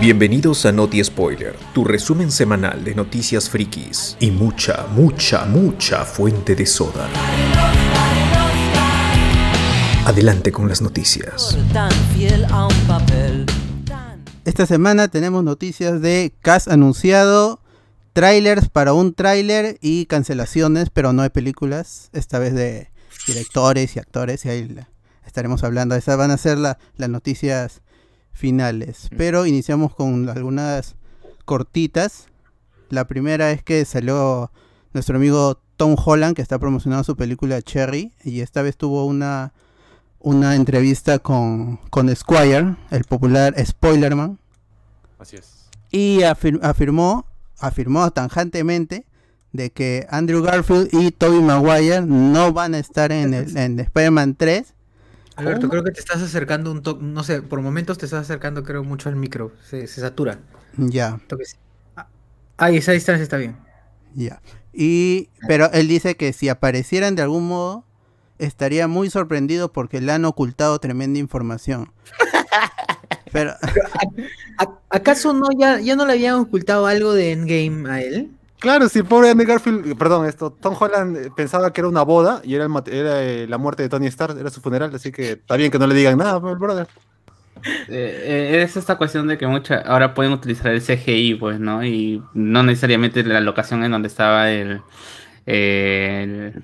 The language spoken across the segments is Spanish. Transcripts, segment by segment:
Bienvenidos a Noti Spoiler, tu resumen semanal de noticias frikis y mucha, mucha, mucha fuente de soda. Adelante con las noticias. Esta semana tenemos noticias de cast anunciado, trailers para un tráiler y cancelaciones, pero no de películas, esta vez de directores y actores, y ahí estaremos hablando. Esas van a ser la- las noticias finales. Pero iniciamos con algunas cortitas. La primera es que salió nuestro amigo Tom Holland, que está promocionando su película Cherry, y esta vez tuvo una, una entrevista con, con Squire, el popular Spoilerman, Así es. y afir- afirmó, afirmó tajantemente de que Andrew Garfield y Tobey Maguire no van a estar en, el, en Spider-Man 3. Alberto, creo que te estás acercando un toque, no sé, por momentos te estás acercando creo mucho al micro, se, se satura. Ya, Toque sí. Ah, Ahí, esa distancia está bien. ya. Y, pero él dice que si aparecieran de algún modo, estaría muy sorprendido porque le han ocultado tremenda información. Pero, ¿A- ¿Acaso no ya, ya no le habían ocultado algo de Endgame a él? Claro, sí, pobre Andrew Garfield, perdón, esto, Tom Holland eh, pensaba que era una boda y era, eh, la muerte de Tony Stark, era su funeral, así que está bien que no le digan nada, pues, brother. Eh, eh, es esta cuestión de que mucha, ahora pueden utilizar el CGI, pues, ¿no? Y no necesariamente la locación en donde estaba el, el-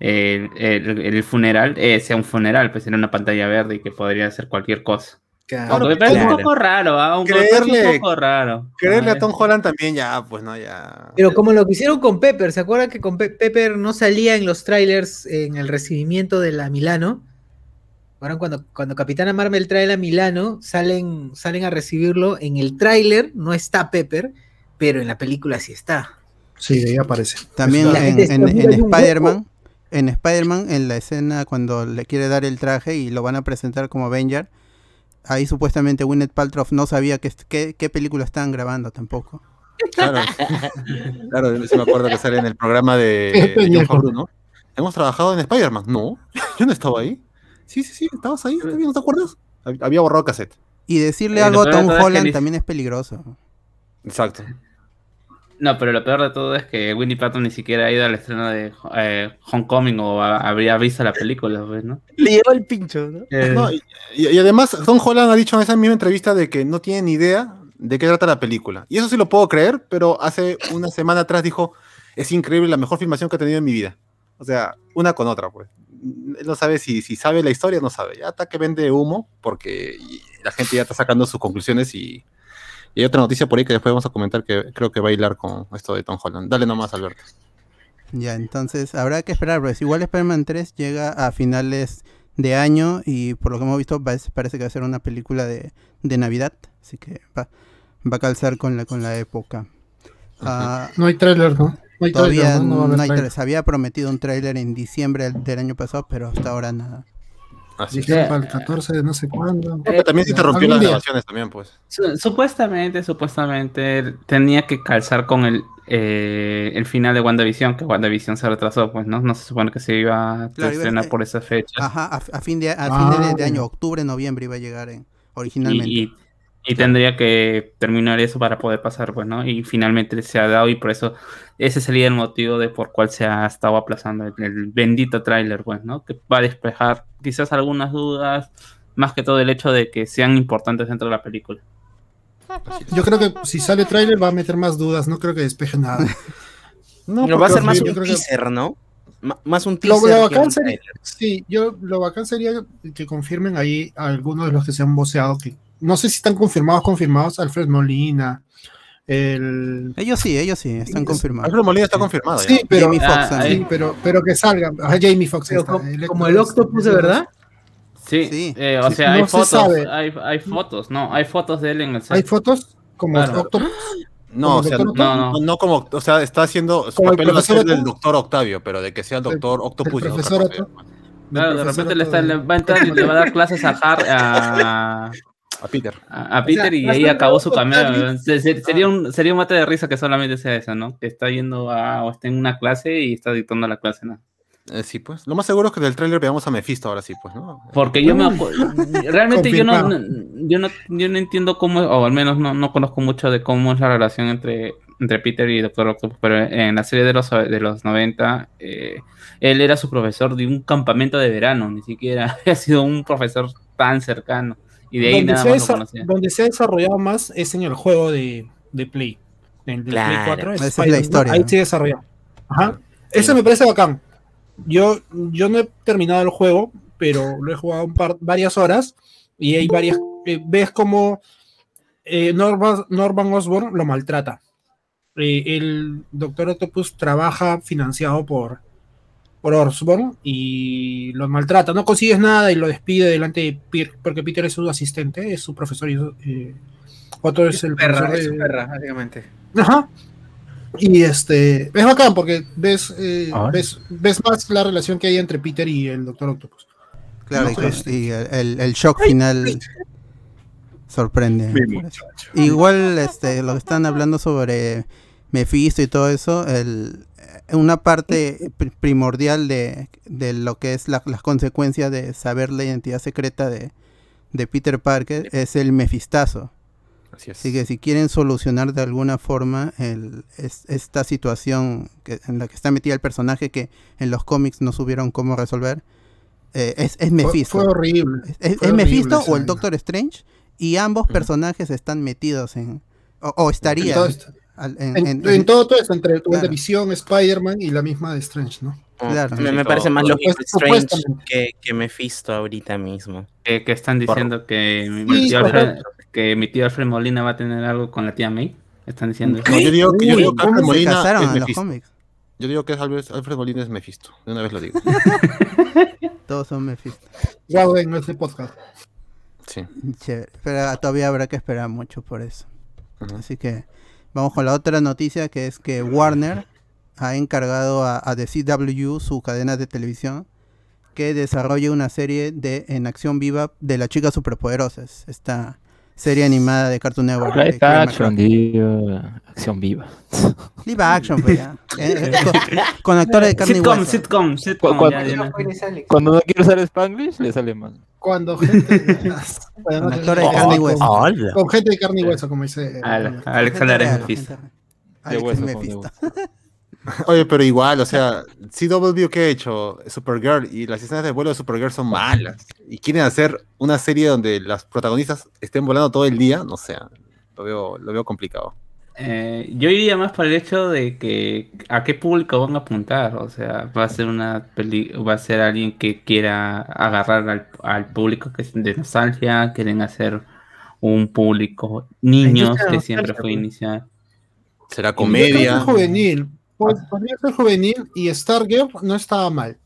el, el- funeral eh, sea un funeral, pues era una pantalla verde y que podría ser cualquier cosa. Claro. Aunque me parece un claro. poco raro, ¿ah? Aunque me parece Creerle- un poco raro. Creerle Ah, a Tom Holland también ya, pues no, ya. Pero como lo que hicieron con Pepper, ¿se acuerdan que con Pe- Pepper no salía en los trailers en el recibimiento de la Milano? Ahora cuando, cuando Capitana Marvel trae la Milano, salen, salen a recibirlo. En el tráiler no está Pepper, pero en la película sí está. Sí, ahí aparece. también La en, en- en un. Spider-Man, en Spider-Man, en la escena cuando le quiere dar el traje y lo van a presentar como Avenger, ahí supuestamente Gwyneth Paltrow no sabía qué, qué, qué película estaban grabando tampoco. Claro, claro, sí me acuerdo que sale en el programa de, de John pendejo. Favreau, ¿no? Hemos trabajado en Spider-Man. No, yo no estaba ahí. Sí, sí, sí, estabas ahí, ¿está bien? ¿no te acuerdas? Hab- Había borrado cassette. Y decirle Eh, algo a Tom todo es que Holland también es peligroso. Exacto. No, pero lo peor de todo es que Winnie Patton ni siquiera ha ido al estreno de eh, Homecoming o a- habría visto la película, pues, ¿no? Le llegó el pincho, ¿no? Eh, No, y, además, Tom Holland ha dicho en esa misma entrevista de que no tiene ni idea de qué trata la película. Y eso sí lo puedo creer, pero hace una semana atrás dijo, es increíble, la mejor filmación que he tenido en mi vida. O sea, una con otra, pues. Él no sabe si, si sabe la historia o no sabe. Ya está que vende humo, porque la gente ya está sacando sus conclusiones y, y hay otra noticia por ahí que después vamos a comentar que creo que va a hilar con esto de Tom Holland. Dale nomás, Alberto. Ya, entonces habrá que esperar, pues igual Spider-Man 3 llega a finales de año y por lo que hemos visto va- parece que va a ser una película de, de Navidad, así que va, va a calzar con la, con la época. Ah, No hay trailer, ¿no? No hay todavía trailer, ¿no? Hay tráiler. había prometido un tráiler en diciembre del año pasado, pero hasta ahora nada. Así. Dijeron para el 14 de no sé cuándo. Pero también se interrumpió las grabaciones también, pues. Su- Supuestamente, supuestamente tenía que calzar con el, eh, el final de WandaVision, que WandaVision se retrasó, pues, ¿no? No se supone que se iba a Claro, estrenar eh, por esa fecha. Ajá, a, a fin de, a Ah, fines de, de año, octubre, noviembre iba a llegar en, originalmente. y, y- tendría que terminar eso para poder pasar, pues, ¿no? Y finalmente se ha dado y por eso ese sería el motivo de por cual se ha estado aplazando el, el bendito tráiler, pues, ¿no? Que va a despejar quizás algunas dudas, más que todo el hecho de que sean importantes dentro de la película. Yo creo que si sale trailer va a meter más dudas, no creo que despeje nada. No, Pero va a ser más un que- teaser, ¿no? Más un teaser. lo bacán sería, sí, yo lo bacán sería que confirmen ahí a algunos de los que se han voceado, que no sé si están confirmados, confirmados, Alfred Molina, el Ellos sí, ellos sí, están Es- confirmados. Alfred Molina está confirmado. ya. sí, pero Jamie Foxx Ah, sí, pero, pero que salgan, Ajá, Jamie Foxx como, el como el Octopus de verdad. Sí, Sí. eh, o Sí, sea, no hay se fotos, sabe. hay, hay fotos, no, hay fotos de él en el set. Hay fotos como Claro. Octopus, No, o sea, no, no, no como, o sea, está haciendo su Como el papel va a profesor ser del doctor Octavio, pero de que sea el doctor Octopus el profesor Octopus. Claro, de repente le, está- le va a entrar y le va a dar clases a, Har- a, A Peter. a- a Peter y ahí acabó su cameo. Se- se- Sería un, sería un mate de risa que solamente sea eso, ¿no? Que está yendo a, o está en una clase y está dictando la clase, ¿no? Eh, sí, pues. Lo más seguro es que del tráiler veamos a Mephisto ahora sí, pues, ¿no? Porque yo me acuerdo, realmente yo no- yo no, yo no entiendo cómo, o al menos no, no conozco mucho de cómo es la relación entre, entre Peter y Doctor Octopus, pero en la serie de los, de los 90, eh, él era su profesor de un campamento de verano, ni siquiera había sido un profesor tan cercano, y de ahí donde, nada se ha más lo desa- conocía. donde se ha desarrollado más es en el juego de, de Play. En el de Play Claro. 4 Esa es la historia, Ahí ¿no? se desarrolló. Ajá. Eso me parece bacán. Yo, yo no he terminado el juego, pero lo he jugado un par, varias horas y hay varias. eh, ves como eh, Norman, Norman Osborn lo maltrata. Eh, el Doctor Octopus trabaja financiado por, por Osborn y lo maltrata. No consigues nada y lo despide delante de Peter, porque Peter es su asistente, es su profesor y eh, Otto es el Perra, profesor es de- su perra, básicamente. Ajá. Y este, es bacán porque ves, eh, ves, ves más la relación que hay entre Peter y el Doctor Octopus. Claro, No, y, pues, el, el- shock final sorprende. Igual este, lo que están hablando sobre Mephisto y todo eso, el, una parte pri- primordial de, de lo que es la- las consecuencias de saber la identidad secreta de, de Peter Parker es el mefistazo. Así es. Así que si quieren solucionar de alguna forma el, es- esta situación que, en la que está metida el personaje que en los cómics no supieron cómo resolver, eh, es, es Fue, Mephisto. fue horrible. Es, fue es horrible Mephisto esa o el. Doctor Strange y ambos personajes están metidos en... O, o estarían... todo esto, al- en- en- en- en todo, todo esto, entre Claro. Visión, Spider-Man y la misma de Strange, ¿no? Claro. me, me parece más lógico Strange que, que Mephisto ahorita mismo. Eh, que están diciendo que mi, Sí, Alfred, que mi tío Alfred Molina va a tener algo con la tía May. Están diciendo eso. No, yo digo, que- yo Uy, digo que ¿cómo Alfred se Molina casaron es en los Mephisto. cómics. Yo digo que Alfred, Alfred Molina es Mephisto. De una vez lo digo. Todos son Mephisto. Wow, en este podcast. Sí. Chévere. Pero todavía habrá que esperar mucho por eso. Así que vamos con la otra noticia que es que Warner ha encargado a, The CW, su cadena de televisión, que desarrolle una serie de en acción viva de las chicas superpoderosas. Esta serie animada de Cartoon Network. Live action, tío. Acción viva. Live action, pues ya. Eh, eh, con, con actores de carne y Sitcom, hueso. sitcom, sitcom. Cu- ya, cu- ya no- Cuando no quiero usar Spanglish, le sale mal. Cuando gente. Bueno, Con actores de carne y con- hueso. Con gente de carne y hueso, como dice. Al- Alex Alares real, Mephisto. De Alex hueso. Oye, pero igual, o sea, CW que ha hecho Supergirl y las escenas de vuelo de Supergirl son malas. Y quieren hacer una serie donde las protagonistas estén volando todo el día, no sé, lo veo, lo veo complicado. Eh, yo iría más por el hecho de que a qué público van a apuntar. O sea, va a ser una peli va a ser alguien que quiera agarrar al, al público que es de nostalgia, quieren hacer un público niños que siempre fue pues. inicial. Será comedia. juvenil. Pod- Podría ser juvenil y Stargirl no estaba mal.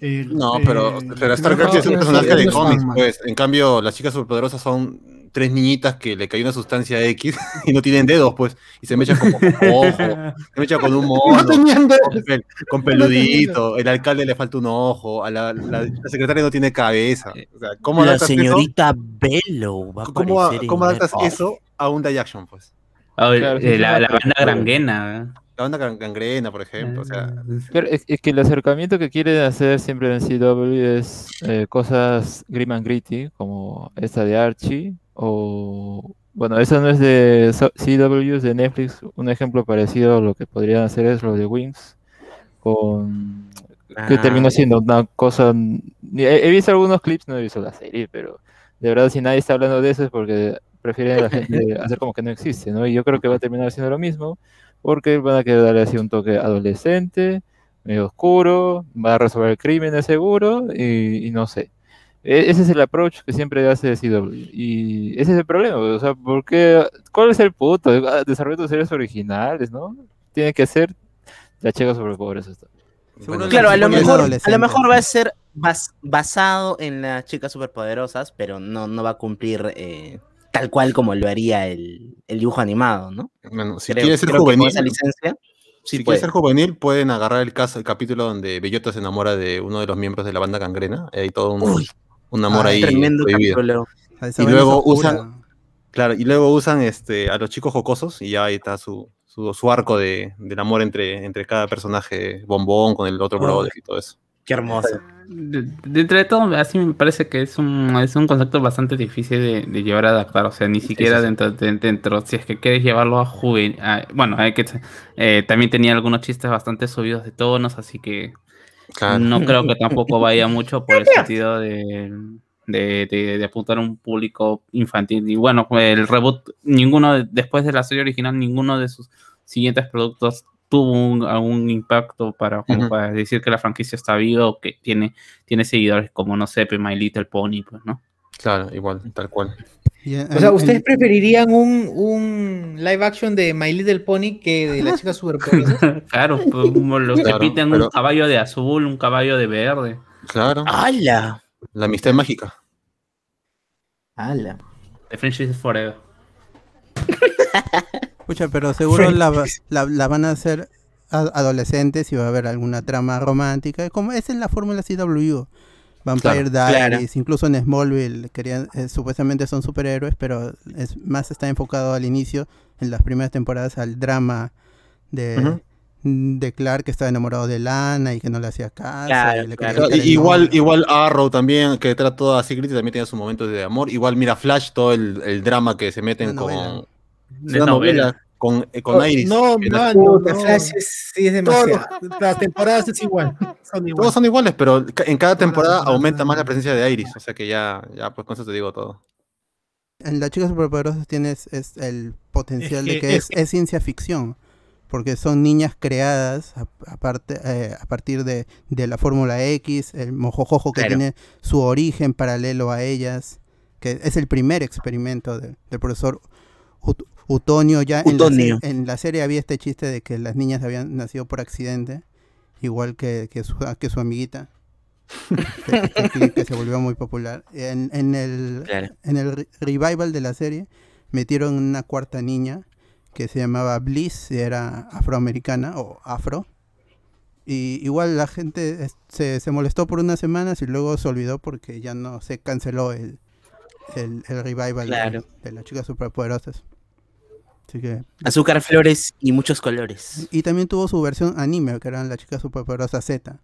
El- No, eh, pero, pero Stargirl primer es un personaje no de cómics, pues. En cambio, las chicas superpoderosas son tres niñitas que le cayó una sustancia X y no tienen dedos, pues. Y se mechan como con ojo, se mechan con un No mono. dedos. con, pel- con peludito, el alcalde le falta un ojo, a la, la- la secretaria no tiene cabeza. O sea, ¿cómo La señorita Bellow va a? ¿Cómo, cómo adaptas eso a un live action, pues? Ah, Claro, eh, sí, la, sí, la sí. banda granguena. ¿eh? La banda gan- gangrena, por ejemplo. O sea, Pero es, es que el acercamiento que quieren hacer siempre en CW es eh, cosas grim and gritty, como esta de Archie, o... Bueno, esa no es de CW, es de Netflix. Un ejemplo parecido a lo que podrían hacer es lo de Wings, con... que Ah, terminó siendo una cosa... He, he visto algunos clips, no he visto la serie, pero de verdad si nadie está hablando de eso es porque prefieren a la gente hacer como que no existe, ¿no? Y yo creo que va a terminar siendo lo mismo, porque van a querer darle así un toque adolescente, medio oscuro, va a resolver crímenes seguro, y, y no sé. E- Ese es el approach que siempre hace CW. Y ese es el problema, o sea, ¿por qué? ¿Cuál es el punto? Ah, Desarrollar tus series originales, ¿no? Tiene que ser la chica sobre pobres. esto. Seguro Claro, a lo Porque mejor, a lo mejor va a ser bas- basado en las chicas superpoderosas, pero no, no va a cumplir eh, tal cual como lo haría el, el dibujo animado, ¿no? bueno, si Creo- quiere ser juvenil, esa licencia, si sí quiere puede. ser juvenil, pueden agarrar el caso, el capítulo donde Bellota se enamora de uno de los miembros de la banda gangrena. Hay todo un, Uy, un amor Ah, ahí Tremendo prohibido. capítulo. Y luego usan- Claro, y luego usan este a los chicos jocosos y ya ahí está su, su, su arco de, del amor entre, entre cada personaje bombón con el otro Oh. brother y todo eso. Qué hermoso. De, de todo, así me parece que es un, es un concepto bastante difícil de, de llevar a adaptar. O sea, ni siquiera sí, sí. dentro, de- dentro, si es que quieres llevarlo a juvenil. bueno, hay que eh, también tenía algunos chistes bastante subidos de tonos, así que Claro. no creo que tampoco vaya mucho por el sentido de, de, apuntar a un público infantil. Y bueno, el reboot, ninguno, de- después de la serie original, ninguno de sus siguientes productos tuvo un, algún impacto para, como para decir que la franquicia está viva o que tiene, tiene seguidores como, no sé, My Little Pony, pues, ¿no? Claro, igual, tal cual. O sea, ¿ustedes preferirían un, un live action de My Little Pony que de la chica superpoderosa? claro, pues, como los Claro, que pero- un caballo de azul, un caballo de verde. Claro. ¡Hala! La amistad mágica. ¡Hala! The Friendship is Forever. Pucha, pero seguro la, va- la, la van a hacer a- adolescentes y va a haber alguna trama romántica. Como es en la fórmula CW. Vampire Claro, Diaries, incluso en Smallville querían, eh, supuestamente son superhéroes, pero es más está enfocado al inicio, en las primeras temporadas, al drama de, de Clark que estaba enamorado de Lana y que no le hacía caso. Claro, le claro. igual, igual Arrow también, que trató a Secret y también tenía sus momentos de amor. Igual mira Flash, todo el, el drama que se meten con. Novela. Es De una novela. novela con, eh, con Oh, Iris. no, man, no- no. Flash es, sí es demasiado. las temporadas es igual. Son igual. Todos son iguales, pero en cada temporada aumenta más la presencia de Iris. O sea que ya, ya pues con eso te digo todo. En las chicas superpoderosas tienes es el potencial de que- que es, es es ciencia ficción, porque son niñas creadas a, aparte, eh, a partir de, de la Fórmula X, el mojojojo que Claro. tiene su origen paralelo a ellas, que es el primer experimento de- del profesor Ut- Utonio. Ya en la, en serie había este chiste de que las niñas habían nacido por accidente, igual que, que, su, que su amiguita. que, se volvió muy popular. En, en el, Claro. en el re- revival de la serie metieron una cuarta niña que se llamaba Bliss y era afroamericana o afro. Y igual la gente se, se molestó por unas semanas y luego se olvidó porque ya no se canceló el, el, el revival de, las chicas superpoderosas. Así que Azúcar, flores y muchos colores. y también tuvo su versión anime, que eran las chicas superpoderosas Z.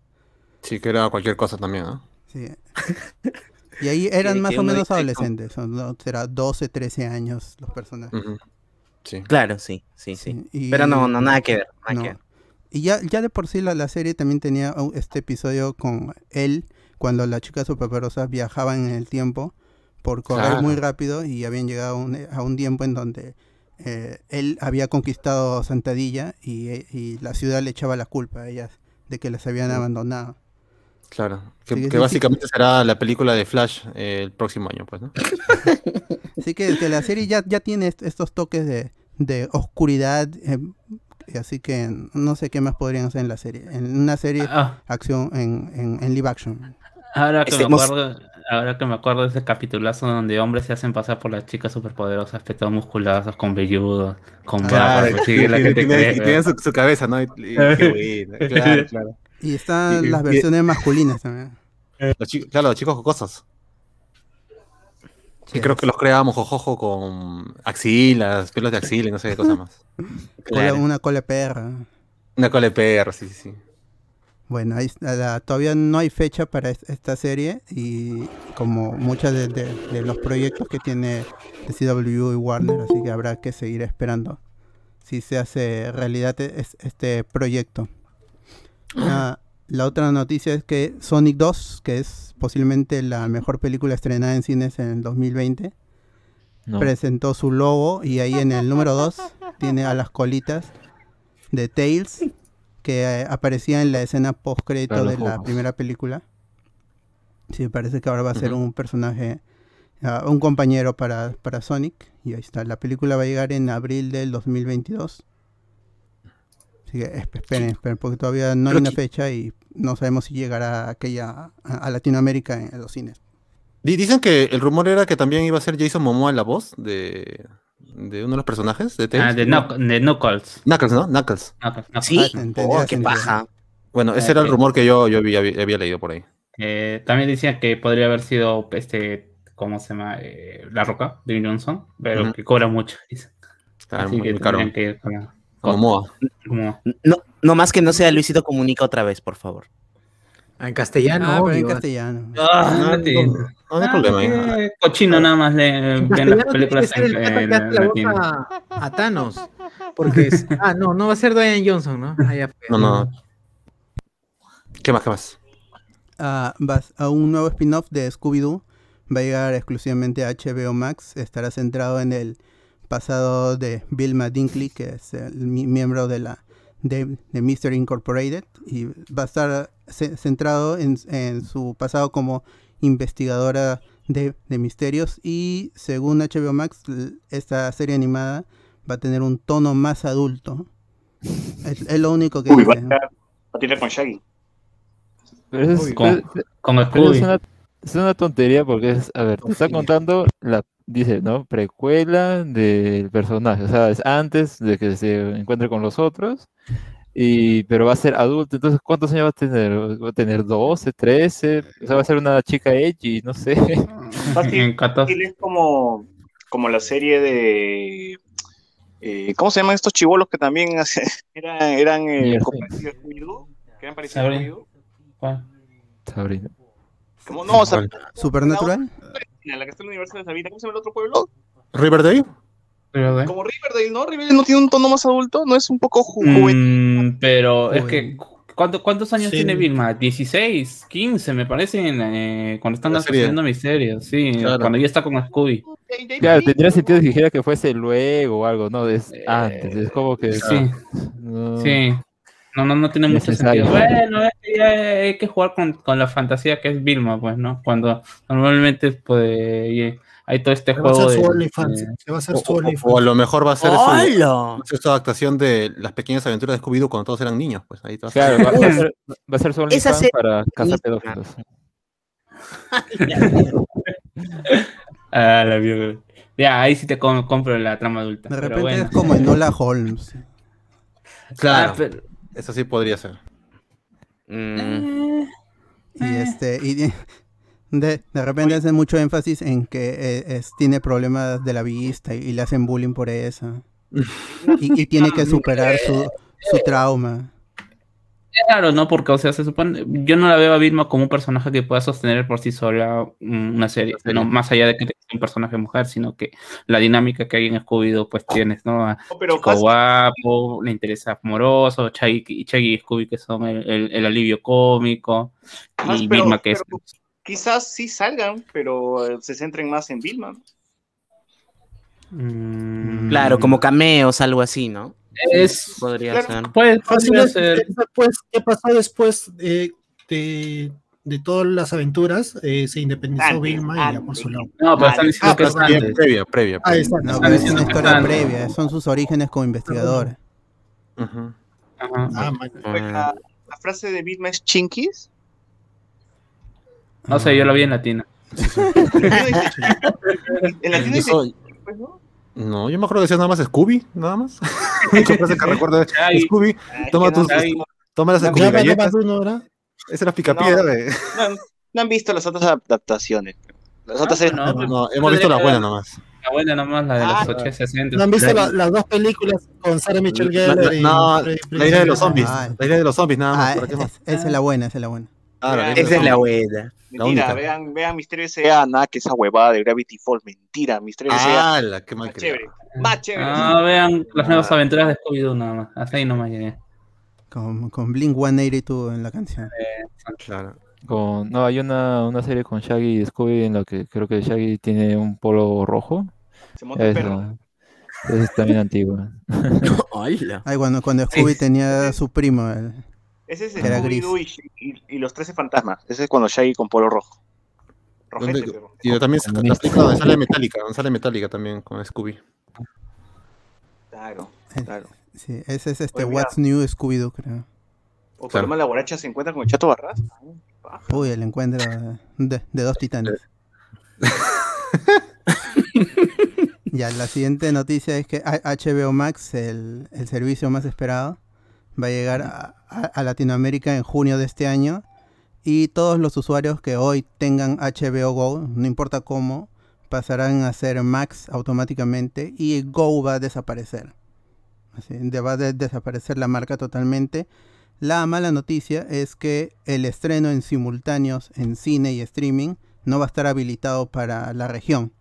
Sí, que era cualquier cosa también, ¿no? Sí. Y ahí eran más o menos adolescentes, son, ¿no? será 12, 13 años los personajes. Sí. Claro, sí, sí, sí. Sí, y- Pero no, no, nada que ver. Nada no. que ver. Y ya, ya de por sí la, la serie también tenía un- este episodio con él, cuando las chicas superpoderosas viajaban en el tiempo por correr Claro. muy rápido y habían llegado a un, a un tiempo en donde eh, él había conquistado Santadilla y, y la ciudad le echaba la culpa a ellas de que las habían abandonado. Claro. Que, Sí, que sí, sí. básicamente será la película de Flash eh, el próximo año, pues, ¿no? Así que, que la serie ya, ya tiene est- estos toques de, de oscuridad, eh, y así que no sé qué más podrían hacer en la serie. En una serie Ah, acción en, en, en live action. ahora, que me Estemos- acuerdo, ahora que me acuerdo de ese capitulazo donde hombres se hacen pasar por las chicas superpoderosas, petados musculosos, con velludos, con Ah, barba, sí, la y gente tiene- cree, y tiene su, su cabeza, ¿no? Y- y- qué bueno. Claro, claro. Y están Y- y- las versiones masculinas también. Los chi- claro, los chicos jocosos. Sí, Que creo que los creábamos jojojo con axilas, pelos de axila y no sé qué cosa más. una cola perra. Una cola de perro, sí, sí, sí. Bueno, ahí está la- todavía no hay fecha para es- esta serie y como muchos de, de- de los proyectos que tiene CW y Warner, así que habrá que seguir esperando si se hace realidad e- es- este proyecto. La, la otra noticia es que Sonic 2, que es posiblemente la mejor película estrenada en cines en el 2020, No. presentó su logo y ahí en el número 2 tiene a las colitas de Tails que eh, aparecía en la escena post crédito de la primera película. Sí, parece que ahora va a ser un personaje, ah, un compañero para, para Sonic. Y ahí está, la película va a llegar en abril del 2022. Así que esp- esperen, esperen, porque todavía no hay una que- fecha y no sabemos si llegará aquella a, a Latinoamérica en, en los cines. Di- Dicen que el rumor era que también iba a ser Jason Momoa la voz de, de uno de los personajes de Ah, Tales. de, Knuck- de Knuckles. Knuckles, ¿no? Knuckles. Knuckles, Knuckles. Sí, Ah, oh, qué paja. Bueno, ese Ah, era el rumor que yo, yo había, había leído por ahí. Eh, también decían que podría haber sido este, ¿cómo se llama? Eh, la Roca, de Johnson, pero que cobra mucho. dicen. Claro, Así muy, que muy caro. tendrían que ir con la-. Como- No, no más que no sea Luisito Comunica otra vez, por favor. Ah, En castellano, Ah, pero en obvio. castellano. Ah, No, no no, no hay problema. qué Cochino nada más le En ven las películas en, en latino. a, a Thanos. Porque es- ah, no, no va a ser Diane Johnson, ¿no? No, no. ¿Qué más? ¿Qué más? a, vas- a un nuevo spin-off de Scooby-Doo. Va a llegar exclusivamente a HBO Max. Estará centrado en el pasado de Vilma Dinkley, que es el mi- miembro de la de, de Mystery Incorporated. Y va a estar centrado en, en su pasado como investigadora de, de misterios. Y según HBO Max, esta serie animada va a tener un tono más adulto. Es, es lo único que Uy, dice. va a con Shaggy. Pero es, Con- pero- Con pero Scooby. es una, es una tontería porque es, a ver, te está contando la, dice, ¿no? Precuela del personaje, o sea, es antes de que se encuentre con los otros, y, pero va a ser adulto, entonces, ¿cuántos años va a tener? ¿Va a tener 12, 13? O sea, va a ser una chica edgy, no sé. Fácil, En 14. fácil es como, como la serie de. eh, ¿Cómo se llaman estos chivolos que también hace- eran, eran eh, Scooby-Doo? Que eran parecidos a Sabrina. Sabrina. Como, no, Supernatural. la que está en el universo de Sabina, ¿cómo se llama el otro pueblo? ¿Riverdale? Pero, ¿eh? Como Riverdale, ¿no? Riverdale no tiene un tono más adulto, no es un poco ju- juvenil. Mm, pero es que ¿cuánto- ¿cuántos años Sí. tiene Vilma? 16, 15 me parece en, eh, cuando están haciendo misterios, sí, Claro. cuando ya está con Scooby. Claro, tendría sentido si dijera que fuese luego o algo, ¿no? Es Eh, antes, es como que... Sí, no- sí. No, no, no tiene mucho sentido. Bueno, es que ya hay que jugar con, con la fantasía que es Vilma, pues, ¿no? Cuando normalmente pues, hay todo este Se va a juego hacer de... su OnlyFans. de- Se va a hacer O, su o- OnlyFans. o a lo mejor va a ser su, ser adaptación de las pequeñas aventuras de Scooby-Doo cuando todos eran niños. Pues ahí te vas a- Claro, va, va a ser, va a ser su OnlyFans serie- para cazar pedófilos. Ah, la vio. Ya, ahí sí te com- compro la trama adulta. De repente bueno. es como Enola Holmes. Claro, Ah, pero- eso sí podría ser. Mm, Y este, y de, de, repente hacen mucho énfasis en que eh, es- tiene problemas de la vista y, y le hacen bullying por eso. Y, y tiene que superar su, su trauma. Claro, ¿no? Porque, o sea, se supone. Yo no la veo a Vilma como un personaje que pueda sostener por sí sola una serie. No, más allá de que sea un personaje mujer, sino que la dinámica que hay en Scooby-Doo, pues tienes, ¿no? A No, pero guapo, le interesa amoroso, Chaggy y, Chaggy y Scooby que son el, el- el alivio cómico, y pero- Vilma que es. Quizás sí salgan, pero eh, se centren más en Vilma. ¿no? mm, Claro, como cameos, algo así, ¿no? Es. Podría Claro. ser. Puede, podría ser. es después, ¿Qué pasó después de, de todas las aventuras? Eh, se independizó Antes, Vilma y ya por su lado. No, pero están diciendo Ah, que es Previa, previa, previa. Ah, exacto. No, pero es diciendo una historia previa, son sus orígenes como investigadora. Ujú. Ajá. Ah. La, la frase de Vilma es chinkies. No sé, yo lo vi en latino. En la tienda dice pues, ¿no? No, yo me acuerdo que decía nada más Scooby, nada más. Frase que recuerdo. Scooby, toma tus, toma las Scooby. Esa era picapiedra No. de... no, no han visto las otras adaptaciones. Las otras Ah, es- no, No, hemos visto la buena nomás. La buena nomás, la de los Ah, 80, 60. ¿No han visto La- la- las dos películas con Sarah Michelle La- Gellar? y no, la idea de los zombies. Ah. La idea de los zombies, nada más. Ah, ¿para qué más? es- esa es la buena, esa es la buena. Ah, la idea de los Esa es la buena. La Mentira, única. vean, vean Misterio S.A. Nada que esa huevada de Gravity Falls. Mentira, Misterio S.A. Ah, la que mal Más creado. chévere. Más chévere. Ah, vean las Ah. nuevas aventuras de Scooby-Doo nada más. Hasta ahí nomás llegué. Con, con Blink 182 en la canción. Claro. Con, no, hay una, una serie con Shaggy y Scooby en la que creo que Shaggy tiene un polo rojo. Se monta el perro. Esa, es también antigua. Ay, cuando, cuando Scooby tenía su primo. el- Ese es era Scooby-Doo y, y- y los 13 fantasmas. Ese es cuando Shaggy con polo rojo. Rojete, ¿Dónde- pero. Y también sa- la película donde sale Metallica, donde sale Metallica también con Scooby. Claro, claro. Sí, ese es este Oye. What's New Scooby-Doo, creo. O Claro. La borracha se encuentra con el Chato Barras. Uy, el encuentro de, de dos titanes. ya, la siguiente noticia es que HBO Max, el, el servicio más esperado, va a llegar a, a- Latinoamérica en junio de este año. Y todos los usuarios que hoy tengan HBO Go, no importa cómo, pasarán a ser Max automáticamente y Go va a desaparecer. Va a de- desaparecer la marca totalmente. La mala noticia es que el estreno en simultáneos en cine y streaming no va a estar habilitado para la región,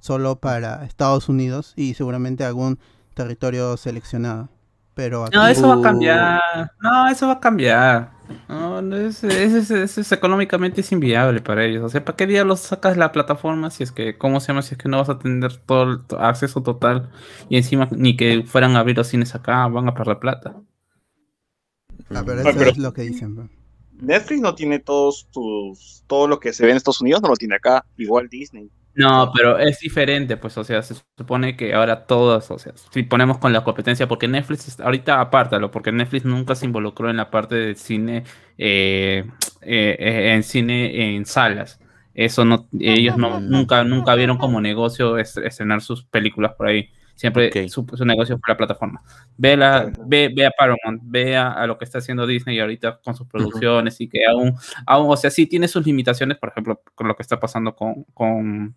solo para Estados Unidos y seguramente algún territorio seleccionado. Pero aquí, No, eso va a Uh. cambiar. No, eso va a cambiar. No, es, es- es- es- es económicamente es inviable para ellos. O sea, ¿para qué día los sacas de la plataforma si es que, ¿cómo se llama? Si es que no vas a tener todo el acceso total y encima ni que fueran a abrir los cines acá, van a perder plata. Ah, pero Ah, eso pero- es lo que dicen. Netflix no tiene todos tus, todo lo que se ve en Estados Unidos, no lo tiene acá, igual Disney. No, pero es diferente, pues, o sea, se supone que ahora todos, o sea, si ponemos con la competencia, porque Netflix, ahorita apártalo, porque Netflix nunca se involucró en la parte de cine, eh, eh, eh, en cine en salas. Eso no, ellos no, nunca, nunca vieron como negocio est- estrenar sus películas por ahí. Siempre su, su negocio fue la plataforma. Ve, la, ve, ve a Paramount, ve a, a lo que está haciendo Disney ahorita con sus producciones y que aún, aún, o sea, sí tiene sus limitaciones, por ejemplo, con lo que está pasando con, con,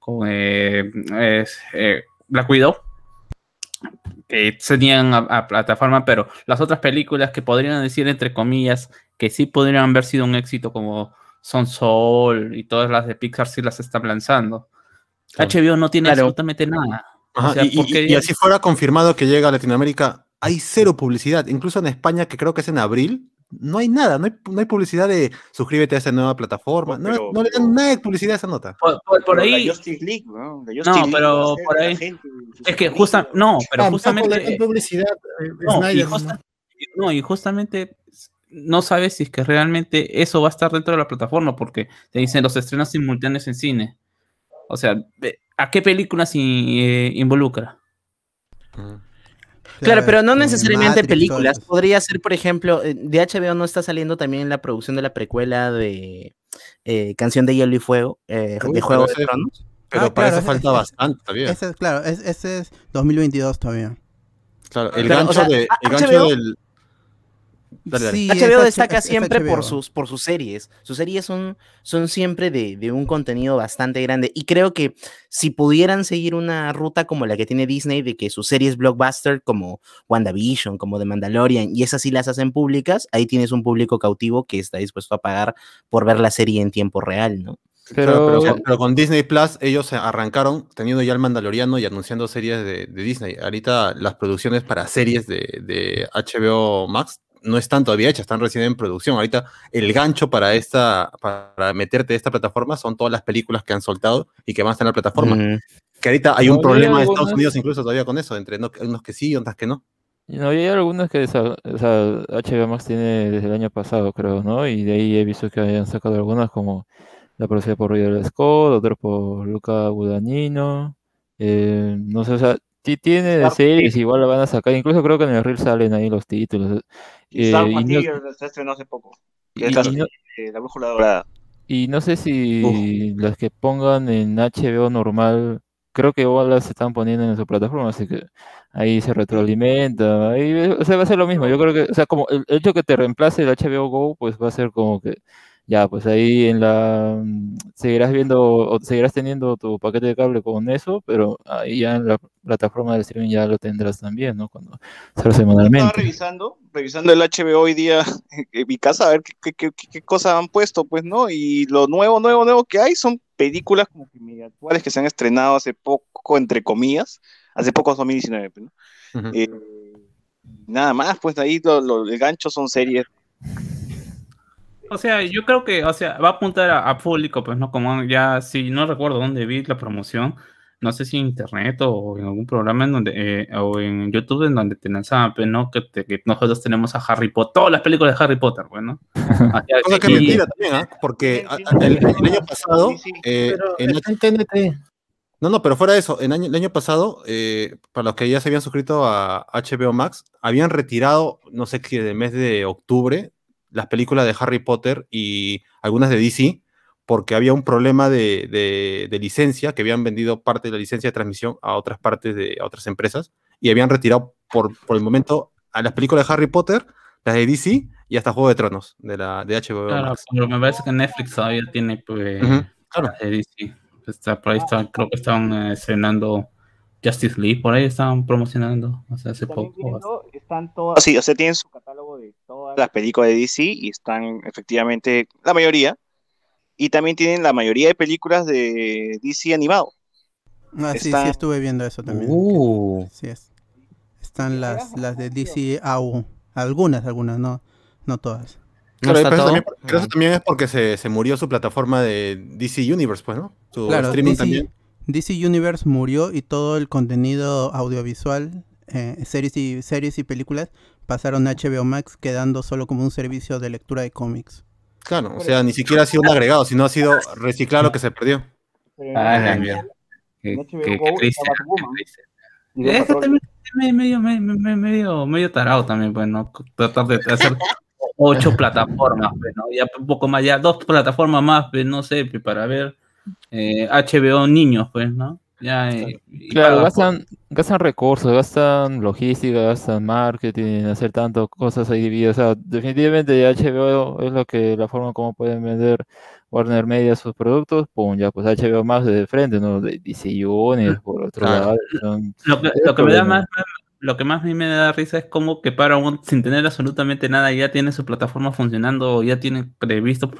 con eh, es, eh, Black Widow, que se niegan a, a plataforma, pero las otras películas que podrían decir, entre comillas, que sí podrían haber sido un éxito como Son Soul y todas las de Pixar sí las están lanzando. Claro. HBO no tiene Claro. absolutamente nada. Ajá, O sea, y, y- porque- y así fuera confirmado que llega a Latinoamérica, hay cero publicidad. Incluso en España, que creo que es en abril, no hay nada, no hay, no hay publicidad de suscríbete a esta nueva plataforma. No, Pero- no le dan nada de publicidad a esa nota. Por, por- por Pero ahí, La Justice League, ¿no? La No, Justice League pero por ahí- gente, es que justa, no, pero justamente, dan publicidad. eh, no, y Snyder, justa- ¿no? no, y justamente no sabes si es que realmente eso va a estar dentro de la plataforma, porque te dicen los estrenos simultáneos en cine. O sea, ¿a qué películas eh, involucra? Claro, pero no necesariamente Matrix, películas. todo. Podría ser, por ejemplo, eh, de HBO no está saliendo también la producción de la precuela de eh, Canción de Hielo y Fuego, eh, Uy, de Juego pero de Tronos. Pero Ah, para claro, eso falta ese- bastante todavía. Ese es, claro, es- ese es 2022 todavía. Claro, el Pero, o gancho, sea, de, el gancho del. Dale, dale. Sí, HBO H- destaca es- es siempre por HBO. sus, por sus series. Sus series son, son siempre de, de un contenido bastante grande. Y creo que si pudieran seguir una ruta como la que tiene Disney, de que sus series blockbuster como WandaVision, como The Mandalorian, y esas sí las hacen públicas, ahí tienes un público cautivo que está dispuesto a pagar por ver la serie en tiempo real, ¿no? Claro, Pero, pero, con- pero con Disney Plus ellos arrancaron teniendo ya el Mandaloriano y anunciando series de, de Disney. Ahorita las producciones para series de, de HBO Max no están todavía hechas, están recién en producción. Ahorita el gancho para esta, para meterte esta plataforma son todas las películas que han soltado y que van a estar en la plataforma. Mm. Que ahorita hay un No, problema de Estados Unidos incluso todavía con eso, entre no- unos que sí y otras que no. No, y hay algunas que esa- o sea, HBO Max tiene desde el año pasado, creo, ¿no? Y de ahí he visto que hayan sacado algunas como la producida por Ridley Scott, otra por Luca Guadagnino. eh, no sé, o sea, ti- tiene Dark series, igual la van a sacar. Incluso creo que en el reel salen ahí los títulos. Y eh, no- Material se estrenó hace poco. Que y- es la, y no- eh, la brújula dorada. Y no sé si las que pongan en HBO normal, creo que igual las están poniendo en su plataforma, así que ahí se retroalimenta, ahí, o sea, va a ser lo mismo. Yo creo que, o sea, como el hecho que te reemplace el HBO Go, pues va a ser como que, ya, pues ahí en la, mm, seguirás viendo o seguirás teniendo tu paquete de cable con eso, pero ahí ya en la plataforma de streaming ya lo tendrás también, ¿no? Cuando salga Estaba semanalmente. revisando, revisando el HBO hoy día en mi casa a ver qué, qué, qué, qué- qué cosas han puesto, pues, ¿no? Y lo nuevo, nuevo, nuevo que hay son películas como que actuales que se han estrenado hace poco, entre comillas, hace poco 2019, pues, ¿no? Ujú. Eh, nada más, pues ahí lo, lo- el gancho son series. O sea, yo creo que, o sea, va a apuntar a, a público, pues, ¿no? Como ya, si no recuerdo dónde vi la promoción, no sé si en internet o en algún programa en donde, eh, o en YouTube en donde te lanzaban, pues, ¿no? Que, te- que nosotros tenemos a Harry Potter, todas las películas de Harry Potter, pues, ¿no? O sea, Cosa que mentira también, ¿ah? Porque el, el año pasado, Sí, sí. eh, Pero en está en TNT. No, no, pero fuera de eso, en año, el año pasado, eh, para los que ya se habían suscrito a HBO Max, habían retirado, no sé qué, del mes de octubre, las películas de Harry Potter y algunas de DC, porque había un problema de, de- de licencia, que habían vendido parte de la licencia de transmisión a otras partes de a otras empresas, y habían retirado por, por el momento a las películas de Harry Potter, las de DC y hasta Juego de Tronos, de, la, de HBO Claro, Max. pero me parece que Netflix todavía tiene, pues, Ujú, claro. las de DC. Está, por ahí está, creo que estaban eh, estrenando Justice League, por ahí estaban promocionando, o sea, hace También poco. viendo, están todas, sí, o sea, tienen su catálogo de todas las películas de DC y están efectivamente la mayoría. Y también tienen la mayoría de películas de DC animado. Ah, sí, Está- sí, estuve viendo eso también. Uh, Sí es. Están las, las de DC AU. Algunas, algunas, no, no todas. ¿no Claro, pero eso, todo? también, pero eso también es porque se, se murió su plataforma de DC Universe, pues, ¿no? Su Claro, streaming DC, también. DC Universe murió y todo el contenido audiovisual, eh, series, y, series y películas, pasaron a HBO Max, quedando solo como un servicio de lectura de cómics. Claro, o sea, ni siquiera ha sido un agregado, sino ha sido reciclar lo que se perdió. Ah, la mierda. Y de Es que también es medio, medio, medio, medio, medio tarado también, pues, ¿no? Tratar de hacer ocho plataformas, pues, ¿no? Ya un poco más, ya dos plataformas más, pues, no sé, pues, para ver eh, HBO niños, pues, ¿no? Ya, eh, Claro, por- gastan, gastan recursos, gastan logística, gastan marketing, hacer tantas cosas ahí divididas. O sea, definitivamente HBO es lo que la forma como pueden vender Warner Media sus productos, pum, ya pues HBO más de frente, ¿no? De DC Universe, por otro Claro. lado. son- Lo que, es lo que me da más- lo que más a mí me da risa es como que Paramount, sin tener absolutamente nada, ya tiene su plataforma funcionando, ya tiene previsto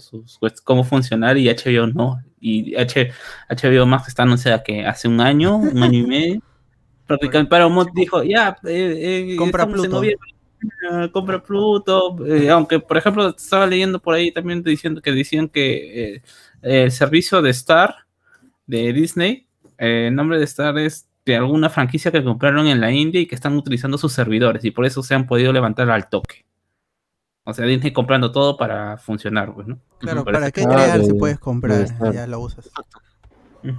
sus- pues, cómo funcionar y HBO no. Y H, HBO Max está anunciada que hace un año, un año y medio, prácticamente Paramount dijo, ya, eh, eh, Compra estamos en Pluto. noviembre, eh, compra Pluto, eh, aunque por ejemplo estaba leyendo por ahí también diciendo que decían que el servicio de Star de Disney, el nombre de Star es de alguna franquicia que compraron en la India y que están utilizando sus servidores y por eso se han podido levantar al toque. O sea, Disney comprando todo para funcionar, pues, ¿no? Claro, ¿para qué Ah, crear si de- puedes de comprar? Ya lo usas.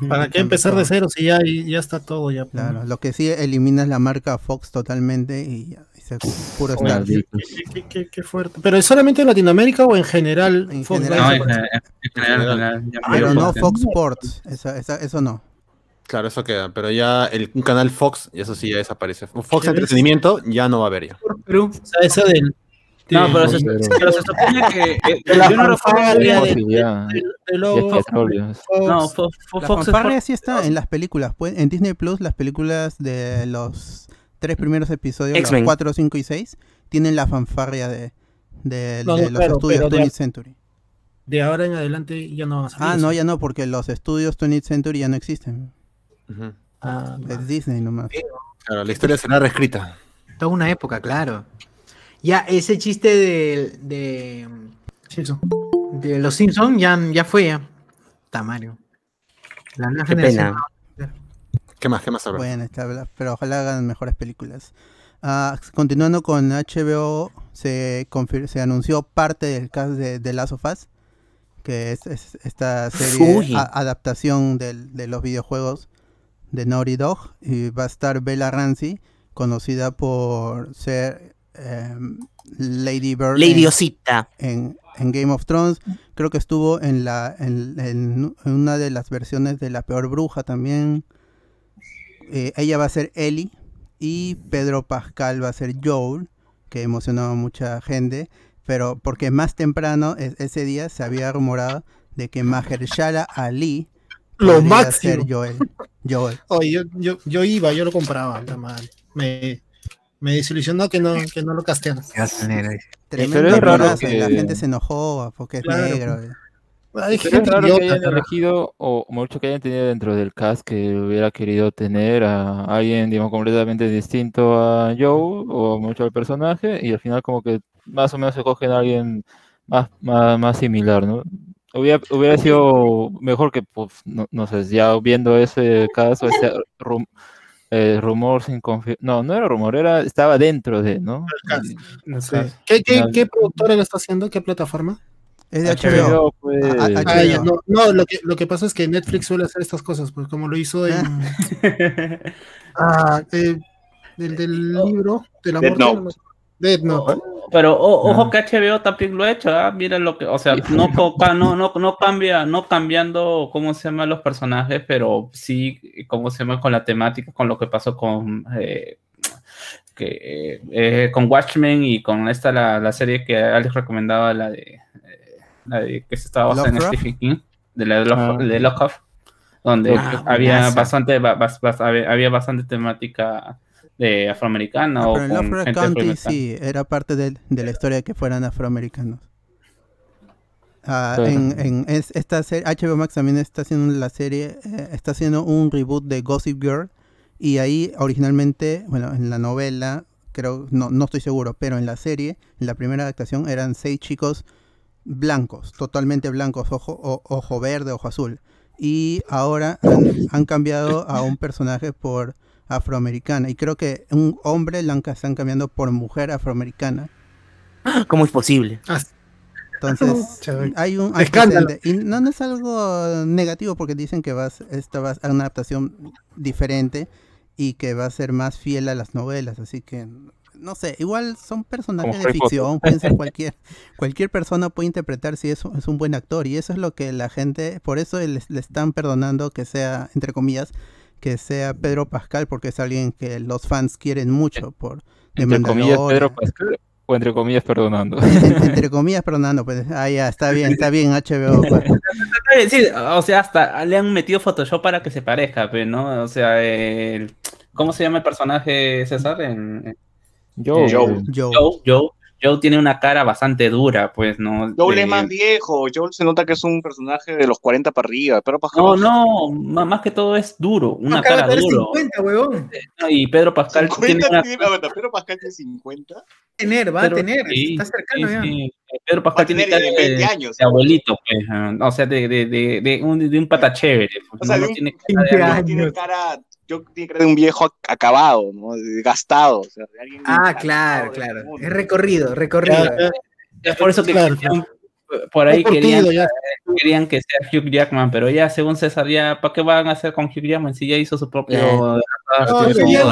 ¿Para qué empezar de cero si ya, ya está todo ya? Claro, lo que sí eliminas la marca Fox totalmente y ya, puro Star. Qué, qué- qué- qué fuerte. ¿Pero es solamente en Latinoamérica o en general? En Fox general. va No, a en, desaparecer? en- en general, en general, ya Pero no parte. Fox Sports, eso no. Claro, eso queda. Pero ya el, un canal Fox, y eso sí ya desaparece. Fox. Entretenimiento ya no va a haber ya. Perú. O sea, eso del. No, pero se, pero- pero se supone que. eh, de la yo no recuerdo fanfarria, bien- de- logo, petróleo. Fox. No, Fo- Fo- La Fox fanfarria sí está en las películas. pues, En Disney Plus, las películas de los tres primeros episodios, los X-Men. 4, 5 y 6, tienen la fanfarria de, de, No, de no, los claro, estudios pero de- 20th Century. De ahora en adelante ya no van a salir. Ah, eso. no, ya no, porque los estudios 20th Century ya no existen. Ah, Es Disney nomás. Claro, la historia será reescrita. Toda una época, claro. Ya, ese chiste de, de, de los Simpsons ya, ya fue ya. Tamario. La nueva Qué generación. pena. ¿Qué más? ¿Qué más habrá? Bueno, está, pero ojalá hagan mejores películas. Ah, continuando con HBO, se, se anunció parte del cast de, de Last of Us, que es, es esta serie a- adaptación del- de los videojuegos de Naughty Dog. Y va a estar Bella Ramsey, conocida por ser em, Lady Bird en- Lady Osita. en, en Game of Thrones. Creo que estuvo en, la, en, en una de las versiones de La Peor Bruja también. Eh, ella va a ser Ellie y Pedro Pascal va a ser Joel, que emocionó a mucha gente. Pero porque más temprano, e- ese día, se había rumorado de que Mahershala Ali Lo máximo. ser Joel. Joel. Oye, yo, yo, yo iba, yo lo compraba, mal. Me, me desilusionó que no, que no lo es raro rolazo, y La gente se enojó porque es Claro. negro. Hay Pero es gente raro idiota, que hayan pero- elegido, o mucho que hayan tenido dentro del cast que hubiera querido tener a alguien, digamos, completamente distinto a Joe o mucho al personaje, y al final como que más o menos se cogen a alguien más, más, más similar, ¿no? Hubiera, hubiera sido mejor que, pues, no, no sé, ya viendo ese caso, ese rum- eh, rumor sin confirmar, no, no era rumor, era, estaba dentro de, ¿no? No sé. ¿Qué, qué, qué productora lo está haciendo? ¿Qué plataforma? Es de HBO, HBO. pues, Ah, ah, Ah, ya, no, no, lo que, lo que pasa es que Netflix suele hacer estas cosas, pues como lo hizo en. ah, eh, del, del libro de la Death muerte. Note. no Death Note. Pero o- ojo que HBO también lo ha hecho, ¿ah? Mira lo que, o sea, no, no, no, no cambia, no cambiando cómo se llaman los personajes, pero sí cómo se llama con la temática, con lo que pasó con eh, que eh, con Watchmen y con esta la, la serie que Alex recomendaba, la de, eh, la de que se estaba basada en. Stephen King, de la de, Love- Ah. de donde Ah, había bastante ba- bas- bas- había había bastante temática de afroamericana Ah, o pero en con Lovecraft gente County afroamericana. sí, era parte de, de la historia de que fueran afroamericanos. Ah, Claro. en, en es- esta serie, HBO Max también está haciendo la serie, eh, está haciendo un reboot de Gossip Girl y ahí originalmente, bueno, en la novela, creo, no, no estoy seguro, pero en la serie, en la primera adaptación eran seis chicos blancos, totalmente blancos, ojo, o- ojo verde, ojo azul. Y ahora han, han cambiado a un personaje por afroamericana. Y creo que un hombre la han- están cambiando por mujer afroamericana. ¿Cómo es posible? Entonces, Chévere. hay un Escándalo. Y no, no es algo negativo porque dicen que va a, ser- esta va a ser una adaptación diferente y que va a ser más fiel a las novelas. Así que, no sé, igual son personajes Como de ficción, pueden ser cualquier, cualquier persona puede interpretar si es, un- es un buen actor. Y eso es lo que la gente, por eso les- le están perdonando que sea, entre comillas, que sea Pedro Pascal, porque es alguien que los fans quieren mucho por de Entre comillas. Pedro Pascal, o entre comillas, perdonando. En- entre comillas, perdonando, pues, ah, ya, está bien, está bien, HBO. pues. Sí, o sea, hasta le han metido Photoshop para que se parezca, pero ¿no? O sea, el- ¿cómo se llama el personaje César? En, Joe. Joe. Joe, Joe, Joe tiene una cara bastante dura, pues, ¿no? Joel De- es más viejo, Joel se nota que es un personaje de los 40 para arriba, pero Pascal No, no, más que todo es duro, una cara duro. 50, huevón. ¿no? Y Pedro Pascal tiene 50 una... tiene, pero Pascal tiene 50. Tener, va Pedro- a tener. sí, está cercano sí, ya. sí. Pedro Va Pascal a tiene cara 20 de, años. de abuelito, pues, ah, o sea, de, de, de, de un, de un pata chévere. pues, O sea, no, de no un- tiene cara 20 de- años. Tiene cara, yo tiene cara de un viejo ac- acabado, ¿no? Gastado. O sea, de alguien Ah, claro, de claro. Es recorrido, recorrido. Ya, ya, Es por eso que Claro, querían- por ahí querían, querían que sea Hugh Jackman, pero ya según César, ya ¿para qué van a hacer con Hugh Jackman si ya hizo su propio... Eh. No, su ya,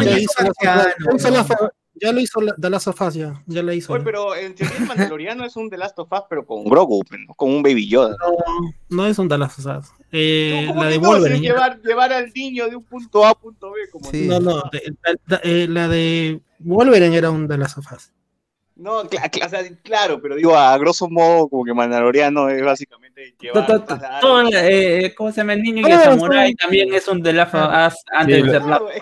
lo hizo The Last of Us, ya, ya la hizo. Oye, pero en teoría el Mandaloriano es un The Last of Us, pero con Grogu, ¿no? con un Baby Yoda. No es un The Last of Us. Eh, ¿Cómo la de Wolverine. llevar, llevar al niño de un punto A a punto B. Como Sí. No, no, de- la, eh, la de Wolverine era un The Last of Us. No, o sea, claro, pero digo, a grosso modo, como que Mandaloriano es básicamente llevar. To- to- todo, eh, ¿Cómo se llama el niño? Y el Ah, samurai también es un The Last of Us antes de ser No, pues,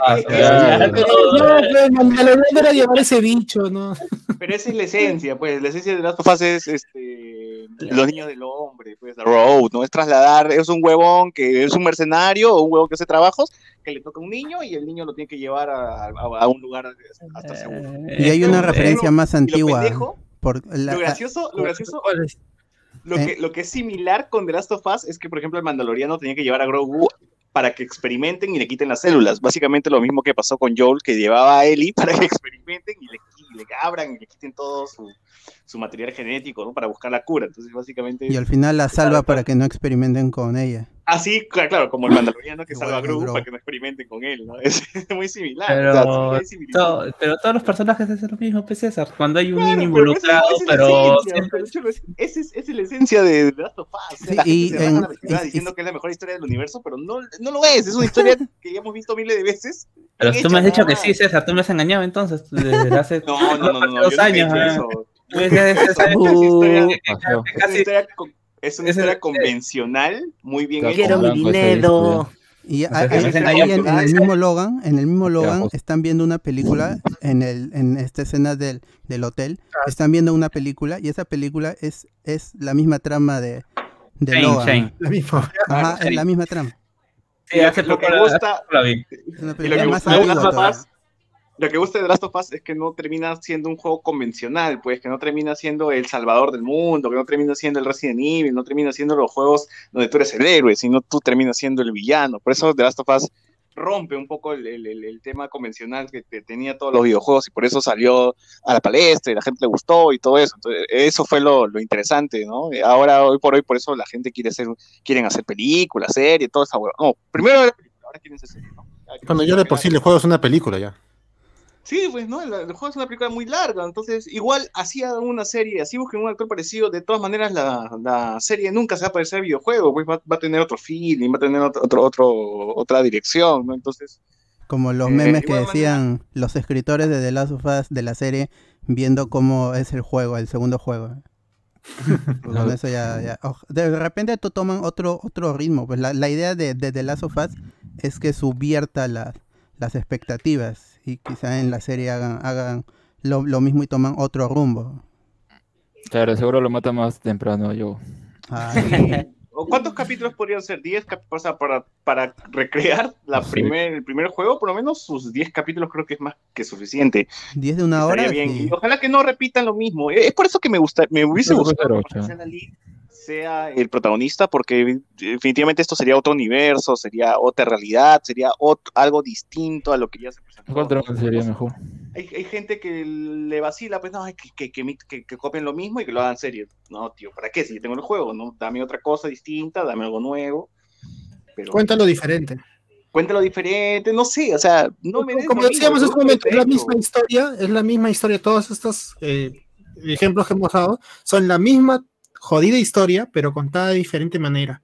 Mandalorian era llevar ese bicho, ¿no? Pero esa es la esencia, pues, la esencia de Last of Us es este, los niños del hombre, pues, The Road, ¿no? Es trasladar, es un huevón que es un mercenario o un huevón que hace trabajos, que le toca a un niño y el niño lo tiene que llevar a, a- a un lugar hasta seguro. Eh, Y hay una eh, referencia más lo antigua. pendejo, Por la, lo gracioso, lo gracioso, ¿Cuál es? lo Eh. que, lo que es similar con The Last of Us es que, por ejemplo, el Mandaloriano tenía que llevar a Grogu para que experimenten y le quiten las células. Básicamente lo mismo que pasó con Joel, que llevaba a Ellie para que experimenten y le, y le abran y le quiten todo su, su material genético, ¿no? Para buscar la cura. Entonces, básicamente... y al final la salva para que no experimenten con ella. Así, cla- claro, como el Mandaloriano que salva a Grogu para que no experimenten con él, ¿no? Es muy similar. Pero, o sea, sí hay similitud. to- pero todos los personajes hacen lo mismo, pues César. Cuando hay un Claro, niño pero esa- involucrado, es pero es- esa es, es la esencia de The Last of Us. Sí, la gente y se en- la diciendo que es la mejor historia del universo, pero no, no lo es. Es una historia que ya hemos visto miles de veces. pero tú me has dicho que sí. César. Tú me has engañado entonces. Desde hace No, no, no, no, dos yo nunca he años. casi- historia, con- es una Ese- historia convencional, muy bien hecha. Quiero mi dinero. Y sea, engañó en, el mismo Logan, en el mismo Logan, están viendo una película en el en esta escena del, del hotel. Están viendo una película y esa película es es la misma trama de, de Shane, Logan. Shane. La misma. Ajá, es la misma trama. Sí, hace lo poco que la- gusta- la vi. Es una Y lo película que más gusta de lo que gusta de The Last of Us es que no termina siendo un juego convencional, pues que no termina siendo el salvador del mundo, que no termina siendo el Resident Evil, no termina siendo los juegos donde tú eres el héroe, sino tú terminas siendo el villano. Por eso The Last of Us rompe un poco el, el- el- tema convencional que, que tenía todos los videojuegos y por eso salió a la palestra y la gente le gustó y todo eso. Entonces, eso fue lo, lo interesante, ¿no? Ahora, hoy por hoy, por eso la gente quiere hacer, quieren hacer películas, series, toda esa hueá. No, primero era película, ahora quieren hacer series, ¿no? Cuando yo de por sí el juego es una película ya. Sí, pues no, el, el juego es una película muy larga, entonces igual hacía una serie, así busquen un actor parecido, de todas maneras la, la serie nunca se va a parecer al videojuego, pues va, va a tener otro feeling, va a tener otro, otro, otro- otra dirección, ¿no? Entonces, Como los Eh, memes que decían los escritores de The Last of Us de la serie viendo cómo es el juego, el segundo juego. Con eso ya, ya- De repente to- toman otro, otro ritmo. Pues la, la idea de, de The Last of Us es que subvierta las, las expectativas. Y quizá en la serie hagan, hagan lo, lo mismo y toman otro rumbo. Claro, seguro lo mata más temprano yo. Ay, ¿O ¿Cuántos capítulos podrían ser? ¿10 cap- o sea, para, para recrear la Sí. primer, el primer juego, por lo menos sus 10 capítulos creo que es más que suficiente. 10 de una hora. Estaría bien. sí. Y ojalá que no repitan lo mismo. Eh, Es por eso que me gusta, me hubiese No, gustado sea el protagonista, porque definitivamente esto sería otro universo, sería otra realidad, sería ot- algo distinto a lo que ya se presentó. Que sería mejor. Hay, hay gente que le vacila, pues no, que, que, que, que- que copien lo mismo y que lo hagan serie. No, tío, ¿para qué? Si yo tengo el juego, ¿no? Dame otra cosa distinta, dame algo nuevo. Pero Cuéntalo diferente. cuéntalo diferente, no sé, o sea, no me Como decíamos hace un momento, es la misma historia, es la misma historia. Todos estos eh, ejemplos que hemos dado son la misma jodida historia, pero contada de diferente manera.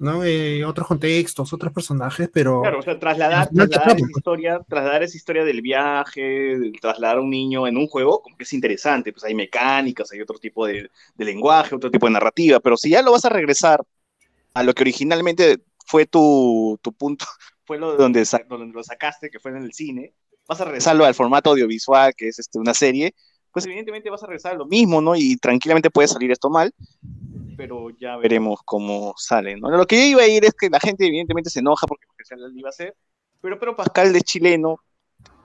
¿no? Eh, otros contextos, otros personajes, pero Claro, o sea, trasladar, No trasladar esa historia, trasladar esa historia del viaje, trasladar a un niño en un juego, como que es interesante, pues hay mecánicas, hay otro tipo de, de lenguaje, otro tipo de narrativa, pero si ya lo vas a regresar a lo que originalmente fue tu, tu punto, fue lo de donde, donde lo sacaste, que fue en el cine, vas a regresarlo al formato audiovisual, que es este, una serie, pues evidentemente vas a regresar a lo mismo, ¿no? Y tranquilamente puede salir esto mal, pero ya veremos cómo sale, ¿no? Lo que yo iba a ir es que la gente evidentemente se enoja porque Pascal iba a ser, pero, pero Pascal es chileno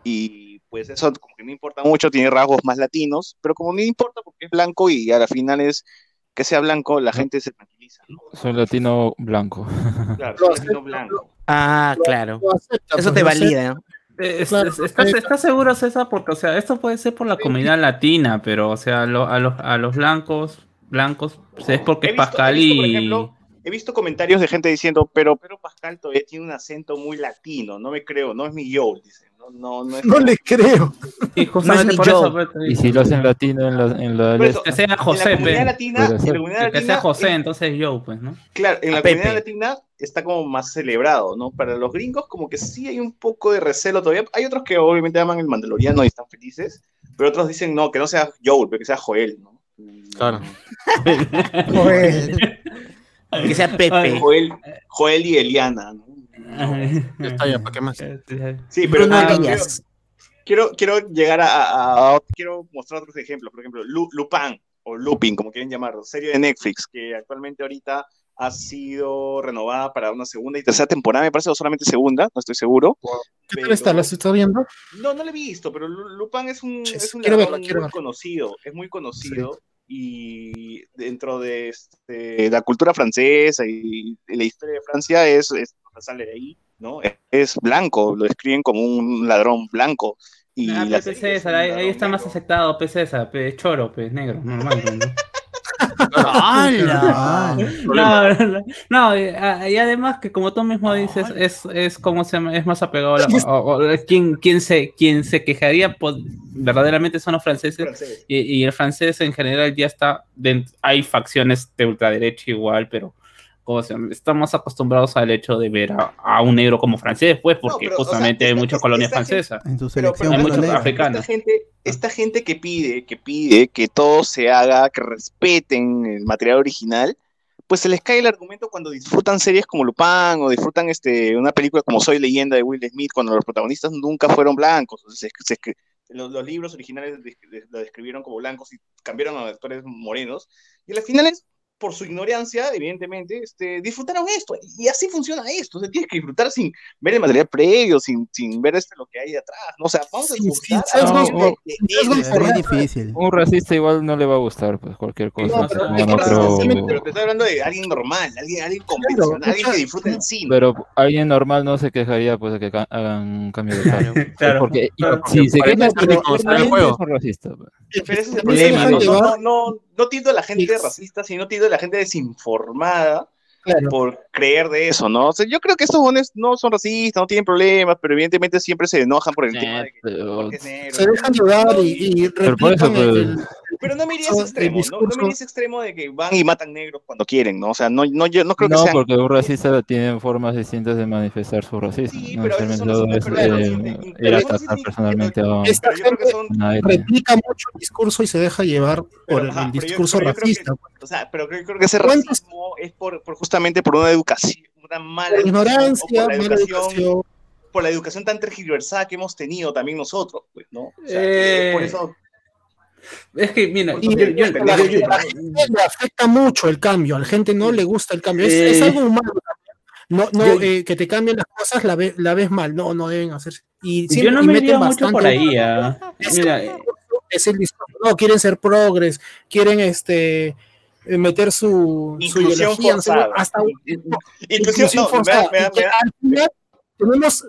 y pues eso como que no importa mucho, tiene rasgos más latinos, pero como no importa porque es blanco y a la final es que sea blanco, la gente se tranquiliza, ¿no? Soy latino blanco. Claro, es latino blanco. Ah, claro. Eso te valida. ¿no? Eh, es- Claro, es- ¿Estás, eh, estás seguro, César? Porque, o sea, esto puede ser por la comunidad latina, pero, o sea, lo- a, los, a los blancos, blancos, pues, es porque visto- Pascal he visto, por y... ejemplo, He visto comentarios de gente diciendo, pero, pero Pascal todavía tiene un acento muy latino, no me creo, no es mi Joel, dicen. No, no, no es No le creo. y justamente por yo. eso... pues, Y si lo hacen latino en la, en la Por eso, Que sea en la José, comunidad pe. latina, en la comunidad Que sea latina, José, es- entonces yo, pues, ¿no? Claro, en A la Pepe. comunidad latina está como más celebrado, ¿no? Para los gringos como que sí hay un poco de recelo todavía. Hay otros que obviamente aman el mandaloriano y están felices, pero otros dicen, no, que no sea Joel, pero que sea Joel, ¿no? Claro. Joder. Que sea Pepe. Joel, Joel y Eliana, ¿no? Ya está, ya, ¿para qué más? Sí, pero ah, quiero, quiero, quiero llegar a, a- a- Quiero mostrar otros ejemplos. Por ejemplo, Lu- Lupin, o Lupin, como quieren llamarlo, serie de Netflix, que actualmente ahorita ha sido renovada para una segunda y tercera temporada, me parece, o solamente segunda, no estoy seguro. ¿Qué tal está? ¿La estás viendo? No, no lo he visto, pero Lu- Lupin es un, Sí, es un quiero verla, quiero muy verla. conocido, es muy conocido y dentro de este, la cultura francesa y de la historia de Francia es, es- sale de ahí, ¿no? Es, es blanco, lo describen como un ladrón blanco. Y Ah, la pe, serie es César, ahí, ahí está más negro. aceptado, pe César, pe choro, pe negro, normal, pues, ¿no? No, no, no, y, además que como tú mismo dices, es, es como se llama, es más apegado a la, o- o- quien, quien se, quien se quejaría pues, verdaderamente son los franceses Francés. y, y el francés en general ya está, dent- hay facciones de ultraderecha igual, pero llama, estamos acostumbrados al hecho de ver a, a un negro como francés, pues, porque pero, o sea, justamente hay esta- muchas esta- colonias esta gente- francesas. En su Pero- selección pero- Hay puro muchos africanos. Esta gente, esta gente que pide, que pide que todo se haga, que respeten el material original, pues se les cae el argumento cuando disfrutan series como Lupin o disfrutan este, una película como Soy leyenda de Will Smith, cuando los protagonistas nunca fueron blancos. O sea, se- se- los, los libros originales lo describieron como blancos y cambiaron a actores morenos. Y al final es, por su ignorancia, evidentemente, este, disfrutaron esto. Y así funciona esto. O sea, tienes que disfrutar sin ver el material previo, sin, sin ver este, lo que hay atrás. ¿no? O sea, vamos a Sí, disfrutar. sí, sesgos de- Es muy difícil. Un racista igual no le va a gustar, pues cualquier cosa. Pero- Es necesariamente, pero te estoy hablando de alguien normal, alguien, alguien convencional, alguien que disfruta el cine. Pero alguien normal no se quejaría pues de que ca- hagan un cambio de Claro. cara. Claro. Porque Claro. si se quejan juego. son racistas. pues. Pero ese es el problema, no, no. No, tildo a la gente Sí. racista, sino tildo a la gente desinformada Claro. por creer de eso, ¿no? O sea, yo creo que estos jóvenes no son racistas, no tienen problemas, pero evidentemente siempre se enojan por el tema de que pero-. Se dejan llevar y, y eso, replican el- pues, el, Pero no me iría a ese extremo, no, no me iría a ese extremo de que van y matan negros cuando quieren, ¿no? O sea, no, no, yo no creo que No, sea... porque un racista tiene formas distintas de manifestar su racismo. Sí, no pero a veces necesariamente son todo los- es eh, ir a eso sí, personalmente a un- Esta gente son... replica mucho el discurso y se deja llevar por Pero, el, ajá, el discurso yo creo que- racista. O sea, pero creo, creo que ese ¿Cuántos- racismo es por, por justamente por una educación, una mala ignorancia, por la mala educación, educación. por la educación tan tergiversada que hemos tenido también nosotros, pues, ¿no? O sea, Eh, por eso... Es que, mira, Y yo, yo- la, yo- yo- la gente le afecta mucho el cambio, a la gente no le gusta el cambio, es, Eh, es algo humano. No, no yo- eh, que te cambien las cosas la, ve- la ves mal, no, no deben hacerse. Y yo siempre- no y me meten iría mucho por bastante- ahí. ah. Es, Mira, eh, es el discurso, no, quieren ser progres, quieren este eh, meter su, su Inclusión ideología, no sé, forzada. hasta Inclusión, inclusión no, forzada. me da- me da- tenemos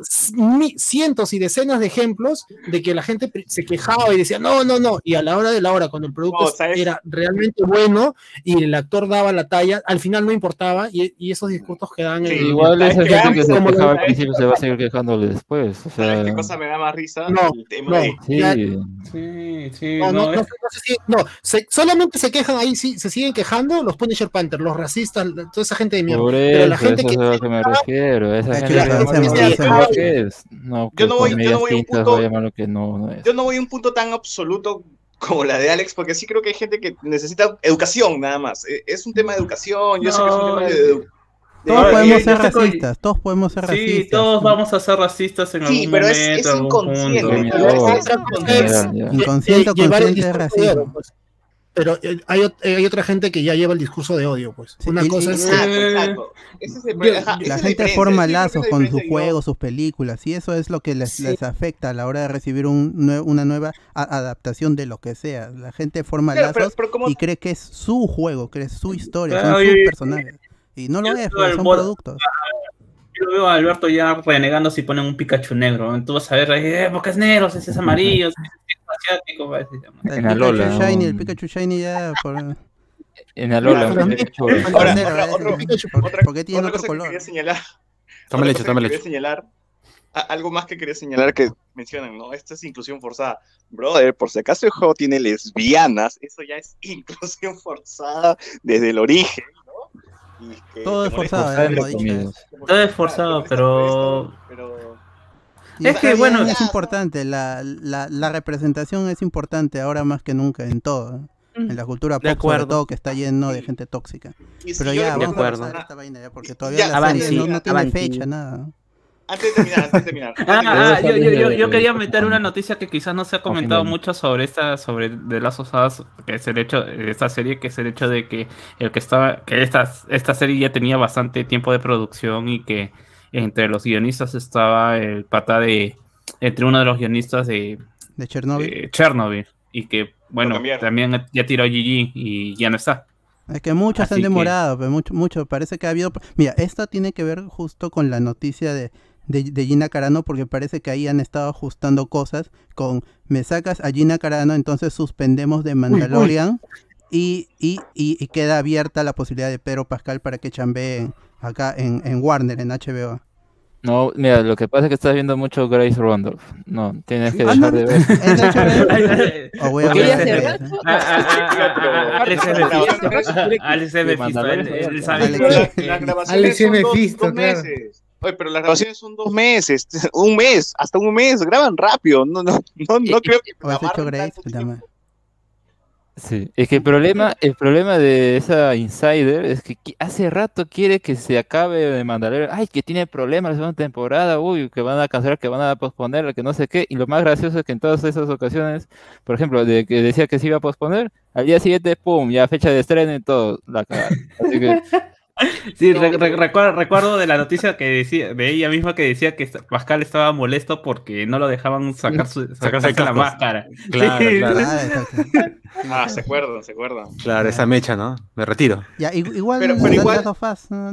cientos y decenas de ejemplos de que la gente se quejaba y decía, no, no, no, y a la hora de la hora, cuando el producto No, era realmente bueno y el actor daba la talla, al final no importaba y, y esos discursos quedaban Sí, en... Igual ¿sabes esa qué? gente que se quejaba al principio se va a seguir quejándole después. O ¿Sabes sea, qué cosa me da más risa? No, el tema no. de... sí. Ya- sí, sí, No, no, no, no, es- no sé si- no, se- solamente se quejan ahí, sí, se siguen quejando los Punisher Panthers, los racistas, toda esa gente de mierda. Por Pero la eso, gente eso que es a lo que me refiero. Esa Es que gente Yo no voy- con yo no medias voy a un punto- tan absoluto como la de Alex, porque sí creo que hay gente que necesita educación nada más. Eh, Es un tema de educación, yo sé que es un tema de... eh, de- Todos podemos ser con- racistas, todos podemos ser racistas. Sí, todos vamos a ser racistas en Sí, algún momento, inconsciente. Mi pero es-. Inconsciente o llevar el consciente es discurso de odio, racismo. Pero eh, hay, eh, hay otra gente que ya lleva el discurso de odio, pues. Sí, Una y- cosa y- es Exacto, Eh, exacto. Ese es el- yo- ajá, La gente forma que lazos con sus juegos, sus películas, y eso es lo que les, Sí. les afecta a la hora de recibir un una nueva adaptación de lo que sea. La gente forma Claro, lazos pero como y cree que es su juego, que es su historia, Claro, son y- sus personajes. Y no lo es, pues, son productos. Yo veo a Alberto ya renegando si ponen un Pikachu negro. Tú vas a ver, eh, porque es negro, ese es amarillo, ese es asiático. va a decir. El En Alola, Pikachu Shiny, el. Pikachu Shiny ya por, En Alola, Ahora, otra- ¿eh? otro- ¿Por- otra- por qué tiene otra otro color? que quería señalar. Toma leche, toma leche. quería señalar. a- algo más que quería señalar que mencionan, ¿no? Esta es inclusión forzada. Brother, por si acaso el juego tiene lesbianas, eso ya es inclusión forzada desde el origen. Y que Todo es forzado. Todo es forzado, pero- pero... Y Es que, bueno- es importante, la, la, la representación es importante ahora más que nunca en todo. ¿eh? En la cultura De pop, sobre acuerdo. todo, que está lleno de gente tóxica. Pero ya, vamos a esta vaina ya, porque todavía Ya, la avanti, serie no, no tiene avanti. fecha, nada. Antes de terminar, antes de terminar. Ah, antes de ah, yo, yo, yo, esa yo quería de- meter una noticia que quizás no se ha comentado mucho sobre esta, sobre de las osadas, que es el hecho, esta serie, que es el hecho de que el que estaba, que esta, esta serie ya tenía bastante tiempo de producción y que entre los guionistas estaba el pata de, entre uno de los guionistas de, De Chernobyl. de Chernobyl y que bueno también ya tiró GG y ya no está. Es que muchos se han Así que- demorado, pero mucho, mucho, parece que ha habido... Mira, esto tiene que ver justo con la noticia de, de, de Gina Carano, porque parece que ahí han estado ajustando cosas con, me sacas a Gina Carano, entonces suspendemos de Mandalorian Y, y, y, y queda abierta la posibilidad de Pedro Pascal para que chambeen acá en, en Warner, en HBO. No, mira, lo que pasa es que estás viendo mucho Grace Randolph. No, tienes que Ah, dejar de ver. ¿eh? Ah, ah, ah, ah, Alex Mephisto. Alex sabe Alex- Oye, pero las grabaciones son dos meses, un mes, hasta un mes, graban rápido. No, no, no, no creo que. Sí, es que el problema, el problema de esa insider es que hace rato quiere que se acabe de Mandalorian. Ay, que tiene problemas la segunda temporada, uy, que van a cancelar, que van a posponer, que no sé qué. Y lo más gracioso es que en todas esas ocasiones, por ejemplo, de que decía que se iba a posponer, al día siguiente, pum, ya fecha de estreno y todo, la cagaron. Así que Sí, re- re- recuerdo, recuerdo de la noticia que decía, de ella misma que decía que Pascal estaba molesto porque no lo dejaban sacar su, sacarse la máscara. Claro, Sí. claro. Ah. Ah, se acuerdan, se acuerdan. Claro, esa mecha, ¿no? Me retiro. Ya, igual, Pero- igual-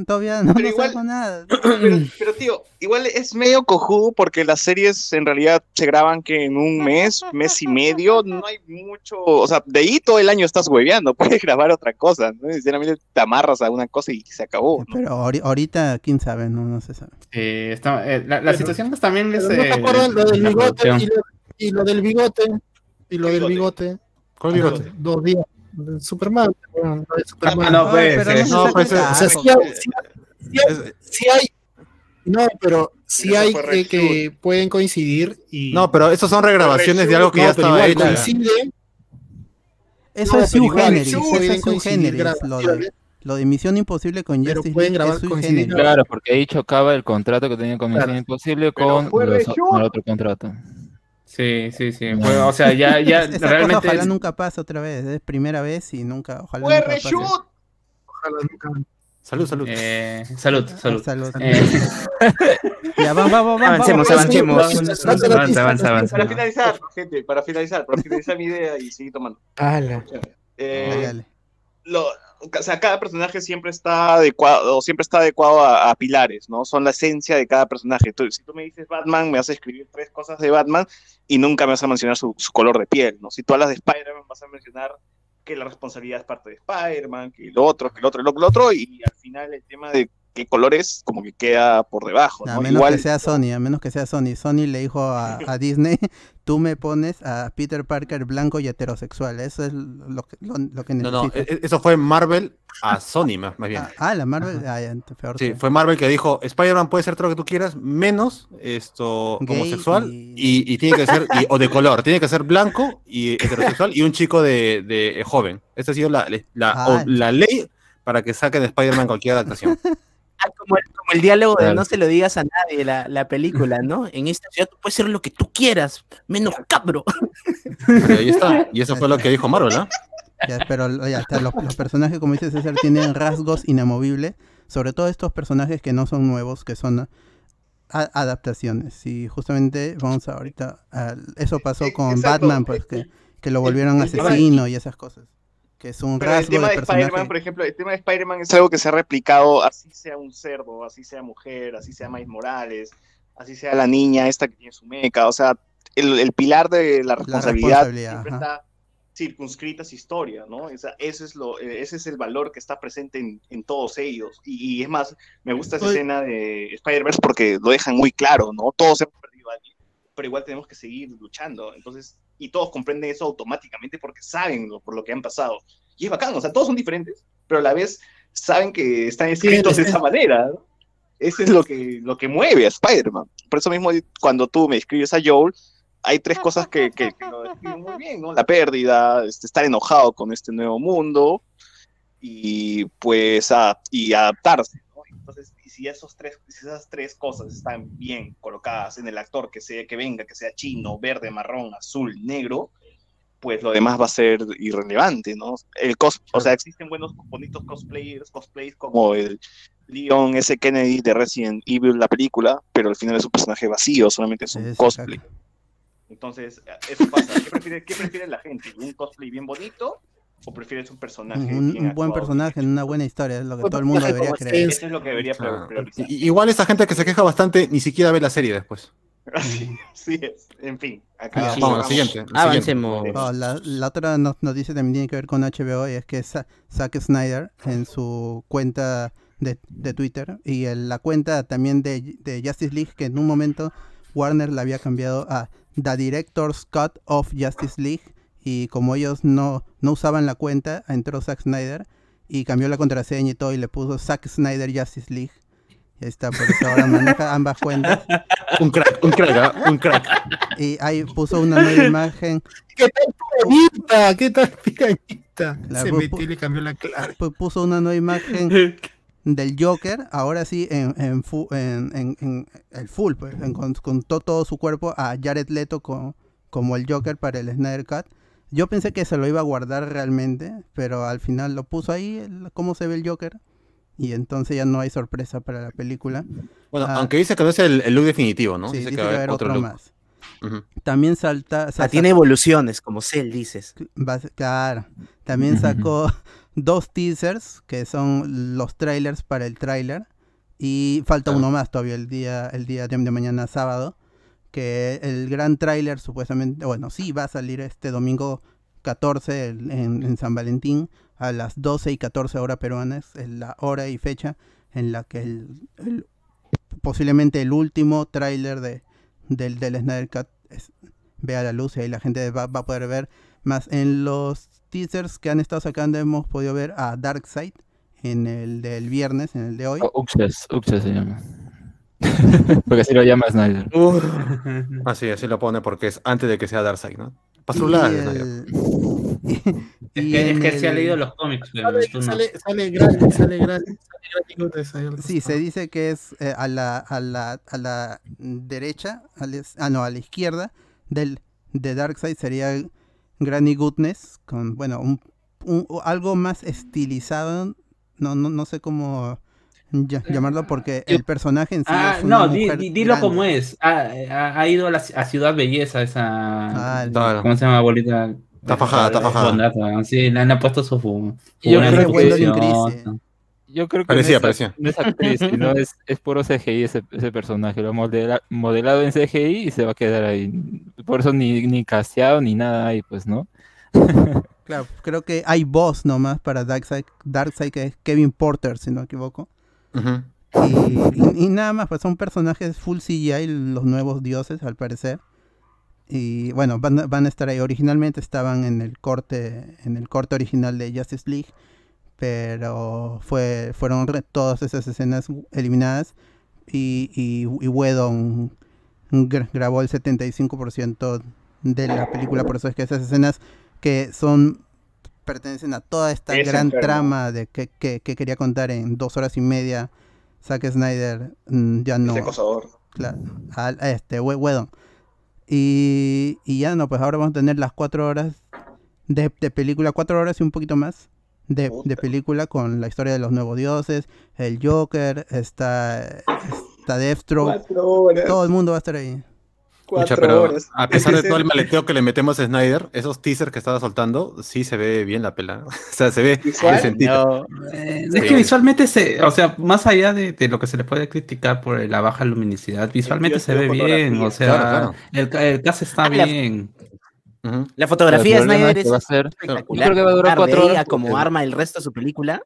todavía no, pero no igual- salgo nada. Pero, pero, tío, igual es medio cojudo porque las series en realidad se graban que en un mes, mes y medio, no hay mucho, o sea, de ahí todo el año estás hueveando, puedes grabar otra cosa, ¿no? Sinceramente te amarras a una cosa y se acabó, ¿no? Pero ahori- ahorita, quién sabe, no, no se sabe. Eh, está- eh, la, la situación pues también es... Pero ¿No te eh, acuerdas lo del bigote y lo, y lo del bigote? Y lo del Bigote. ¿Cuál bigote? Dos días. Superman. Ah, no, pues, pero eh, se no, saca pues, eh, O sea, sí hay, sí hay- sí hay- Es- sí hay- No, pero sí Eso hay que, pueden coincidir y. No, pero estos son regrabaciones de algo que No, ya pero estaba coincide. Eso No, es igual, generis, eso es coincidir generis. Lo de. Lo de Misión Imposible con Pero Justice pueden League grabar- es. Claro, porque ahí chocaba el contrato que tenía con Misión Claro. Imposible con, los- con el otro contrato. Sí, sí, sí. O sea, ya, ya Esa cosa realmente. ojalá nunca pase otra vez, es primera vez y nunca, ojalá ¡Fue nunca pase. reshoot! Ojalá nunca. Salud, salud. eh, salud, salud. Salud. Eh, Ya, vamos, vamos, vamos. Avancemos, vamos. avancemos. avanza, avanza, avanza. Para finalizar, gente, para finalizar, para finalizar mi idea y seguir tomando. Ala. Eh, Dale, dale. lo, o sea, cada personaje siempre está adecuado, siempre está adecuado a, a pilares, ¿no? Son la esencia de cada personaje. Entonces, si tú me dices Batman, me vas a escribir tres cosas de Batman y nunca me vas a mencionar su, su color de piel, ¿no? Si tú hablas de Spider-Man, vas a mencionar que la responsabilidad es parte de Spider-Man, que lo otro, que el otro, lo otro, y al final el tema de qué color es, como que queda por debajo, A ¿no? menos Igual, que sea Sony, a menos que sea Sony. Sony le dijo a, a Disney, tú me pones a Peter Parker blanco y heterosexual. Eso es lo que, lo, lo que No, no, necesito. e- e- eso fue Marvel a Sony, más, más bien. ah, ah, la Marvel. Ah, ya, ent- peor Sí, que- fue Marvel que dijo, Spider-Man puede ser todo lo que tú quieras, menos esto Gay homosexual y- y, y tiene que ser, y- o de color, tiene que ser blanco y heterosexual y un chico de, de eh, joven. Esta ha sido la, la, Ah. o- la ley para que saquen de Spider-Man cualquier adaptación. Como, el, como el diálogo de no se lo digas a nadie, la, la película, ¿no? En esta ciudad tú puedes ser lo que tú quieras, menos cabro. Y ahí está. Y eso fue lo que dijo Marvel, ¿no? Ya, pero ya está, los, los personajes, como dice César, tienen rasgos inamovibles. Sobre todo estos personajes que no son nuevos, que son a- adaptaciones. Y justamente, vamos a ahorita. a- eso pasó con exacto. Batman, pues que, que lo volvieron asesino y esas cosas. Que es un Pero el tema de de Spider-Man, por ejemplo, el tema de Spider-Man es algo que se ha replicado, así sea un cerdo, así sea mujer, así sea Miles Morales, así sea la niña esta que tiene su meca, o sea, el, el pilar de la responsabilidad, responsabilidad, siempre ajá. está circunscrita a su historia, ¿no? O sea, ese es lo, eh, ese es el valor que está presente en, en todos ellos. Y, y es más, me gusta esa Oye. escena de Spider-Verse porque lo dejan muy claro, ¿no? Todos hemos perdido a alguien, pero igual tenemos que seguir luchando. Entonces, y todos comprenden eso automáticamente porque saben lo- por lo que han pasado. Y es bacán, o sea, todos son diferentes, pero a la vez saben que están escritos de esa manera. ¿no? Eso es lo que, lo que mueve a Spider-Man. Por eso mismo, cuando tú me escribes a Joel, hay tres cosas que, que, que lo describen muy bien, ¿no? La pérdida, este, estar enojado con este nuevo mundo y pues a- y adaptarse, ¿no? Entonces, si, esos tres, si esas tres cosas están bien colocadas en el actor, que, sea, que venga, que sea chino, verde, marrón, azul, negro, pues lo demás va a ser irrelevante, ¿no? El cos o sea, existen buenos, bonitos cosplayers, cosplays como el Leon S. Kennedy de Resident Evil, la película, pero al final es un personaje vacío, solamente es un Es cosplay. caca. Entonces, eso pasa. ¿Qué prefiere, qué prefiere la gente? ¿Un cosplay bien bonito o prefieres un personaje Un, bien un buen personaje en una buena historia, es lo que Buen todo el mundo debería creer. Eso es lo que debería Claro. priorizar. Igual esa gente que se queja bastante ni siquiera ve la serie después. Así, así es. En fin, acá Ah, Vamos, la siguiente. la siguiente. Avancemos. Oh, la, la otra no- noticia también tiene que ver con HBO y es que Sa- Zack Snyder en su cuenta de, de Twitter y en la cuenta también de, de Justice League que en un momento Warner la había cambiado a The Director's Cut of Justice League y como ellos no, no usaban la cuenta entró Zack Snyder y cambió la contraseña y todo y le puso Zack Snyder Justice League y ahí está por eso ahora maneja ambas cuentas Un crack, un crack, ¿ah? un crack. y ahí puso una nueva imagen ¿Qué tal piranita? ¿Qué tal piranita? La Se metió y le cambió la clave. pu- puso una nueva imagen del Joker, ahora sí en, en, fu- en- en- en el full, pues, en- con, con to- todo su cuerpo a Jared Leto co- como el Joker para el Snyder Cut. Yo pensé que se lo iba a guardar realmente, pero al final lo puso ahí, el- cómo se ve el Joker, y entonces ya no hay sorpresa para la película. Bueno, Ah. aunque dice que no es el, el look definitivo, ¿no? sí, dice, dice que va a haber otro, look. más. También salta... O tiene evoluciones, como Cell dices. Va a ser- Claro. También sacó dos teasers que son los trailers para el trailer. Y falta uno más todavía el día, el día de de mañana sábado. Que el gran trailer supuestamente, bueno, sí va a salir este domingo 14 el- en, San Valentín a las 12 y 14 horas peruanas. Es la hora y fecha en la que el, posiblemente el último tráiler de, del, del Snyder Cut vea la luz y ahí la gente va, va a poder ver más. En los teasers que han estado sacando hemos podido ver a Darkseid en el del viernes, en el de hoy. Oh, Uxas, Uxas se llama. Porque así lo llama Snyder. Así, así lo pone porque es antes de que sea Darkseid, ¿no? Pastrular. el- Es que, es sí ha leído los cómics, Sale, no. Sí, se dice que es eh, a, la, a, la, a la derecha, es- ah, no, a la izquierda del, de Darkseid sería Granny Goodness, con, bueno, un, algo más estilizado, no, no, no sé cómo ll- llamarlo, porque el personaje en sí Ah, es una no, mujer di- dilo grande. como es. Ha, ha- ha ido a, la, a Ciudad Belleza, esa. Ah. ¿Cómo se llama, abuelita? Está fajada, está fajada. Bondata, Sí, le han puesto su. su Yo buena creo que. Yo creo que Parecía, no, es, parecía. no es actriz, sino es, es puro CGI ese, ese personaje. Lo ha modela- modelado en CGI y se va a quedar ahí. Por eso ni, ni casteado ni nada ahí, pues, ¿no? Claro, creo que hay voz nomás para Darkseid, Darkseid que es Kevin Porter, si no me equivoco. Y, nada más, pues son personajes full CGI, los nuevos dioses, al parecer. Y bueno, van, van a estar ahí. Originalmente estaban en el corte, en el corte original de Justice League, pero fue, fueron todas esas escenas eliminadas y, y, y Whedon gra- grabó el 75% de la película, por eso es que esas escenas que son pertenecen a toda esta Es gran enfermo. trama de que, que- que quería contar en dos horas y media Zack Snyder mm, ya no Ese acosador. claro, al- a este Whedon. y, y ya no pues ahora vamos a tener las cuatro horas de, de película cuatro horas y un poquito más de, de película con la historia de los nuevos dioses el Joker está está Deathstroke todo el mundo va a estar ahí Cuatro pero horas. a pesar de todo el maleteo que le metemos a Snyder, esos teasers que estaba soltando, sí se ve bien la pela. O sea, se ve Visual, decentito. Eh, Sí. Es que visualmente se, o sea, más allá de, de lo que se le puede criticar por la baja luminosidad, visualmente se ve bien, o sea, Claro, claro. El, el cast está Ah, la- bien. La fotografía de Snyder es que va a ser- espectacular. yo creo que va a durar cuatro horas como arma el resto de su película.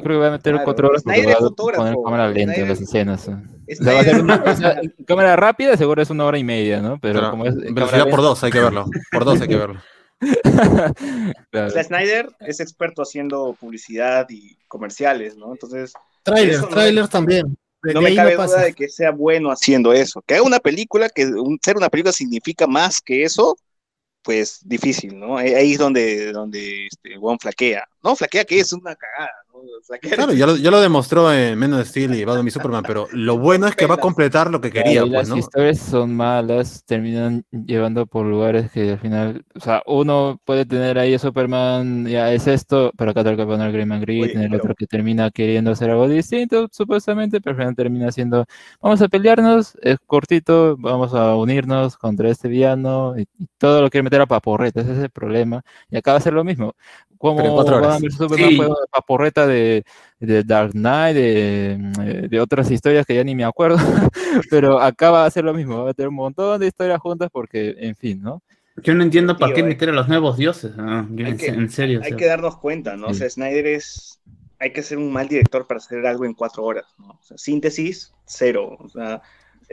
Yo creo que va a meter Claro, cuatro horas porque a poner cámara lenta en las escenas. O sea, Snyder- va a ser una, o sea, en cámara rápida seguro es una hora y media, ¿no? Pero Claro, como es en velocidad por dos, hay que verlo. Por dos hay que verlo. claro. Sea, Snyder es experto haciendo publicidad y comerciales, ¿no? Entonces, Trailers, no trailers también. De, no me cabe no duda de que sea bueno haciendo eso. Que haga una película, que un- ser una película significa más que eso, pues difícil, ¿no? Ahí ahí es donde, donde este, Juan flaquea. No, flaquea que es una cagada, Flaquea- Claro, ya lo, ya lo demostró en Man of Steel y Batman y Superman, pero lo bueno es que va a completar lo que quería, pues, las ¿no? historias son malas, terminan llevando por lugares que al final, o sea, uno puede tener ahí a Superman, ya es esto, pero acá tengo que poner Green Man Green, tener pero- otro que termina queriendo hacer algo distinto, supuestamente, pero al final termina siendo, vamos a pelearnos, es cortito, vamos a unirnos contra este villano, y, y todo lo quiere meter a paporreta, ese es el problema, y acá va a ser lo mismo. Como Pero en cuatro horas. Batman Superman Sí. fue una paporreta de, de Dark Knight, de, eh, de otras historias que ya ni me acuerdo, pero acá va a ser lo mismo, va a tener un montón de historias juntas porque, en fin, ¿no? Yo no entiendo para Tío, qué meter a los nuevos dioses. ah, yo en, que- en serio. o hay sea. que darnos cuenta, ¿no? O sea, Snyder es. Hay que ser un mal director para hacer algo en cuatro horas, ¿no? O sea, síntesis, cero. O sea,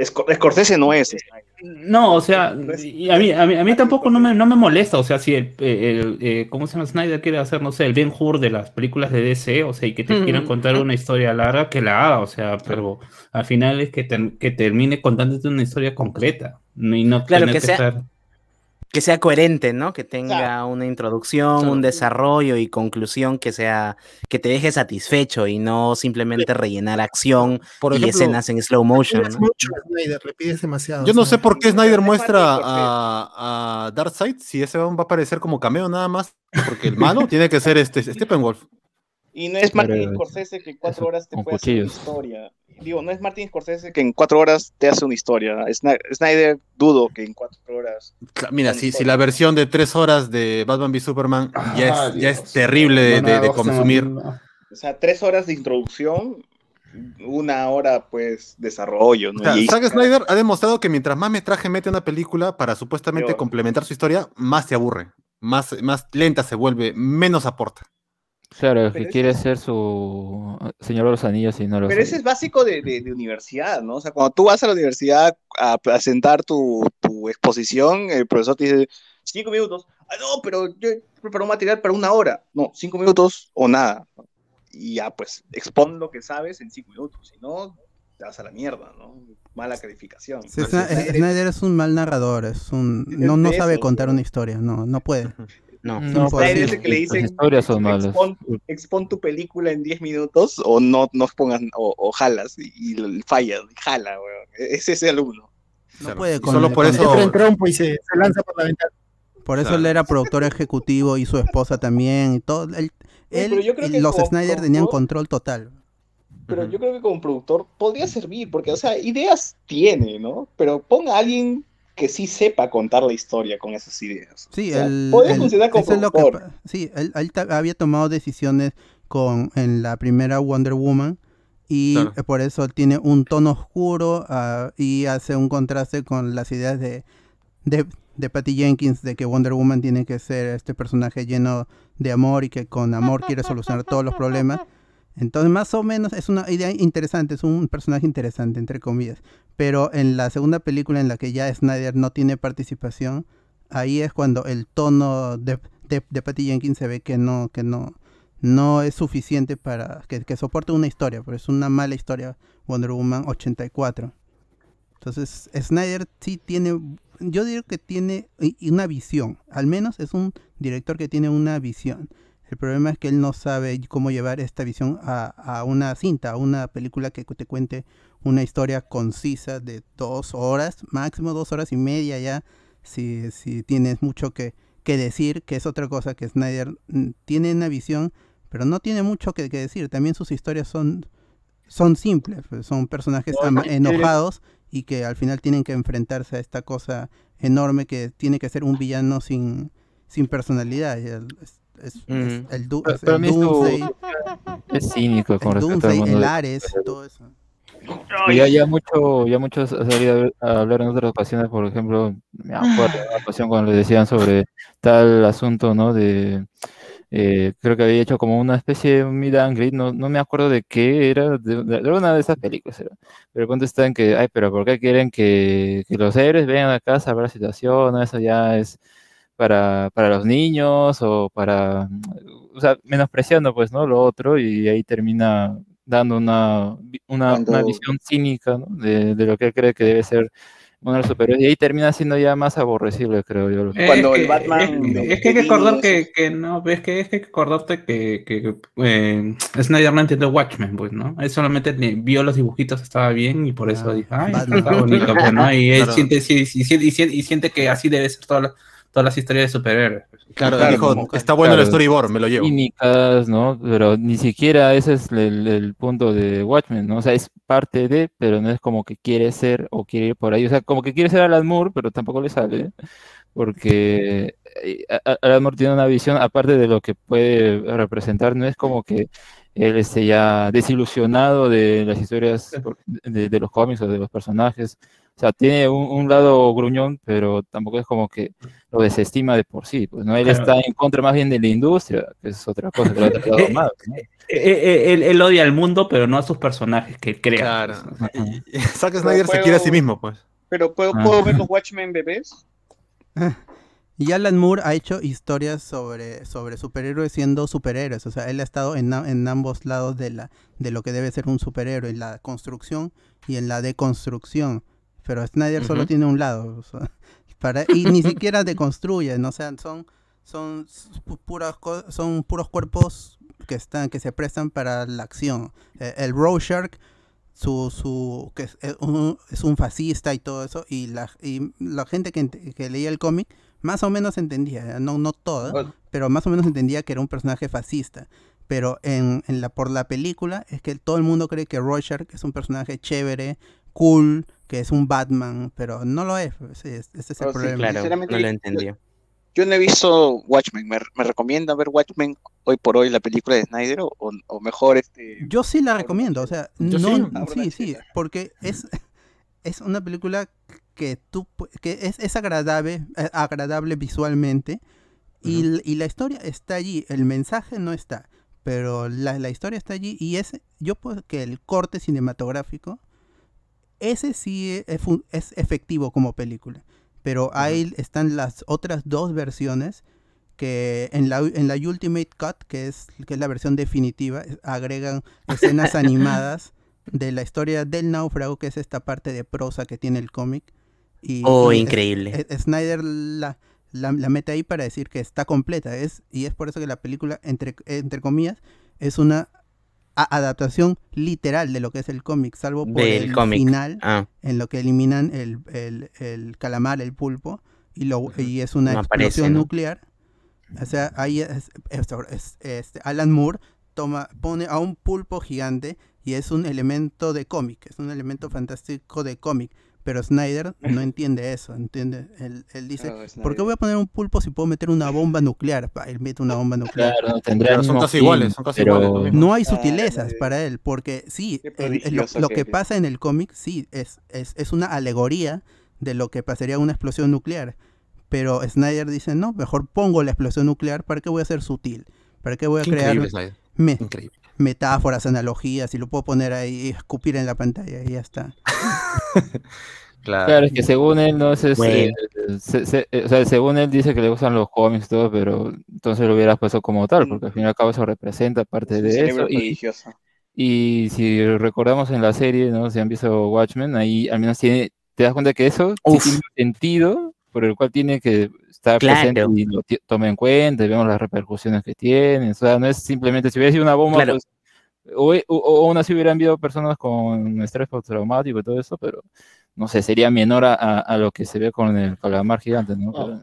Scorsese no es. Snyder. No, o sea, y a mí, a mí, a mí tampoco no me, no me molesta, o sea, si el, el, eh, ¿cómo se llama? Snyder quiere hacer, no sé, el Ben Hur de las películas de DC, o sea, y que te quieran contar una historia larga, que la haga, o sea, pero al final es que, que termine contándote una historia concreta, no- y no Claro, tener que sea- estar- que sea coherente, ¿no? Que tenga Claro. una introducción, Claro. un desarrollo y conclusión que sea, que te deje satisfecho y no simplemente rellenar acción Por y ejemplo, escenas en slow motion. ¿no? mucho a Snyder, le pides demasiado. Yo no sé por qué Snyder Es muestra a, a Darkseid si ese va a aparecer como cameo nada más, porque el malo tiene que ser este Steppenwolf. Y no es Pero Martin es- Scorsese que en cuatro horas te puede hacer una historia. Digo, no es Martin Scorsese que en cuatro horas te hace una historia. Sny- Snyder dudo que en cuatro horas. Mira, si, si la versión de tres horas de Batman v Superman ya Ah, es, ya es terrible de, de- de No, no, consumir. no. O sea, tres horas de introducción, una hora, pues, desarrollo. ¿no? O sea, Y ahí Zack. Snyder ha demostrado que mientras más metraje mete una película para supuestamente complementar su historia, más se aburre, más, más lenta se vuelve, menos aporta. Claro, que quiere es- ser su Señor de los Anillos y no lo Pero ese es básico de, de- de universidad, ¿no? O sea, cuando tú vas a la universidad a presentar tu, tu exposición, el profesor te dice, cinco minutos. Ah, no, pero yo preparo un material para una hora. No, cinco minutos o nada. Y ya, pues, expon lo que sabes en cinco minutos. Si no, te vas a la mierda, ¿no? Mala calificación. Sí, Snyder es- un mal narrador, es un no, no sabe eso, contar una historia, no, no puede. No. No, pues, sí, el que le las dicen, historias son malas. expon, expon tu película en 10 minutos o no, no pongas, o, o jalas y, y fallas, y jala, weón. Es ese alumno. No Claro. puede con- solo por con- eso- Entra en trompo y se, se lanza por la ventana. Por eso Claro. él era productor ejecutivo y su esposa también y todo. Él, él pero yo creo y que los Snyder tenían control total. Pero yo creo que como productor podría servir, porque, o sea, ideas tiene, ¿no? Pero ponga a alguien que sí sepa contar la historia con esas ideas. Sí, O sea, él, funcionar como es lo que sí, él, había tomado decisiones con en la primera Wonder Woman y Claro. por eso tiene un tono oscuro ah, y hace un contraste con las ideas de, de, de Patty Jenkins de que Wonder Woman tiene que ser este personaje lleno de amor y que con amor quiere solucionar todos los problemas. Entonces, más o menos es una idea interesante, es un personaje interesante, entre comillas. Pero en la segunda película en la que ya Snyder no tiene participación, ahí es cuando el tono de, de, de Patty Jenkins se ve que no, que no, no es suficiente para que, que soporte una historia, pero es una mala historia Wonder Woman 84. Entonces, Snyder sí tiene, yo digo que tiene una visión, al menos es un director que tiene una visión. El problema es que él no sabe cómo llevar esta visión a, a una cinta, a una película que te cuente una historia concisa de dos horas, máximo dos horas y media ya, si, si tienes mucho que, que decir, que es otra cosa que Snyder mm, tiene una visión, pero no tiene mucho que, que decir. También sus historias son, son simples, pues, son personajes enojados y que al final tienen que enfrentarse a esta cosa enorme que tiene que ser un villano sin, sin personalidad. Es- es- es el, du- Pero- es pero el Doomsday, Es cínico con el, respecto al Doomsday, mundo. el Ares, todo eso. Ya, ya mucho, ya muchos han salido a hablar en otras ocasiones, por ejemplo, me acuerdo de una ocasión cuando le decían sobre tal asunto, ¿no? De, eh, creo que había hecho como una especie de meet and no, no me acuerdo de qué era, de, de- de una de esas películas era. Pero el punto está en que, ay, pero ¿por qué quieren que, que los héroes vengan acá a salvar la situación? ¿no? Eso ya es para, para los niños o para, o sea, menospreciando pues, ¿no? Lo otro y ahí termina dando una, una, visión cínica, ¿no? De, de lo que él cree que debe ser uno de los superhéroes y ahí termina siendo ya más aborrecible, creo yo. Eh, Cuando es el que- Batman Es, que hay que acordar que, que no, es que, es que hay que acordarte que, que eh, Snyder no entiende Watchmen, pues, ¿no? Él solamente vio los dibujitos, estaba bien y por eso Ah, dijo, ay, Batman. está bonito, pues, ¿no? Y él Claro. siente, siente- y, siente, y siente que así debe ser todas las, todas las historias de superhéroes. Claro, Claro, dijo, como- está bueno el claro. storyboard, me lo llevo. Cínicas, ¿no? Pero ni siquiera ese es el, el punto de Watchmen, ¿no? O sea, es parte de, pero no es como que quiere ser o quiere ir por ahí. O sea, como que quiere ser Alan Moore, pero tampoco le sale. Porque eh, Alan Moore tiene una visión, aparte de lo que puede representar, no es como que él esté ya desilusionado de las historias de, de los cómics o de los personajes. O sea, tiene un, un lado gruñón, pero tampoco es como que lo desestima de por sí. Pues no, él Claro. está en contra más bien de la industria, que es otra cosa que lo ha tratado Eh, mal, ¿no? Eh, eh, él, él odia al mundo, pero no a sus personajes que crea. Claro. pues, Zack Snyder se quiere a sí mismo, pues. Pero ¿puedo, Ah. ¿puedo ver los Watchmen bebés? Y Alan Moore ha hecho historias sobre, sobre superhéroes siendo superhéroes. O sea, él ha estado en, a- en ambos lados de, la, de lo que debe ser un superhéroe, en la construcción y en la deconstrucción. Pero Snyder solo Ujú. tiene un lado. o sea, para, y ni siquiera deconstruye, ¿no? O sea, son, son, pu- puras son puros cuerpos que, están, que se prestan para la acción. Eh, el Rorschach su, su que es, un, es un fascista y todo eso y la, y la gente que, que leía el cómic más o menos entendía, no, no toda, Bueno. pero más o menos entendía que era un personaje fascista. Pero en, en la, por la película es que todo el mundo cree que Rorschach es un personaje chévere, cool, que es un Batman, pero no lo es. pues, sí, es- ese es el Oh, sí, problema. Claro, Sinceramente, no lo entendió. Yo no he visto Watchmen. ¿Me, me recomienda ver Watchmen hoy por hoy, la película de Snyder? ¿O, o mejor este...? Yo sí la recomiendo, o sea, Yo no, sí. Sí, porque es, es una película que tú que es, es agradable, eh, agradable visualmente y, y la historia está allí, el mensaje no está, pero la, la historia está allí y es, yo puedo que el corte cinematográfico, ese sí es, efectivo como película, pero ahí están las otras dos versiones que en la, en la Ultimate Cut, que es, que es la versión definitiva, agregan escenas animadas de la historia del náufrago, que es esta parte de prosa que tiene el cómic. Y, Oh, y increíble. es- Snyder la, la, la mete ahí para decir que está completa. Es, y es por eso que la película, entre, entre comillas, es una adaptación literal de lo que es el cómic, salvo por Del el cómic. final, Ah, en lo que eliminan el, el- el calamar, el pulpo, y, lo, y es una No aparece, explosión ¿no? nuclear. O sea, ahí es, es- es- este, Alan Moore toma, pone a un pulpo gigante y es un elemento de cómic, es un elemento fantástico de cómic. Pero Snyder no entiende eso, entiende. Él, él dice, Claro, ¿por qué voy a poner un pulpo si puedo meter una bomba nuclear? Pa, él mete una bomba nuclear. Claro, no tendrá el son casi fin, iguales, son casi pero iguales. No hay sutilezas para él, porque sí, Qué el- el- lo, que pasa en el cómic, sí, es, es, es una alegoría de lo que pasaría una explosión nuclear. Pero Snyder dice, no, mejor pongo la explosión nuclear, ¿para qué voy a ser sutil? ¿Para qué voy a Qué crear increíble, Snyder. me- Increíble. Metáforas, analogías, y lo puedo poner ahí y escupir en la pantalla y ya está. Claro. Claro, es que según él, no es, Bueno. eh, se- se- eh, o sea, según él dice que le gustan los cómics y todo, pero entonces lo hubieras puesto como tal, porque al fin y al cabo eso representa parte de eso. Y, si recordamos en la serie, ¿no? Si han visto Watchmen, ahí al menos tiene, te das cuenta que eso sí tiene un sentido por el cual tiene que estar Claro. presente y lo toma en cuenta y vemos las repercusiones que tiene. O sea, no es simplemente si hubiera sido una bomba, Claro. pues, o, o, o aún así hubiera enviado personas con estrés postraumático y todo eso, pero no sé, sería menor a, a- a lo que se ve con el calamar gigante, ¿no? O,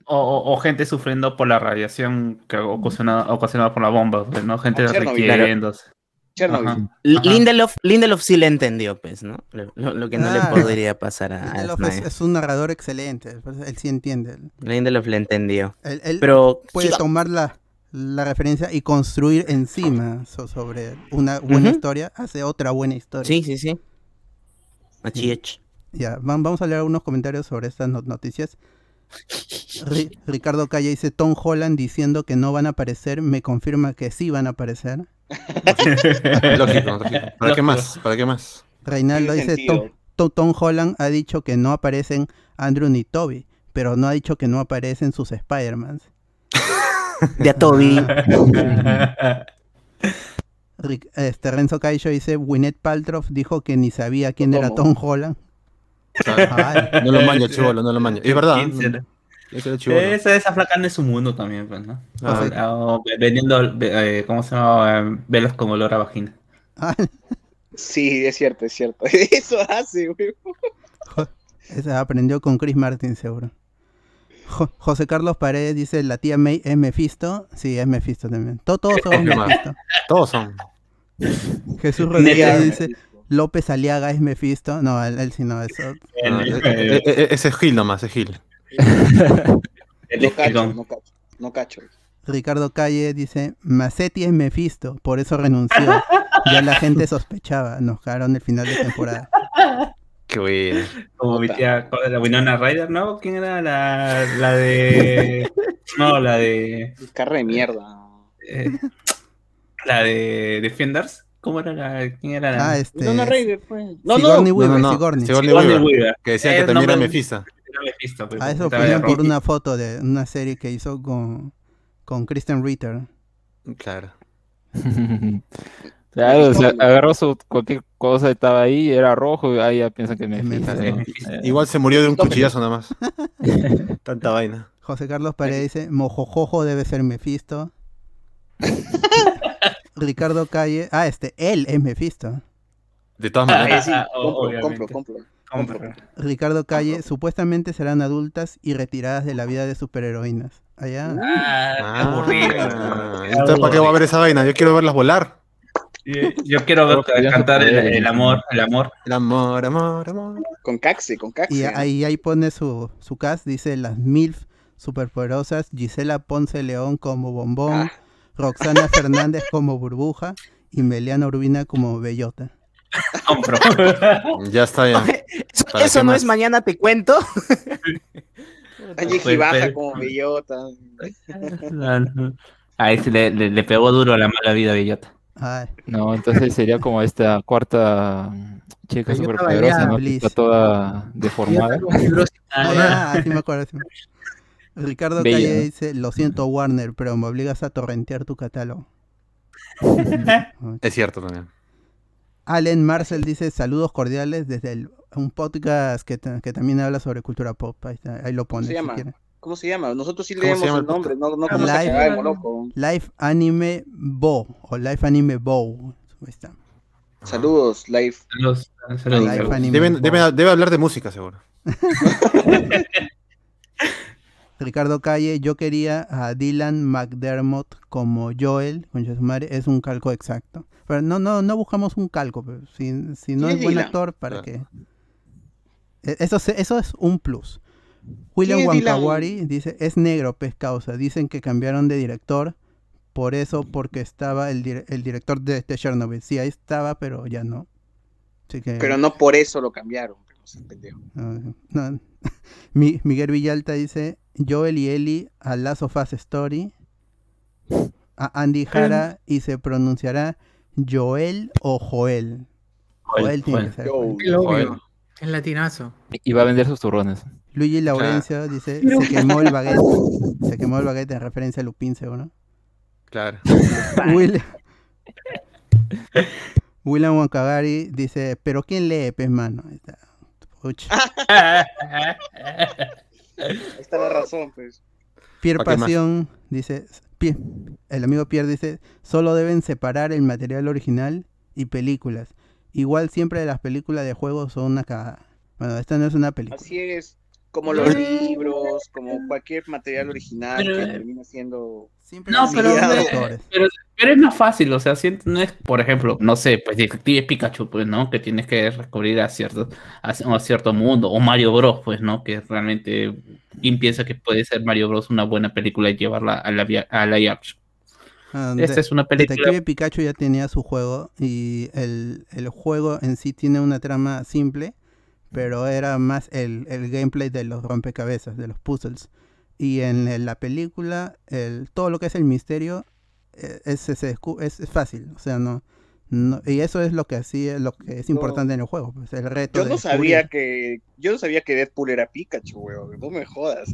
o- gente sufriendo por la radiación que ocasionada, ocasionada por la bomba, pues, ¿no? Gente requiriéndose. Chernobyl. Lindelof, Lindelof sí le entendió, pues, ¿no? Lo, que no le podría pasar a, a Lindelof es, un narrador excelente, pues, él sí entiende. Lindelof le entendió. Él, él Pero puede tomar la, la referencia y construir encima so- sobre una buena historia, hace otra buena historia. Sí, sí, sí. Achiech. Ya, vam- vamos a leer algunos comentarios sobre estas no- noticias. Ri- Ricardo Calle dice, Tom Holland diciendo que no van a aparecer, me confirma que sí van a aparecer. Lógico, lógico. ¿Para qué más? ¿Para qué más? Reinaldo dice, Tom. Tom- Tom Holland ha dicho que no aparecen Andrew ni Toby, pero no ha dicho que no aparecen sus Spider-Man. De a Toby. Este, Renzo Caillo dice, Gwyneth Paltrow dijo que ni sabía quién era. Tom Holland. Claro. No lo maña, chivolo, no lo maña. Es verdad. ¿Quién será? Ese era. Esa, esa flaca no es su mundo también, pues, ¿no? Ah, O- o vendiendo, eh, ¿cómo se llama? Eh, Velas con olor a vagina. ay, Sí, es cierto, es cierto. Eso hace, güey. ese aprendió con Chris Martin seguro. Jo- José Carlos Paredes dice, la tía May es Mephisto. Sí, es Mephisto también. To- todos más. Mephisto. Todos son. Jesús Rodríguez dice, López Aliaga es Mephisto. No, él, él sí no, eso. No, El- e- e- e- ese es Gil nomás, es Gil. No cacho, no cacho. No cacho. Ricardo Calle dice, Macetti es Mephisto, por eso renunció. Ya la gente sospechaba, nos cagaron el final de temporada. Qué bueno. Como mi tía, ¿cuál era? Winona Ryder, ¿no? ¿Quién era la, la de. No, la de. Carre de mierda. eh, la de Defenders. ¿Cómo era la.? ¿Quién era la.? Ah, este... Winona Ryder, pues. No, Sigourney no. Weaver, no, no. Sigourney. Sigourney Sigourney Weaver, Weaver. Que decían que también era nombre- A eso de por una foto de una serie que hizo con, con Kristen Ritter. Claro. Claro, o sea, agarró su cualquier cosa estaba ahí, era rojo, y ahí ya piensan que me Es Mephisto. Eh, Igual se murió de un cuchillazo nada más. Tanta vaina. José Carlos Paredes dice, Mojojojo debe ser Mephisto. Ricardo Calle, ah, este, él es Mephisto. De todas Ah, maneras. sí, Ah, compro, obviamente. compro, compro. Compra. Ricardo Calle, supuestamente serán adultas y retiradas de la vida de superheroínas. Allá. Ah, Ah, entonces, ¿para qué voy a ver esa vaina? Yo quiero verlas volar. Yo, yo quiero ver- cantar el, amor, el amor. El amor, amor, amor. Con Caxe, con Caxe. Y ahí, ahí pone su, su cast, dice las MILF superpoderosas, Gisela Ponce León como Bombón, Ah. Roxana Fernández como Burbuja y Meliana Urbina como Bellota. Compro. Ya está ya. Eso, ¿Para eso qué no más? es mañana te cuento. Angie baja como bellota. Ahí se le, le, le pegó duro la mala vida a Bellota. Ay, No, entonces sería como esta cuarta chica estaba poderosa, está toda deformada. ah, ya, sí me acuerdo. sí me acuerdo. Ricardo Bella, Calle dice, lo siento Warner, pero me obligas a torrentear tu catálogo. Es cierto también. Allen Marcel dice, saludos cordiales desde el- un podcast que, que también habla sobre cultura pop. Ahí, está, ahí lo pone. se si llama? quiere. ¿Cómo se llama? Nosotros sí ¿Cómo se leemos llama el el nombre, no, no como Live- se Moloco. Live Anime Bo o Live Anime Bow. Ahí está. Saludos, live. Saludos, saludos, Deben, Bow. debe, debe hablar de música, seguro. Ricardo Calle, yo quería a Dylan McDermott como Joel, madre, es un calco exacto. Pero no, no, no buscamos un calco, pero si, si no ¿Quién es buen Dylan? actor, ¿para Claro. qué? E- Eso, se- eso es un plus. William. Wankawari dice, es negro, pez causa. Dicen que cambiaron de director, por eso, porque estaba el, dir- el director de, de Chernobyl. Sí, ahí estaba, pero ya no. Así que, Pero no por eso lo cambiaron. pero no. Ah, no. Mi- Miguel Villalta dice Joel y Ellie a Last of Us Story. A Andy Jara y se pronunciará Joel o Joel. Joel, tiene que ser. Yo, El obvio. Joder. El latinazo. Y va a vender sus turrones. Luigi Laurencio dice se quemó el baguette. Se quemó el baguette en referencia a Lupin, seguro. Claro. Will- William Wankagari dice, pero ¿quién lee, pez mano? Ahí está. Ahí está la razón, pues. Pierre ¿Pa' qué más? Pasión dice, El amigo Pierre dice, solo deben separar el material original y películas. Igual siempre las películas de juegos son una cagada. Bueno, esta no es una película. Así es. Como los libros, como cualquier material original Pero, que eh, termina siendo. Siempre No, pero, pero, pero es más fácil, o sea, si no es, por ejemplo, no sé, pues Detective Pikachu, pues, ¿no? Que tienes que recurrir a cierto, a, a cierto mundo, o Mario Bros, pues, ¿no? Que realmente, ¿quién piensa que puede ser Mario Bros una buena película y llevarla a la, a action? Ah, Esta de- es una película Detective Pikachu ya tenía su juego y el, el juego en sí tiene una trama simple, pero era más el, el gameplay de los rompecabezas, de los puzzles. Y en la película, el, todo lo que es el misterio eh, es, es, es fácil, o sea, no, no- y eso es lo que así lo que es importante en el juego, pues el reto. Yo de no sabía que. Yo no sabía que Deadpool era Pikachu, weón. No me jodas.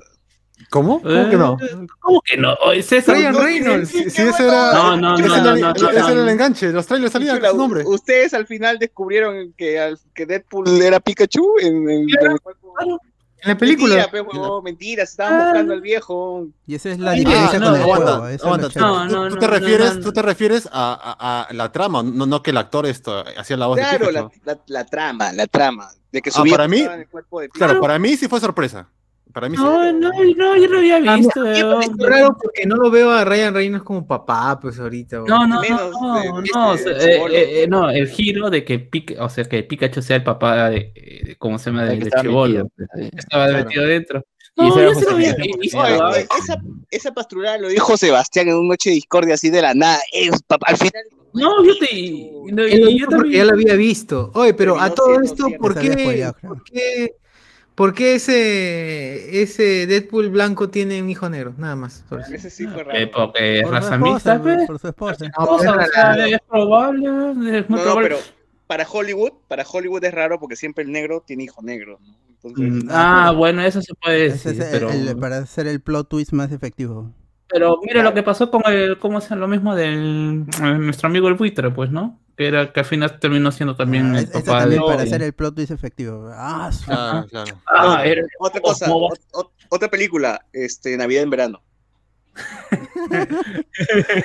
¿Cómo? ¿Cómo que no? ¿Cómo que no? César, Ryan no- Reynolds. Si, si ese era. No, no, no, ese no, era el enganche. Los trailers salían con su nombre. Ustedes al final descubrieron que, al- que Deadpool era Pikachu en, en- en el cuerpo. En la película. Mentira, pe, huevón, mentira, se estaban buscando al viejo. Y esa es la Ah, diferencia no, con el aguanta, juego. tú, no, tú no, te no, refieres, no. tú te refieres a, a- a la trama, no, no que el actor esto hacía la voz Claro, de la, Pikachu. la, la trama, la trama. De que Ah, para mí- estaba en el cuerpo de Pikachu. Claro, para mí sí fue sorpresa. Para mí sí. No, no, no, yo lo había A mí visto. weón. pareció raro porque no lo veo a Ryan Reynolds como papá, pues ahorita. No, no, Menos no, de- no, no, eh, chibolo. eh, eh, no, el giro de que Pica- o sea, que Pikachu sea el papá de, de- ¿cómo se llama? De, de estaba Chibolo. metido, pues. Estaba Claro. metido dentro. No, yo se lo había visto. esa, esa pasturada lo dijo Sebastián en una noche de discordia así de la nada. Es, papá, al final. No, yo te. no, yo también. ya lo había visto. Oye, pero a Terminó todo esto. ¿por qué, por qué, por qué ese, ese Deadpool blanco tiene un hijo negro? Nada más. por. Ese sí fue Eh, raro. porque es Por su raza esposa, mixta, pues. por su esposa. No, es probable. Es muy No, no, probable. pero para Hollywood, para Hollywood es raro porque siempre el negro tiene hijo negro. ¿no? Entonces, Mm, Ah, bueno, eso se puede Ese decir. es el- pero, el- para hacer el plot twist más efectivo. Pero mira lo que pasó con el. ¿Cómo es lo mismo del. eh, nuestro amigo el buitre, pues, ¿no? Que era que al final terminó siendo también Ah, el papá también de. para hacer el plot twist efectivo. Ah, su- Claro, claro. Ah, era- otra cosa, ot- ot- otra película, este, Navidad en verano.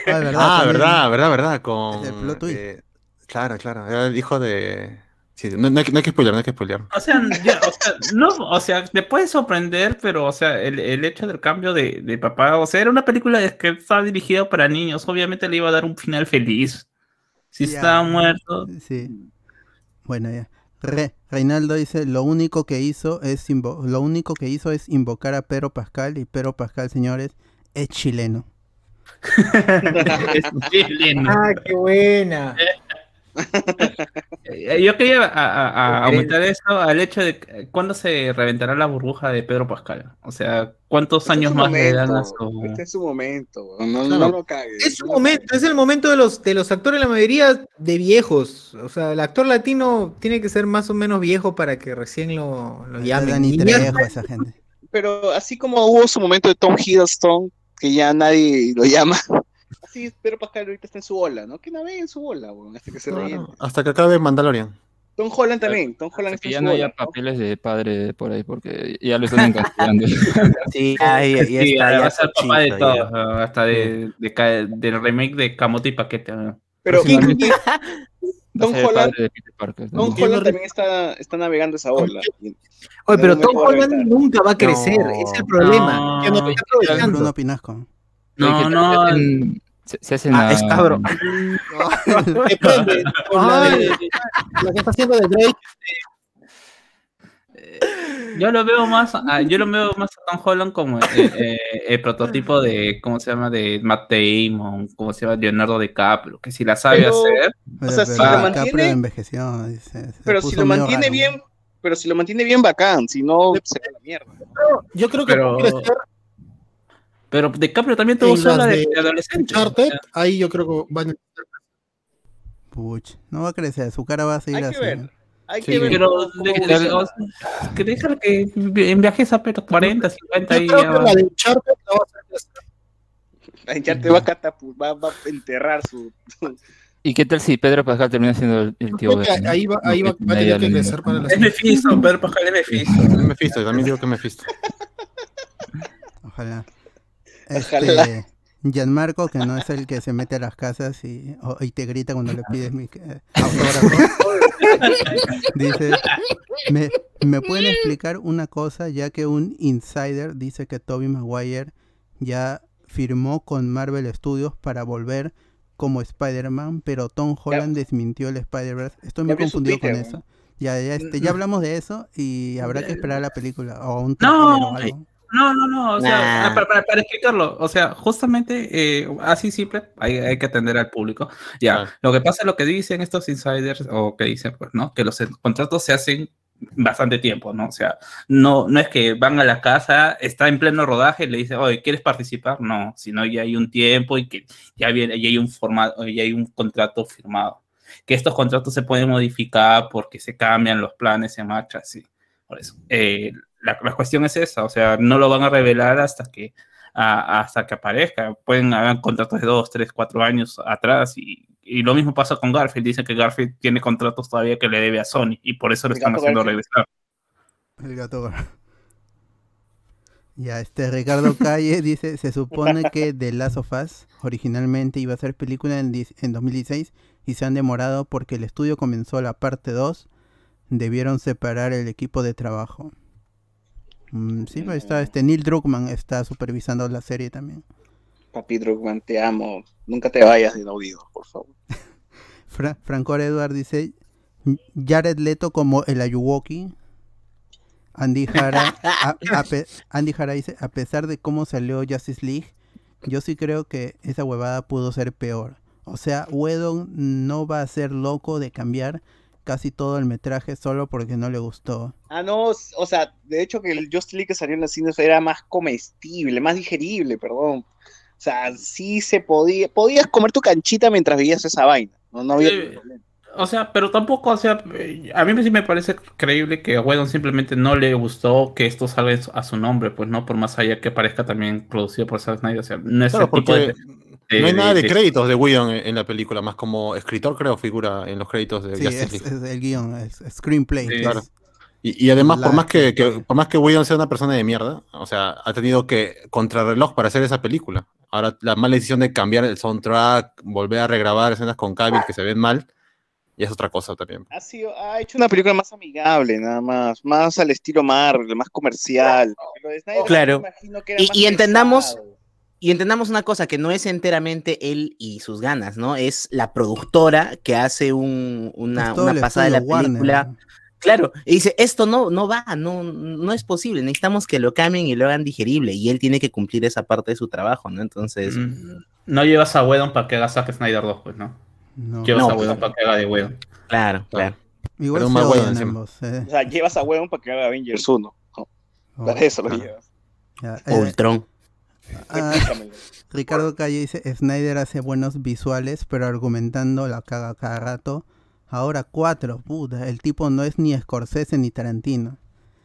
Ah, verdad, Ah, verdad, verdad, verdad. Con. Es el plot twist. eh, claro, claro. Era el hijo de. Sí, no, no hay, que- no hay que spoiler, no hay que spoiler. O sea, ya, o sea, no, o sea, te puede sorprender, pero, o sea, el, el hecho del cambio de, de papá, o sea, era una película que estaba dirigida para niños, obviamente le iba a dar un final feliz. Si Ya. estaba muerto. Sí. Bueno, ya. Re- Reinaldo dice, lo único que hizo es invo- lo único que hizo es invocar a Pedro Pascal y Pedro Pascal, señores, es chileno. es chileno. Ah, qué buena. Eh, Yo quería a- a- a aumentar eso al hecho de que- cuándo se reventará la burbuja de Pedro Pascal. O sea, ¿cuántos Este es años más le dan a momento, su... Este es su momento, no, lo cagues. Es su momento, es el momento de los, de los actores, la mayoría de viejos. O sea, el actor latino tiene que ser más o menos viejo para que recién lo, lo llamen. Ya- Trejo, esa gente. Pero así como hubo su momento de Tom Hiddleston, que ya nadie lo llama, así Pedro Pascal ahorita está en su ola, ¿no? Que navegue en su ola, weón, hasta que se rellene. Hasta que acabe Mandalorian. Tom Holland también, Tom Holland está ya no haya papeles de padre por ahí, porque ya lo están encasillando. Sí, ya, ya, ya Sí, está, va ya a ser papá de todos, hasta de, de del remake de Camote y Paquete. ¿no? Pero Va el Holland. Holland también está, está navegando esa ola. Oye, pero Tom va Holland nunca va a crecer, No. es el problema. No, que no está aprovechando. Bruno Pinasco. No, no, Se se, hacen Ah, es. Depende. La, de, la que está haciendo de Drake, Yo lo veo más, a- yo lo veo más a Tom Holland como eh, eh, el prototipo de, ¿cómo se llama? De Matt Damon, ¿cómo se llama? Leonardo DiCaprio, que si la sabe Pero- hacer, Pero, sea, si lo mantiene- envejeció. dice, se Pero si lo mantiene raro. bien, pero si lo mantiene bien bacán, si no se la mierda. yo creo que Pero- puede crecer pero DiCaprio también tuvo sola de, de adolescente. Uncharted, ahí yo creo que van a Puch, no va a crecer, su cara va a seguir Hay que así. ver. Hay Sí, que ver Pero o que déjalo que envejeza pero 40, 50 Yo y ya que va. la de Uncharted la va a hacer. Ya te va a catapultar, va, va a enterrar su. ¿Y qué tal si Pedro Pascal termina siendo el, el tío creo que ahí va, ahí va, que va a tener que crecer para la Es Mephisto, Pedro Pascal es Mephisto. Es Mephisto, también digo que es Mephisto. Ojalá. Ojalá. Este, Gianmarco, que no es el que se mete a las casas y, o- y te grita cuando le pides mi eh, autógrafo. dice, ¿me, ¿me pueden explicar una cosa? Ya que un insider dice que Toby Maguire ya firmó con Marvel Studios para volver como Spider-Man, pero Tom Holland desmintió el Spider-Verse. Estoy muy confundido con eso. Ya, ya, este, ya hablamos de eso y habrá que esperar a la película o un No, o algo. No, no, no, o sea, Nah. ah, para, para- para explicarlo, o sea, justamente eh, así simple, hay, hay que atender al público. Ya, lo que pasa es lo que dicen estos insiders, o que dicen, pues, ¿no? Que los contratos se hacen bastante tiempo, ¿no? O sea, no, no es que van a la casa, está en pleno rodaje y le dicen, oye, ¿quieres participar? No, sino ya hay un tiempo y que ya viene, ya hay un formato, ya hay un contrato firmado. Que estos contratos se pueden modificar porque se cambian los planes en marcha, sí. Por eso. Eh, la, la cuestión es esa, o sea, no lo van a revelar hasta que, a- hasta que aparezca. Pueden haber contratos de dos, tres, cuatro años atrás y, y lo mismo pasa con Garfield. Dicen que Garfield tiene contratos todavía que le debe a Sony y por eso lo están haciendo Garfield. regresar. El gato. Ya, este Ricardo Calle dice, se supone que The Last of Us originalmente iba a ser película en, en 2016 y se han demorado porque el estudio comenzó la parte 2, debieron separar el equipo de trabajo. Mm, sí, pero está, este Neil Druckmann está supervisando la serie también. Papi Druckmann, te amo. Nunca te vayas de Naudido, por favor. Fra Franco Edward dice, Jared Leto como el Ayuwoki. Andy Jara, a- a pe- Andy Jara dice, a pesar de cómo salió Justice League, yo sí creo que esa huevada pudo ser peor. O sea, Whedon no va a ser loco de cambiar casi todo el metraje solo porque no le gustó. Ah, no, o sea, de hecho que el Just League que salió en los cines era más comestible, más digerible, perdón. O sea, sí se podía, podías comer tu canchita mientras veías esa vaina. No, no había Sí. problema. O sea, pero tampoco, o sea, a mí sí me parece creíble que a Whedon simplemente no le gustó que esto salga a su nombre, pues no, por más allá que parezca también producido por Zack Snyder, o sea, no es Claro, el tipo de, de- no hay nada de de- créditos de Whedon en, en la película, más como escritor creo figura en los créditos de Sí, Justice es, League. es el guion, es screenplay. Sí, claro. Y, y además, por más que, que- por más que Whedon sea una persona de mierda, o sea, ha tenido que contrarreloj para hacer esa película. Ahora, la mala decisión de cambiar el soundtrack, volver a regrabar escenas con Cavill que se ven mal, y es otra cosa también. Ha, sido, ha hecho una película más amigable, nada más, más al estilo Marvel, más comercial. Lo de Snyder, Claro. me imagino que era Y- más y entendamos- pesado. Y entendamos una cosa, que no es enteramente él y sus ganas, ¿no? Es la productora que hace un- una, es todo una el pasada de la Warner. película. Claro, y dice, esto no, no va, no, no es posible, necesitamos que lo cambien y lo hagan digerible, y él tiene que cumplir esa parte de su trabajo, ¿no? Entonces, Mm, No llevas a Whedon para que haga Zack Snyder 2, pues, ¿no? No. Llevas No. a huevo para que haga de huevo. Claro, claro. Igual Pero se más ambos, eh. O sea, llevas a huevón para que haga Avengers 1. ¿no? Oh, Para eso lo ah. llevas. ya, eh, Ultron. Ah. Ricardo Calle dice, Snyder hace buenos visuales, pero argumentando la caga cada rato. Ahora cuatro, puta, el tipo no es ni Scorsese ni Tarantino.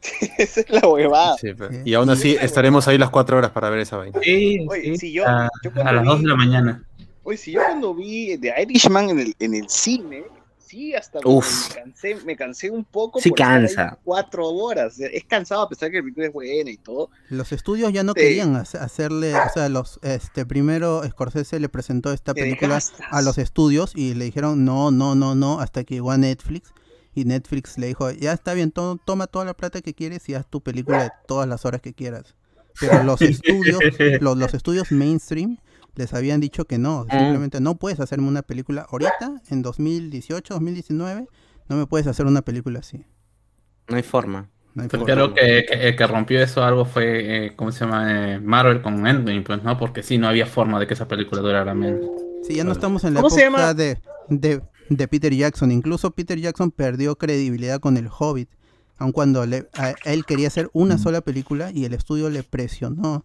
Esa es la huevada. Sí, pero- Sí. Y aún así estaremos ahí las cuatro horas para ver esa vaina. Sí, Oye, sí. si yo, A, yo a cuando las vi- 2 de la mañana. Oye, si yo cuando vi The Irishman en el, en el cine, sí, hasta Uf. me cansé, me cansé un poco. Sí cansa. Cuatro horas. Es cansado a pesar que la película es buena y todo. Los estudios ya no Sí. querían hace- hacerle, o sea, los, este, primero Scorsese le presentó esta película a los estudios y le dijeron no, no, no, no, hasta que llegó a Netflix y Netflix le dijo, ya está bien, to- toma toda la plata que quieres y haz tu película de todas las horas que quieras. Pero los estudios, los, los estudios mainstream les habían dicho que no, simplemente no puedes hacerme una película ahorita, en 2018, 2019, no me puedes hacer una película así. No hay forma. No hay Pues forma. creo que, que el que rompió eso algo fue, eh, ¿cómo se llama? Eh, Marvel con Endgame, pues, ¿no? Porque sí, no había forma de que esa película durara menos. Sí, ya no estamos en la ¿Cómo se época llama? de, de, de Peter Jackson. Incluso Peter Jackson perdió credibilidad con el Hobbit. Aun cuando le- a- él quería hacer una sola película y el estudio le presionó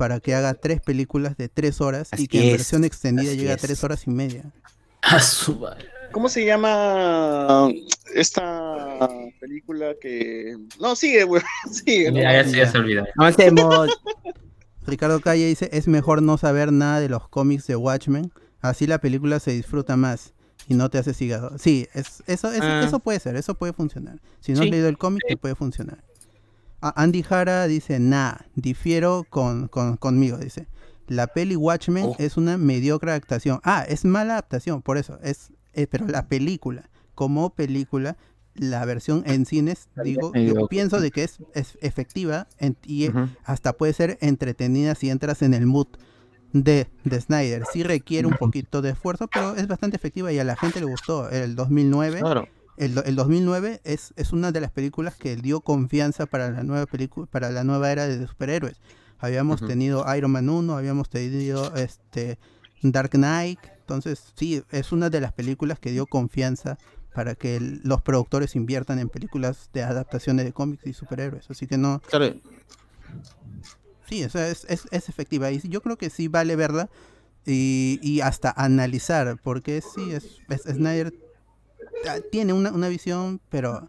para que haga tres películas de tres horas y que en versión extendida así llegue a es. tres horas y media. A su madre. ¿Cómo se llama esta película que. No, sigue, güey. Sigue. Ya, ya, se- ya se olvida. Avancemos. Ricardo Calle dice, es mejor no saber nada de los cómics de Watchmen, así la película se disfruta más y no te hace cigado. Sí, es, eso, eso, Ah. eso puede ser, eso puede funcionar. Si no Sí. has leído el cómic, te puede funcionar. Andy Jara dice, nah, difiero con, con- conmigo, dice. La peli Watchmen Oh. es una mediocre adaptación. Ah, es mala adaptación, por eso. Es, eh, pero la película, como película, la versión en cines, digo, yo pienso de que es, es efectiva en- y hasta puede ser entretenida si entras en el mood de, de Snyder. Sí requiere un poquito de esfuerzo, pero es bastante efectiva y a la gente le gustó. El 2009, Claro. El, el 2009 es, es una de las películas que dio confianza para la nueva película, para la nueva era de superhéroes. Habíamos tenido Iron Man 1, habíamos tenido este Dark Knight, entonces sí, es una de las películas que dio confianza para que el- los productores inviertan en películas de adaptaciones de cómics y superhéroes. Así que no, Claro. Sí, o sea, es, es, es efectiva. Y yo creo que sí vale verla y, y hasta analizar, porque sí, es, es- Snyder tiene una, una visión, pero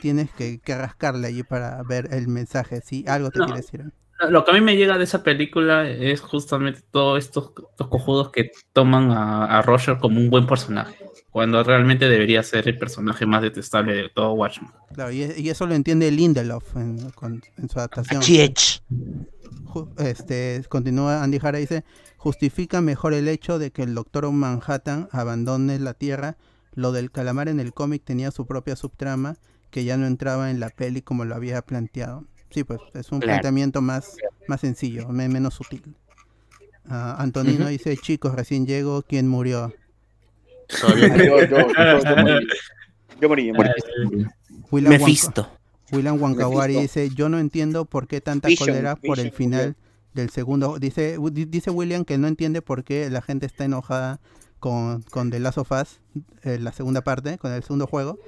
tienes que, que rascarle allí para ver el mensaje, si algo te No. quiere decir. Lo que a mí me llega de esa película es justamente todos estos, estos cojudos que toman a, a Roger como un buen personaje, cuando realmente debería ser el personaje más detestable de todo Watchmen. Claro, y, y eso lo entiende Lindelof en, con- en su adaptación. Chiech. Ju- este, continúa Andy Jara dice, justifica mejor el hecho de que el Doctor Manhattan abandone la Tierra. Lo del calamar en el cómic tenía su propia subtrama que ya no entraba en la peli como lo había planteado. Sí, pues es un Claro. planteamiento más, más sencillo, me- menos sutil. Ah, Antonino dice, chicos, recién llego, ¿quién murió? Yo, yo, yo, yo morí. William Mephisto. William Wankawari Mephisto. dice, yo no entiendo por qué tanta Vision, cólera por el Vision, final del segundo. Dice, di- dice William que no entiende por qué la gente está enojada con, con The Last of Us, eh, la segunda parte, con el segundo juego.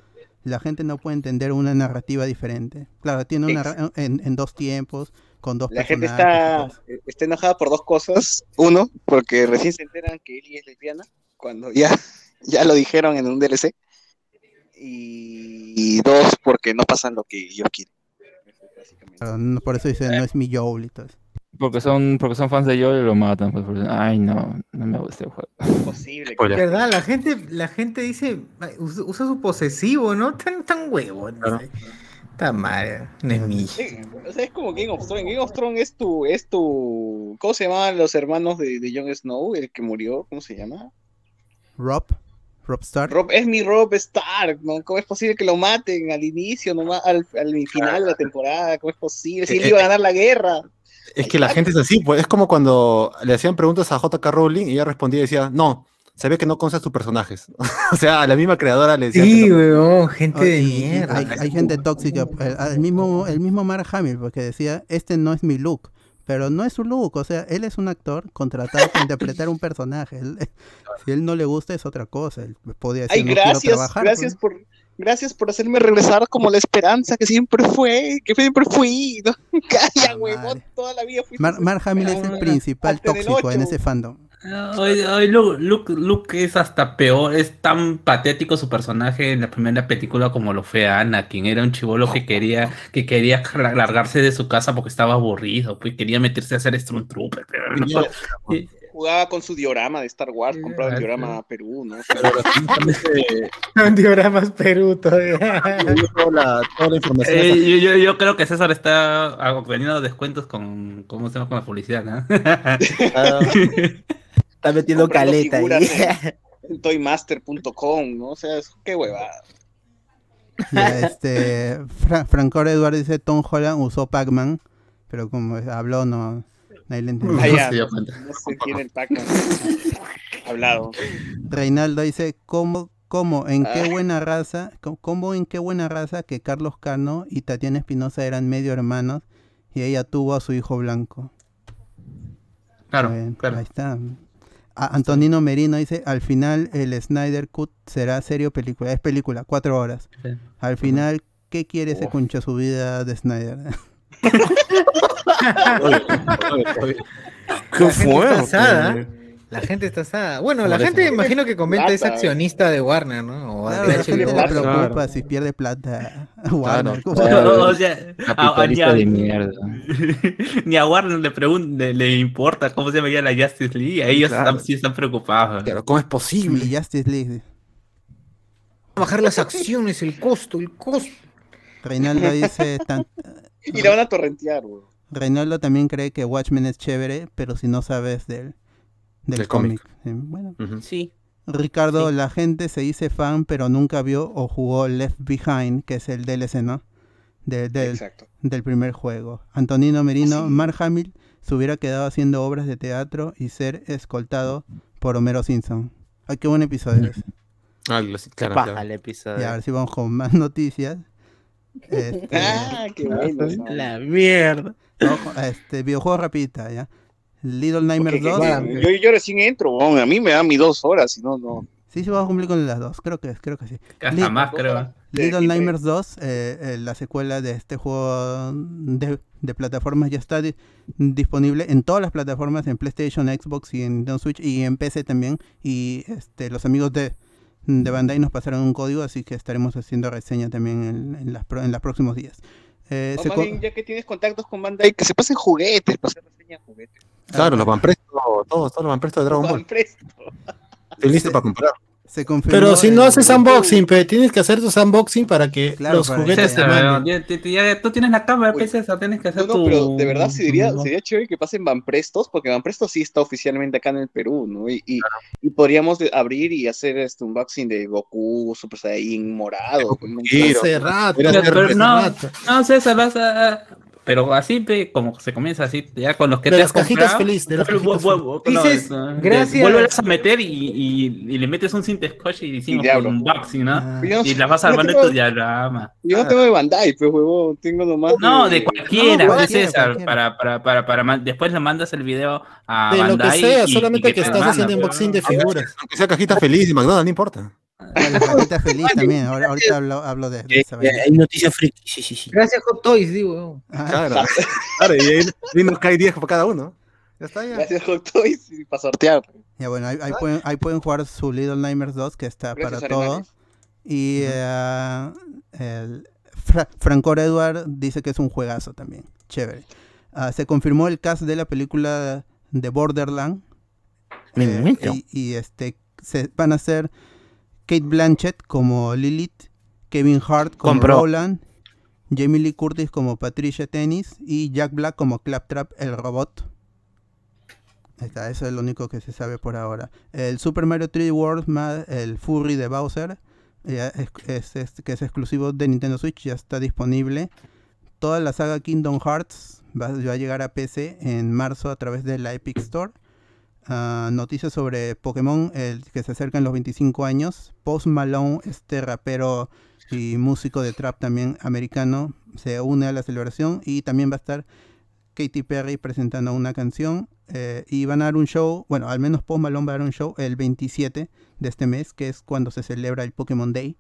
La gente no puede entender una narrativa diferente. Claro, tiene una en, en dos tiempos, con dos La gente está, todo está enojada por dos cosas. Uno, porque recién se enteran que Ellie es lesbiana, cuando ya, ya lo dijeron en un DLC. Y dos, porque no pasan lo que ellos quieren. Por eso dice, no es mi Joel y todo eso. Porque son, porque son fans de Joel y lo matan. Pues, por eso- Ay, no, no me gusta el juego. Imposible. que-. ¿Verdad? La gente, la gente dice, usa, su posesivo, ¿no? Tan, tan huevo. Claro. Está mal, no es mi. Sí, o sea, es como Game of Thrones. Game of Thrones es tu, es tu, ¿cómo se llamaban los hermanos de, de Jon Snow? El que murió, ¿cómo se llama? Rob, Rob Stark. Rob, es mi Rob Stark, ¿no? ¿Cómo es posible que lo maten al inicio, nomás, al, al final de la temporada? ¿Cómo es posible? Si él Eh, iba a ganar la guerra. Es que la gente es así, pues es como cuando le hacían preguntas a JK Rowling y ella respondía y decía, no, se ve que no conoces tus personajes. o sea, a la misma creadora le decía Sí, que no. weón, gente de mierda. hay, hay gente tóxica. El, el mismo, el mismo Mark Hamill, porque decía, este no es mi look. Pero no es su look, o sea, él es un actor contratado para interpretar un personaje. Él- si él no le gusta es otra cosa. Él podía decir, Ay, "No quiero gracias, trabajar", gracias pues. por, gracias por hacerme regresar como la esperanza que siempre fue, que siempre fui. ¿no? Calla, huevón, toda la vida fui. Mar, Mark Hamill es el principal tóxico en ese fandom. Hoy, hoy Luke, Luke- Luke es hasta peor, es tan patético su personaje en la primera película como lo fue Anakin. Era un chivolo que quería, que quería largarse de su casa porque estaba aburrido, pues quería meterse a hacer Stormtrooper. Pero no, y- Jugaba con su diorama de Star Wars, compraba el diorama Perú, ¿no? Dioramas Perú todavía. toda la, toda la información. Eh, yo, yo- yo creo que César está obteniendo descuentos con, ¿cómo se llama? Con la publicidad, ¿no? Ah, está metiendo Comprando caleta ahí. en toymaster.com, ¿no? O sea, es- qué huevada. Ya, este, Fra- Franco Edward dice Tom Holland usó Pac-Man, pero como habló no, nadie le entendió. Ah, ya, se dio no, cuenta. no se tiene el hablado. Reinaldo dice, ¿cómo, cómo, en qué Ah. buena raza, cómo, en qué buena raza que Carlos Cano y Tatiana Espinosa eran medio hermanos y ella tuvo a su hijo blanco? Claro, Está bien, claro. Ahí está. A- Antonino Merino dice, al final el Snyder Cut será serio película, es película, cuatro horas. Al final, ¿qué quiere ese concha su vida de Snyder? ¿Qué La gente fue? está asada. La gente está asada. Bueno, la gente imagino que comenta es Plata. accionista de Warner, ¿no? O Claro, de la gente le HBO. preocupa Claro. si pierde plata. Warner. O sea, a- a- Capitalista ni, de a, mierda. ni a Warner le, pregun- le, le importa cómo se veía la Justice League. a Ellos Claro. están- sí están preocupados. Claro, ¿cómo es posible? Y Justice League. Bajar las acciones, el costo, el costo. Reinaldo dice, tan- Y la van a torrentear, güey. Reinaldo también cree que Watchmen es chévere, pero si no sabes del, del, Del cómic. cómic. Sí, Bueno. Sí. Ricardo, la gente se dice fan, pero nunca vio o jugó Left Behind, que es el DLC, ¿no? De- del, Exacto. del primer juego. Antonino Merino, Sí. Mark Hamill se hubiera quedado haciendo obras de teatro y ser escoltado por Homero Simpson. Ay, qué buen episodio ese. Ah, lo- sí, claro, Paja claro. el episodio. Y a ver si vamos con más noticias. Este, Ah, qué bueno. ¿no? La mierda. Ojo, este videojuego rapidita, ¿ya? Little Nightmares que- 2. que- yo, yo recién entro, a mí me dan mis dos horas, si no, no. Sí, sí, vamos a cumplir con las dos. Creo que, creo que sí. Hasta más, creo. Little Sí, Nightmares 2, eh, eh, la secuela de este juego de, de plataformas, ya está di- disponible en todas las plataformas, en PlayStation, Xbox y en Nintendo Switch y en PC también. Y este, los amigos de, de Bandai nos pasaron un código, así que estaremos haciendo reseña también en, en las, pro- en los próximos días. Eh, O se más bien, ya que tienes contactos con Bandai, que se pasen juguetes, para hacer reseña juguetes. Claro, los Van Presto, todos, todos los Van Presto de Dragon Van Ball. Presto. Estoy listo para comprar. Se confirmó Pero si no haces unboxing, pe, tienes que hacer tus unboxing para que Claro, los para juguetes te César, manden. ya, ya- ya- tú tienes la cámara, pues, César, tienes que hacer No, no, tu... pero de verdad sería, tu- sería chévere que pasen Van Prestos, porque Van Presto sí está oficialmente acá en el Perú, ¿no? Y, y, y podríamos de- abrir y hacer este unboxing de Goku, Super Saiyan morado. un- Giro. Hace rato, Era Pero, hacer pero hace no, rato. no, César, vas a... Pero así, como se comienza así, ya con los que De te las has cajitas comprado, feliz, de las vuelve- cajitas vuelve- no, Dices, no, gracias. Vuelves a meter y, y, y le metes un cinta scotch y decimos un unboxing, ¿no? Ah, Y las vas armando en tu diagrama. Yo no tengo de Bandai, pues, huevón, tengo nomás. No, de cualquiera, No, cualquiera, César, cualquiera. para, para, para, para, después le mandas el video a De lo que Bandai sea, y- solamente y que te estás manda, haciendo pues, unboxing de figuras. Aunque sea cajita feliz de McDonald's, no importa. La cajita feliz también. Ahora, ahorita hablo, hablo de, de Eh, esa eh, vaina. hay noticias friki, sí, sí, sí. Gracias Hot Toys, digo. Ah, Claro. claro, y ahí, ahí nos cae 10 por cada uno. Ya está, ya. Gracias, Hot Toys, y para sortear. Ya bueno, ahí, ahí pueden, ahí pueden jugar su Little Nightmares 2 que está Gracias, para todos. Y eh, el Fra- Francor Edward dice que es un juegazo también. Chévere. Ah, se confirmó el cast de la película de Borderland. Me Eh, y, y, este se van a ser Kate Blanchett como Lilith, Kevin Hart como Compró. Roland, Jamie Lee Curtis como Patricia Tennis y Jack Black como Claptrap el robot. Está, eso es lo único que se sabe por ahora. El Super Mario 3D World más el Furry de Bowser, ya es, es- es- que es exclusivo de Nintendo Switch, ya está disponible. Toda la saga Kingdom Hearts va, va a llegar a PC en marzo a través de la Epic Store. Ah, noticias sobre Pokémon, el que se acercan los 25 años. Post Malone, este rapero y músico de trap también americano, se une a la celebración y también va a estar Katy Perry presentando una canción eh, y van a dar un show, bueno, al menos Post Malone va a dar un show el 27 de este mes, que es cuando se celebra el Pokémon Day,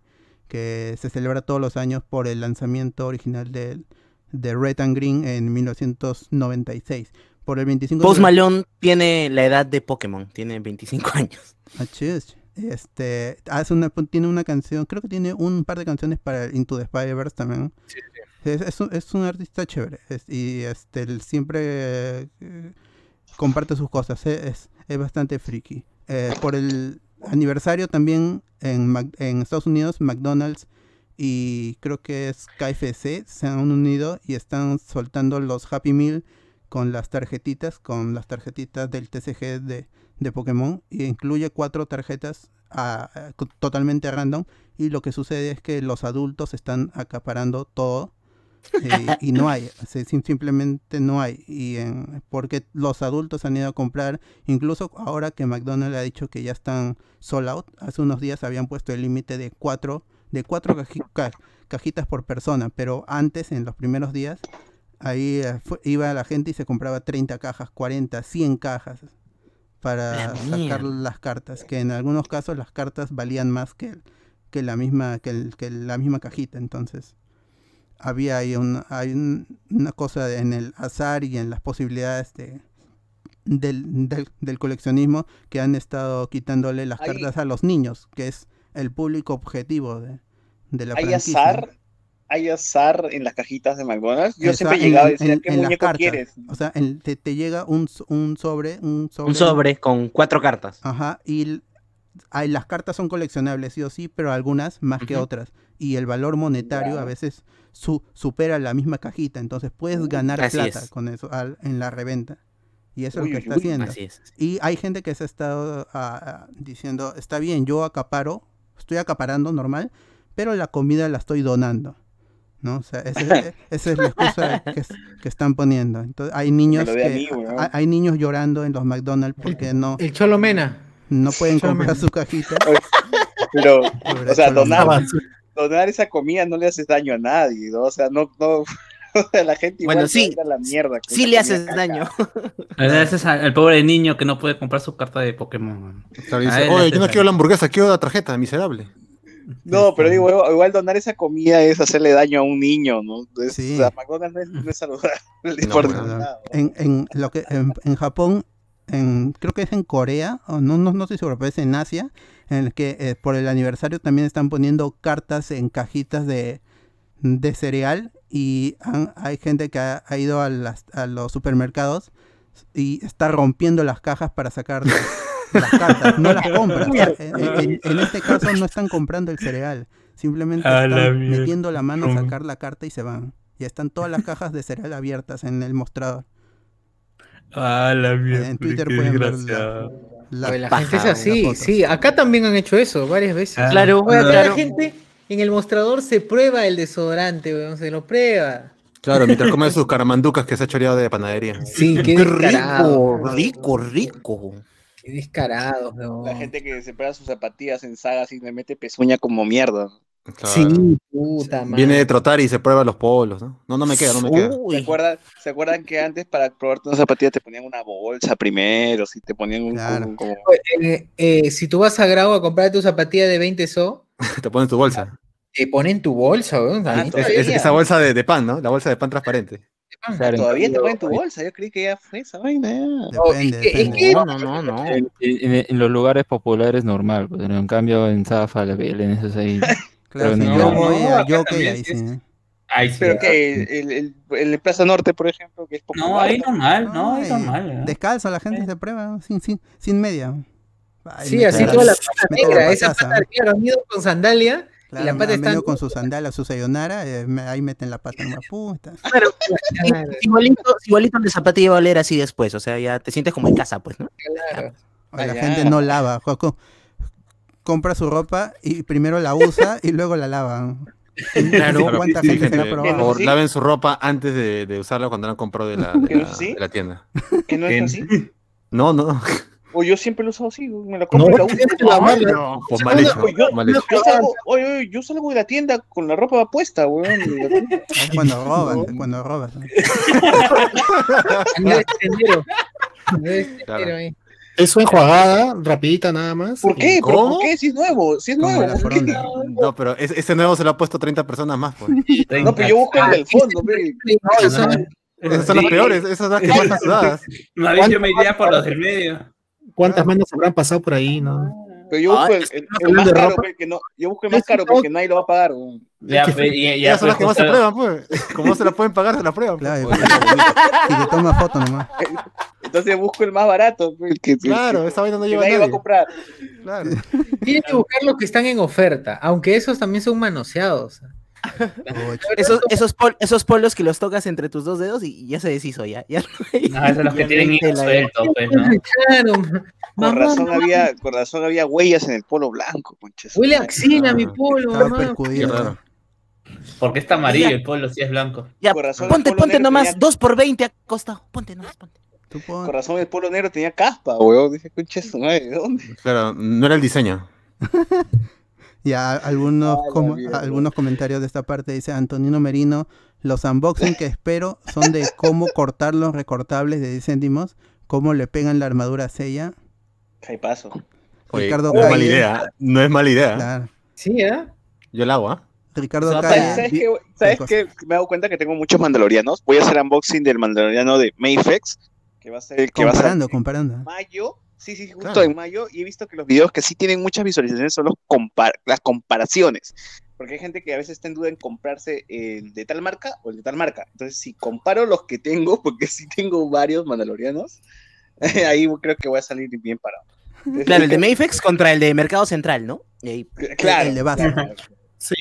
que se celebra todos los años por el lanzamiento original del- de Red and Green en 1996. Por el 25 Post de- Malone tiene la edad de Pokémon, tiene 25 años. Ah. Este, hace una, tiene una canción, creo que tiene un par de canciones para el Into the Spider-Verse también. Es, es un, es un artista chévere es- y este, él siempre eh, comparte sus cosas, eh, es, es bastante friki. Eh, por el aniversario también en, Mac- en Estados Unidos, McDonald's y creo que es KFC se han unido y están soltando los Happy Meal con las tarjetitas, con las tarjetitas del TCG de, de Pokémon y incluye cuatro tarjetas ah, co- totalmente random y lo que sucede es que los adultos están acaparando todo eh, y no hay, simplemente no hay y en- porque los adultos han ido a comprar, incluso ahora que McDonald's ha dicho que ya están sold out, hace unos días habían puesto el límite de cuatro de cuatro caji- ca- cajitas por persona, pero antes en los primeros días ahí eh, fue- iba la gente y se compraba 30 cajas, 40, 100 cajas para La sacar las cartas, que en algunos casos las cartas valían más que, que la misma que, el- que la misma cajita, entonces había ahí un- hay un- una cosa de- en el azar y en las posibilidades de, del, del, del coleccionismo que han estado quitándole las cartas a los niños, que es el público objetivo de, de la ¿Hay franquicia. azar? ¿Hay azar en las cajitas de McDonald's? Yo O sea, siempre llegado y decía, en- ¿qué en muñeco quieres? O sea, en- te, te llega un, sobre, un sobre, Un sobre con cuatro cartas. Ajá, y hay, las cartas son coleccionables, sí o sí, pero algunas más que otras. Y el valor monetario a veces su- supera la misma cajita, entonces puedes ganar Así plata es. con eso al- en la reventa. Y eso es lo uy, que está uy, haciendo. Así es. Y hay gente que se ha estado ah, diciendo, está bien, yo acaparo, estoy acaparando normal, pero la comida la estoy donando. ¿No? O sea, ese- e- esa es la excusa que, es- que están poniendo. Entonces, hay niños que mí, hay, hay niños llorando en los McDonald's porque no, El Cholo Mena. no pueden Cholo comprar su cajita. Pero, Pobre o sea, donar, donar esa comida no le haces daño a nadie, ¿no? O sea, no, no, la gente igual Bueno, sí. a la mierda. Sí le haces caca. daño. Ese es al pobre niño que no puede comprar su carta de Pokémon. Dice, Oye, yo no quiero la hamburguesa, quiero la tarjeta, miserable. No, pero digo, igual, donar esa comida es hacerle daño a un niño, ¿no? Es- Sí. O sea, McDonald's no es, no es saludable. En, en, lo que, en, en Japón, en, creo que es en Corea, o no, no, no estoy seguro, pero es en Asia, en el que eh, por el aniversario también están poniendo cartas en cajitas de, de cereal y han- hay gente que ha, ha ido a, las- a los supermercados y está rompiendo las cajas para sacar las, cartas, no las compran. O sea, en, en- en este caso no están comprando el cereal, simplemente A están metiendo la mano a sacar la carta y se van. Ya están todas las cajas de cereal abiertas en el mostrador. Ah, la mierda. En Twitter pueden ver. La, la paja, gente es las así, sí. Acá también han hecho eso varias veces. Ah, Claro, acá claro. la gente en el mostrador se prueba el desodorante, weón, se lo prueba. Claro, mientras come sus caramanducas que se ha choreado de panadería. Sí, qué rico, rico, rico. Qué descarado. La gente que se prueba sus zapatillas en sagas y le mete pezuña como mierda. Claro. Sí, puta madre. Viene de trotar y se prueba los polos, ¿no? No, no me queda, no me queda. ¿Se acuerdan, ¿Se acuerdan que antes para probarte una zapatilla te ponían una bolsa primero? Si te ponían un Claro. como- como- Eh, eh, si tú vas a Grau a comprar tu zapatilla de 20 so, Te pones tu bolsa. te ponen tu bolsa, weón. Ah, Es- es- esa bolsa de, de pan, ¿no? La bolsa de pan transparente. Claro, Todavía te ponen tu bolsa. Yo creí que ya fue esa vaina. ya. Oh, Depende, es que- es depende. que- no, no, no, no. En, en- en los lugares populares normal, pues, pero en cambio en Zafa, la Belén, eso es ahí. Claro, no, yo no, voy a Yoke, también ahí sí sí. ¿eh? Ay, sí. Pero que el, el, el, Plaza Norte, por ejemplo, que es popular. No, ahí normal, no, ahí normal. ¿eh? Descalzo, la gente se prueba sin, sin, sin media. Ay, Sí, así toda la pata negra, esa pata negra, unido con sandalia. Claro, la pata han está- venido con su sandala, su sayonara, eh, me- ahí meten la pata nomás, puta. Claro, igualito, igualito el zapatilla va a oler así después, o sea, ya te sientes como en casa, pues, ¿no? Claro. O la ya. gente no lava, Joco. Compra su ropa y primero la usa y luego la lava. Claro. ¿Cuánta Sí, gente se la ha gente, por probado? favor, ¿Sí? laven su ropa antes de, de usarla cuando la han comprado de la, de ¿Que no la, de la tienda. Que no es En- así. No, no. O yo siempre lo he usado así, me la compro No, y la uso. No, pues mal una- hecho, Oye, yo, mal yo hecho. salgo, oye, oye, yo salgo de la tienda con la ropa puesta, weón. Cuando roban, cuando robas. ¿no? Andrés Tendero Claro. ahí. Es enjuagada, rapidita nada más. ¿Por qué? ¿Pero ¿Cómo? por qué? Si es nuevo, si es nuevo. No, pero ese, ese nuevo se lo ha puesto 30 personas más, pues. No, pero yo busco el del fondo, son- Esas son las peores, esas son las que más están sudadas. Más yo me iría por los del medio. ¿Cuántas manos habrán pasado por ahí, no? Pero yo busco Ah, el, ¿estás el- más caro, ropa? pe, que no, yo busco el más caro porque nadie lo va a pagar. Ya, ya, son las pues, que más se prueban, pues. Como no se las pueden pagar, se las prueban. pues. Claro, y- te toma foto nomás. Entonces busco el más barato, pe, el que, el Claro, que- esa vaina no lleva a nadie va a nadie. comprar. Claro. Tienes que buscar los que están en oferta, aunque esos también son manoseados. Esos, esos, pol- esos polos que los tocas entre tus dos dedos y ya se deshizo, ya. ya No, esos los que tienen hilo suelto, pues, ¿no? Claro. Con razón había, con razón había huellas en el polo blanco, conches. Huele a axila Ah, mi polo, Estaba mamá. Qué percudido. raro. Porque está amarillo el polo si es blanco. Ya, razón, ponte, ponte nomás, tenía- dos por 20 acostado. Ponte nomás, ponte. Tú pon- Con razón el polo negro tenía caspa, weón. Dije, conches, ¿de dónde? Claro, no era el diseño. Ya algunos, com- mierda. algunos comentarios de esta parte dice Antonino Merino, los unboxing que espero son de cómo cortar los recortables de 10 céntimos, cómo le pegan la armadura a Sella. Ay, paso. Oye, Ricardo no es mala idea. No es mala idea. Claro. Sí, ¿ah? Yo la hago, ¿ah? Ricardo a Calle. pagar. ¿Sabes qué? ¿Sabes cosa. qué? Me he dado cuenta que tengo muchos mandalorianos. Voy a hacer unboxing del mandaloriano de Mayfex, que va a ser el que va a comparando, ser comparando. mayo. Sí, sí, justo Claro. en mayo. Y he visto que los videos que sí tienen muchas visualizaciones son los compar- las comparaciones. Porque hay gente que a veces está en duda en comprarse el de tal marca o el de tal marca. Entonces, si comparo los que tengo, porque sí tengo varios mandalorianos, ahí creo que voy a salir bien parado. Entonces, Claro, el de Mayfex contra el de Mercado Central, ¿no? Y ahí, Claro. El de base. Sí.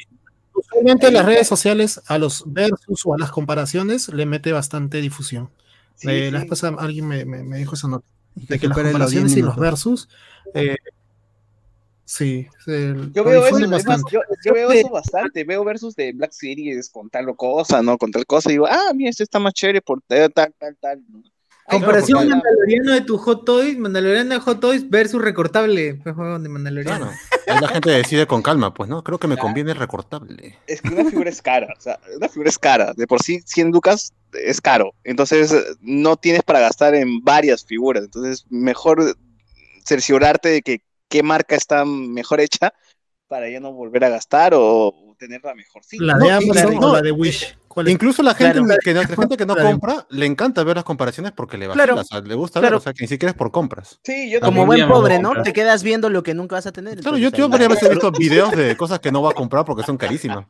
Usualmente las redes sociales a los versus o a las comparaciones le mete bastante difusión. Sí, Eh, sí. La vez pasada alguien me, me- me dijo esa nota. Y De que las supere los 10 comparaciones y los versus. eh, sí. se- Yo veo eso, yo, yo veo eso bastante, veo versus de Black Series con tal cosa, ¿no? Con tal cosa, y digo, ah, mira, este está más chévere por tal, tal, tal, tal. ¿no? Comparación porque- mandaloriano de tu Hot Toys, mandaloriano de Hot Toys versus recortable, pues, juego de mandaloriano. Claro. Ahí la gente decide con calma, pues, ¿no? Creo que me conviene el recortable. Es que una figura es cara, o sea, una figura es cara, de por sí 100 lucas es caro, entonces no tienes para gastar en varias figuras, entonces mejor cerciorarte de que qué marca está mejor hecha para ya no volver a gastar o tenerla mejor. Sí, La no, de Amazon no, o la de Wish. ¿Cuál es? Incluso la gente Claro. que, no, gente que no Claro. compra, le encanta ver las comparaciones porque le Claro. vacila, o sea, le gusta Claro. ver, o sea, que ni siquiera es por compras. Sí, yo Como buen pobre, ¿no? Te quedas viendo lo que nunca vas a tener. Claro, yo, entonces, yo ahí varias va. veces he visto videos de cosas que no va a comprar porque son carísimas.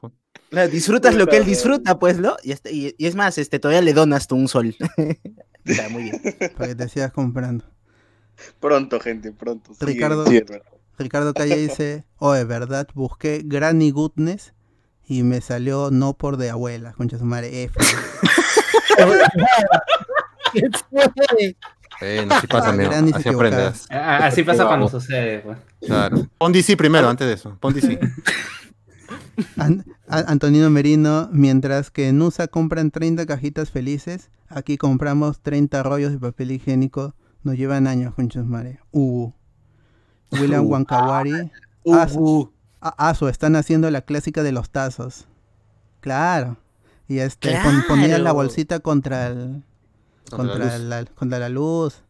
Claro, disfrutas lo que él disfruta, pues, ¿no? Y, este- y- y es más, este, todavía le donas tú un sol. Está muy bien. Para que te sigas comprando. Pronto, gente, pronto. Ricardo. sí. Ricardo Calle dice, oh, de verdad, busqué Granny Goodness y me salió no por de abuela, concha su madre, F. ¿Qué fue? Bueno, así pasa, amigo. Grandes Así aprendes. Ah, Así pasa cuando sucede, pues. Claro. Pon DC primero, antes de eso. Pon DC. An- Antonino Merino, mientras que en USA compran 30 cajitas felices, aquí compramos 30 rollos de papel higiénico. Nos llevan años, concha su madre. Uh. William Wankawari. Ah, su- ah, su, están haciendo la clásica de los tazos. Claro. Y este, pon- ponían la Claro. bolsita contra el, Contra la contra luz. la, contra la luz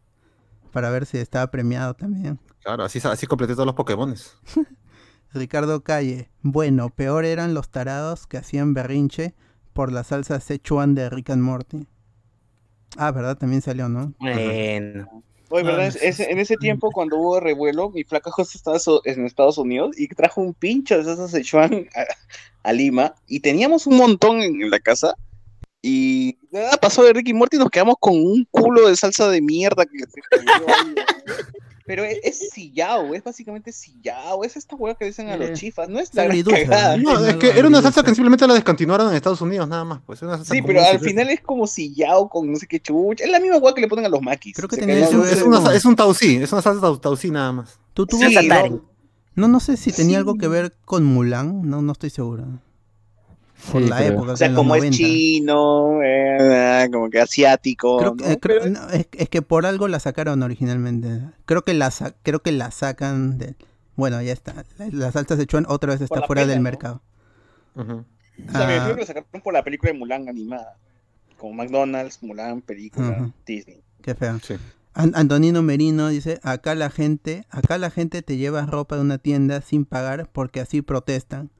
para ver si estaba premiado también. Claro, así, así completé todos los Pokémones. Ricardo Calle, bueno, peor eran los tarados que hacían berrinche por la salsa Szechuan de Rick and Morty. Ah, ¿verdad? También salió, ¿no? Bueno. Oye, ¿verdad? Ah, Es- en ese tiempo, cuando hubo revuelo, mi flaca justo estaba so- en Estados Unidos y trajo un pincho de salsa Sichuan a, a Lima y teníamos un montón en, en la casa y nada, pasó de Ricky Morty y nos quedamos con un culo de salsa de mierda que se ahí. Pero es, es sillao, es básicamente sillao, es esta hueá que dicen a los chifas, no es la gran cagada. ¿no? Es que era una salsa que simplemente la descontinuaron en Estados Unidos, nada más. Pues, una salsa Sí, pero al final es como sillao con no sé qué chucha. Es la misma hueá que le ponen a los maquis. Creo que ese- Es, una es un tausí, es una salsa tau- tausí nada más. ¿Tú tuvo Sí, no. No, no sé si tenía Sí. algo que ver con Mulan, no, no estoy seguro. Por Sí, la creo. época. O sea, como es 90. chino, eh, como que asiático. Creo, eh, creo- no, es, es que por algo la sacaron originalmente. Creo que la, creo que la sacan de... Bueno, ya está. La, la salsa Sichuan otra vez está la fuera pena, del ¿no? mercado. Ujú. O sea, me Ah. imagino que lo sacaron por la película de Mulan animada. Como McDonald's, Mulan, película. Disney. Qué feo. Sí. Antonino Merino dice, acá la gente, acá la gente te lleva ropa de una tienda sin pagar porque así protestan.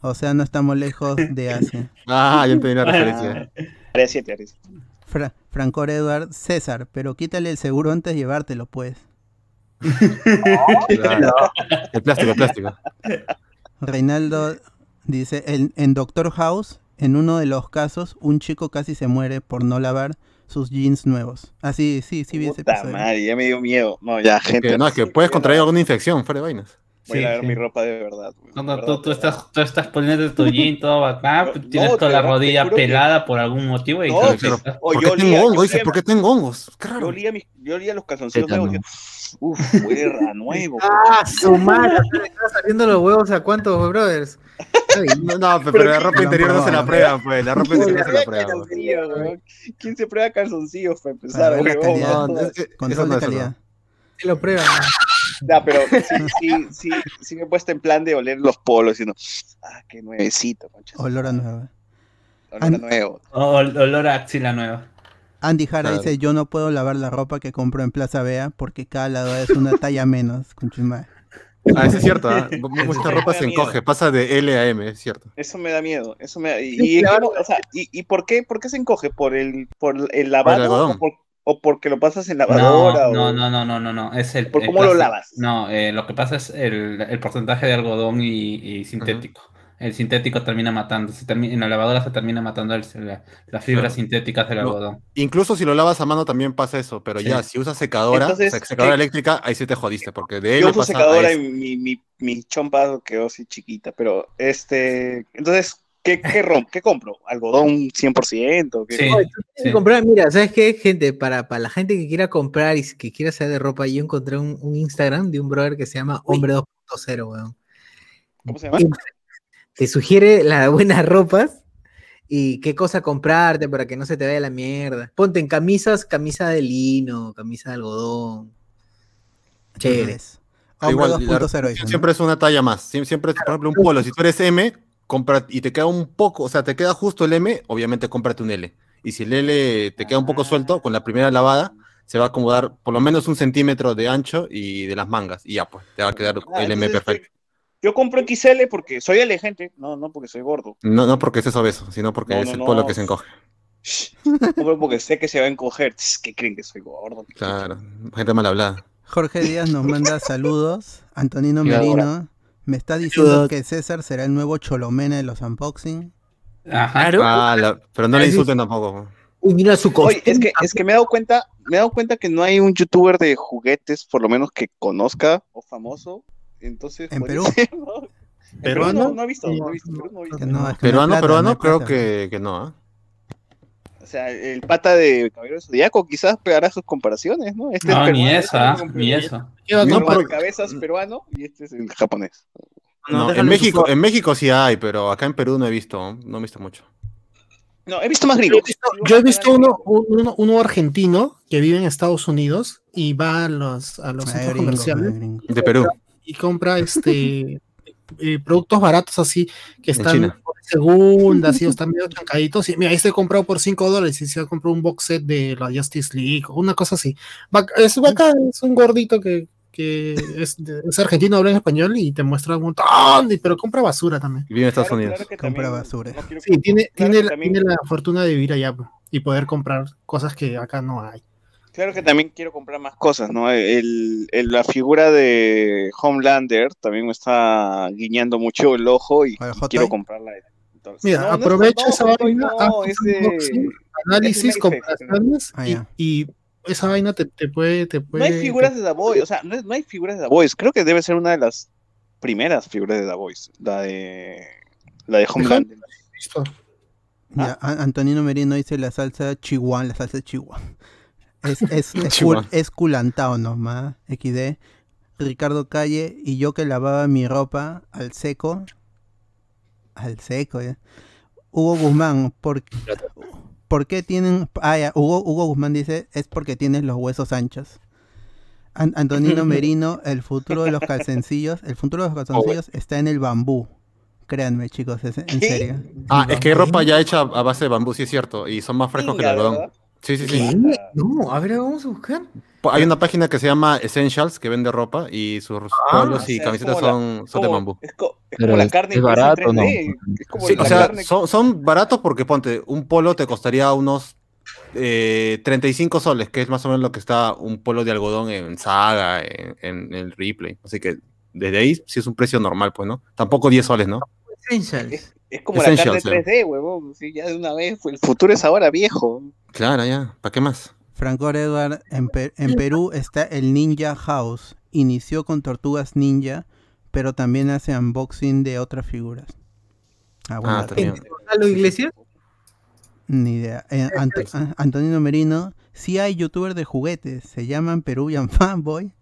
O sea, no estamos lejos de Asia. Ah, ya entendí la referencia. Área 7, área 7. Fra Francor Edward, César, pero quítale el seguro antes de llevártelo, pues. Claro. El plástico, el plástico. Reinaldo dice, en, en Doctor House, en uno de los casos, un chico casi se muere por no lavar sus jeans nuevos. Ah, sí, sí, sí vi ese Puta episodio. madre, ya me dio miedo. No, ya, gente. Que, no, es que puedes contraer alguna infección fuera de vainas. Voy a lavar sí. mi ropa de verdad. güey, de Cuando verdad, tú, de tú, verdad. estás, tú estás poniendo tu jean todo bacán, No, tienes no, toda la rodilla que- pelada por algún motivo y No, pero- estás- O ¿Por yo qué olía- tengo hongo? yo Dice, olía- ¿por qué tengo hongos? Yo olía, mis, yo olía los calzoncillos nuevos uff, huele a nuevo. Ah, su madre, le están saliendo los huevos a cuántos, brothers. No, no, pero, Pero la ¿qué- ropa interior no se la prueban, pues. La ropa interior no se la Prueba prueban. pues. ¿Quién se prueba calzoncillos para empezar? Para calidad. No, eso no es lo prueban. Ya, pero sí, sí, sí, sí me he puesto en plan de oler los polos, diciendo, ah, qué nuevecito, concha. Olor a nueva. Olor a An- nuevo. Olor a axila nueva. Andy Jara Claro. dice, yo no puedo lavar la ropa que compro en Plaza Bea porque cada lado es una talla menos. con chumba. Ah, eso es cierto, ¿ah? Mucha ropa se miedo. encoge, pasa de L a M, es cierto. Eso me da miedo, eso me da... Y, Sí, y, claro. o sea, ¿y, y por, qué, por qué se encoge? ¿Por el, por el lavado algodón. o, por- o porque lo pasas en lavadora? No, o- no, no, no, no, no, no. Es el, ¿Por el cómo lo lavas? No, eh, lo que pasa es el, el porcentaje de algodón y, y sintético. El sintético termina matando. Se en la lavadora se termina matando el- la- las fibras Claro. sintéticas del No, algodón. Incluso si lo lavas a mano también pasa eso, pero Sí. ya, si usas secadora, Entonces, o sea, secadora ¿qué? eléctrica, ahí sí te jodiste, porque de L Yo uso pasa secadora y mi, mi, mi chompa quedó así chiquita, pero este... Entonces, ¿qué, qué, rom- qué compro? ¿Algodón 100%? ¿Qué- Sí, sí. comprar, mira, ¿sabes qué, gente? Para, para la gente que quiera comprar y que quiera saber de ropa, yo encontré un, un Instagram de un brother que se llama Hombre 2.0, weón. ¿Cómo se llama? Que Te sugiere las buenas ropas y qué cosa comprarte para que no se te vaya la mierda. Ponte en camisas, camisa de lino, camisa de algodón. Chévere. Es. Hombre Igual, la 2.0 dice, ¿no? siempre es una talla más. Sie- Siempre, por ejemplo, un polo, si tú eres M, compra y te queda un poco, o sea, te queda justo el M, obviamente cómprate un L. Y si el L te queda un poco suelto, con la primera lavada, se va a acomodar por lo menos un centímetro de ancho y de las mangas. Y ya, pues, te va a quedar Ah, el M perfecto. Yo compro XL porque soy L, gente. No, no porque soy gordo. No, no porque estés obeso, sino porque No, es no, el no. polo que se encoge. Compro porque sé que se va a encoger. ¿Qué creen que soy gordo? Claro, gente mal hablada. Jorge Díaz nos manda saludos. Antonino Merino me está diciendo que César será el nuevo Cholomena de los unboxing. Ajá. Claro. Ah, la- pero no le insulten tampoco. Uy, mira su Oye, es que, es que me he dado cuenta, me he dado cuenta que no hay un youtuber de juguetes, por lo menos que conozca o famoso. Entonces, ¿En Perú? ser, ¿no? ¿Peruano? no, no he visto, no he visto, Perú no he visto. Peruano, peruano, creo que, que no. ¿ah? O sea, el pata de Caballero Zodíaco quizás pegará sus comparaciones, ¿no? Este No, es ni peruano, ¿ah? este es ni eso. Qué bacán, No, pero- cabezas peruano y este es el japonés. No, en México, en México sí hay, pero acá en Perú no he visto, no he visto mucho. No, he visto más Yo gringos. he visto, yo he visto uno, uno, uno argentino que vive en Estados Unidos y va a los, a los centros gringo, comerciales. De Perú. y compra este eh, productos baratos así que están por segunda, así, están medio chancaditos. Y mira, este he comprado por 5 dólares y se ha comprado un box set de la Justice League una cosa así. Bac- Es bacán, es un gordito que, que es, de- es argentino, habla en español y te muestra un montón, de- pero compra basura también. Y vive en Estados Claro, Unidos. claro Compra también- basura. no Sí, tiene, claro tiene, la, también- tiene la fortuna de vivir allá y poder comprar cosas que acá no hay. Claro que también quiero comprar más cosas, ¿no? El, el- la figura de Homelander también me está guiñando mucho el ojo y, ¿O el y Hot quiero comprarla. Entonces, Mira, no, no aprovecha Hot esa vaina, no, haz es un de- unboxing, análisis, comparaciones Ah, y, esa vaina te, te puede, te No puede. hay figuras de The Voice, o sea, no, es- no hay figuras de The Voice. Creo que debe ser una de las primeras figuras de The Voice, la de la de Homelander. Listo. Ya, A- Antonino Merino dice la salsa chihuahua, la salsa chihuahua. Es, es, es, Chihuahua. cul- es culantao nomás, XD. Ricardo Calle y yo que lavaba mi ropa al seco. Al seco, ya. Hugo Guzmán, ¿por, ¿por qué tienen... Ah, ya, Hugo, Hugo Guzmán dice, es porque tienen los huesos anchos. An- Antonino Merino, el futuro de los calzoncillos, el futuro de los calzoncillos está en el bambú. Créanme, chicos, es- en serio. Ah, es que hay ropa ya hecha a base de bambú, sí es cierto. Y son más frescos que el algodón. Sí, sí, ¿Qué? sí. No, a ver, vamos a buscar. Hay una página que se llama Essentials que vende ropa y sus Ah, polos o sea, y camisetas la- son, son de bambú. Es, co- es Pero como la carne es barato, ¿no? 3D. Es como Sí, la o sea, carne- son, son baratos porque ponte, un polo te costaría unos eh, 35 soles, que es más o menos lo que está un polo de algodón en Saga, en, en el replay. Así que desde ahí sí es un precio normal, pues, ¿no? Tampoco 10 soles, ¿no? Essentials. Es como la carne Essentials, en 3D, huevón. Sí, ya de una vez. pues, El futuro es ahora viejo. Claro, ya. ¿Para qué más? Franco Edward, en, Pe- en Perú está el Ninja House. Inició con Tortugas Ninja, pero también hace unboxing de otras figuras. Ah, bueno, Ah, también. ¿Gonzalo Iglesias? ni idea. Eh, ah, Antonino Merino, sí hay youtubers de juguetes, se llaman Peruvian Fanboy.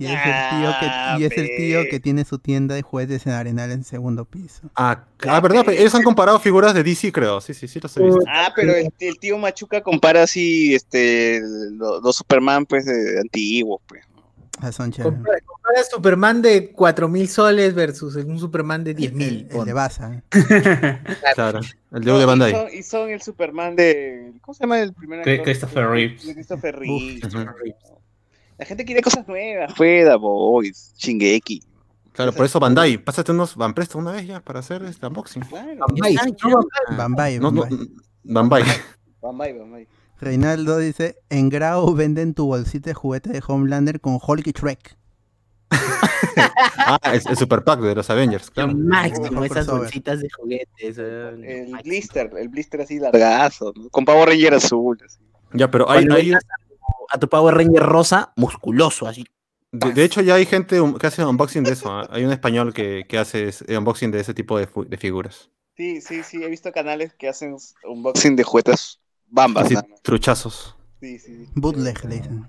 Y es, el tío Ah, que, y es el tío pe. que tiene su tienda de juguetes en Arenal en segundo piso. Ah, ah, ¿verdad? Ellos han comparado figuras de DC, creo. Sí, sí, sí, los he visto. Ah, pero el, el tío Machuca compara así este, los, los Superman pues, antiguos. Pues. Ah, son. Compara, compara Superman de 4000 soles versus un Superman de 10000. El, el de Baza. Claro. El de No, de y, Bandai. son, y son el Superman de. ¿Cómo se llama el primer actor? Christopher Reeves. De Christopher Reeves. La gente quiere cosas nuevas, Fueda, boys, Shingeki. Claro, por eso Bandai. Pásate unos Van Presto una vez ya para hacer este unboxing. Claro. Bambay. Bambay, No, no, Bambay. Bambay. Bambay, Bambay. Reinaldo dice, en Grau venden tu bolsita de juguete de Homelander con Hulk y Shrek. Ah, el, el Super Pack de los Avengers, claro. máximo, esas bolsitas de juguetes. weón. El blister, el blister así largazo, ¿no? con Power Ranger azul. así. Ya, pero hay, hay- a tu- Power Ranger rosa, musculoso, así. de, de hecho ya hay gente que hace unboxing de eso. ¿ah? Hay un español que, que hace ese- unboxing de ese tipo de, figuras. Sí, sí, sí, he visto canales que hacen unboxing de juguetes bambas. Así, truchazos. Sí, sí, sí. Bootleg, le dicen.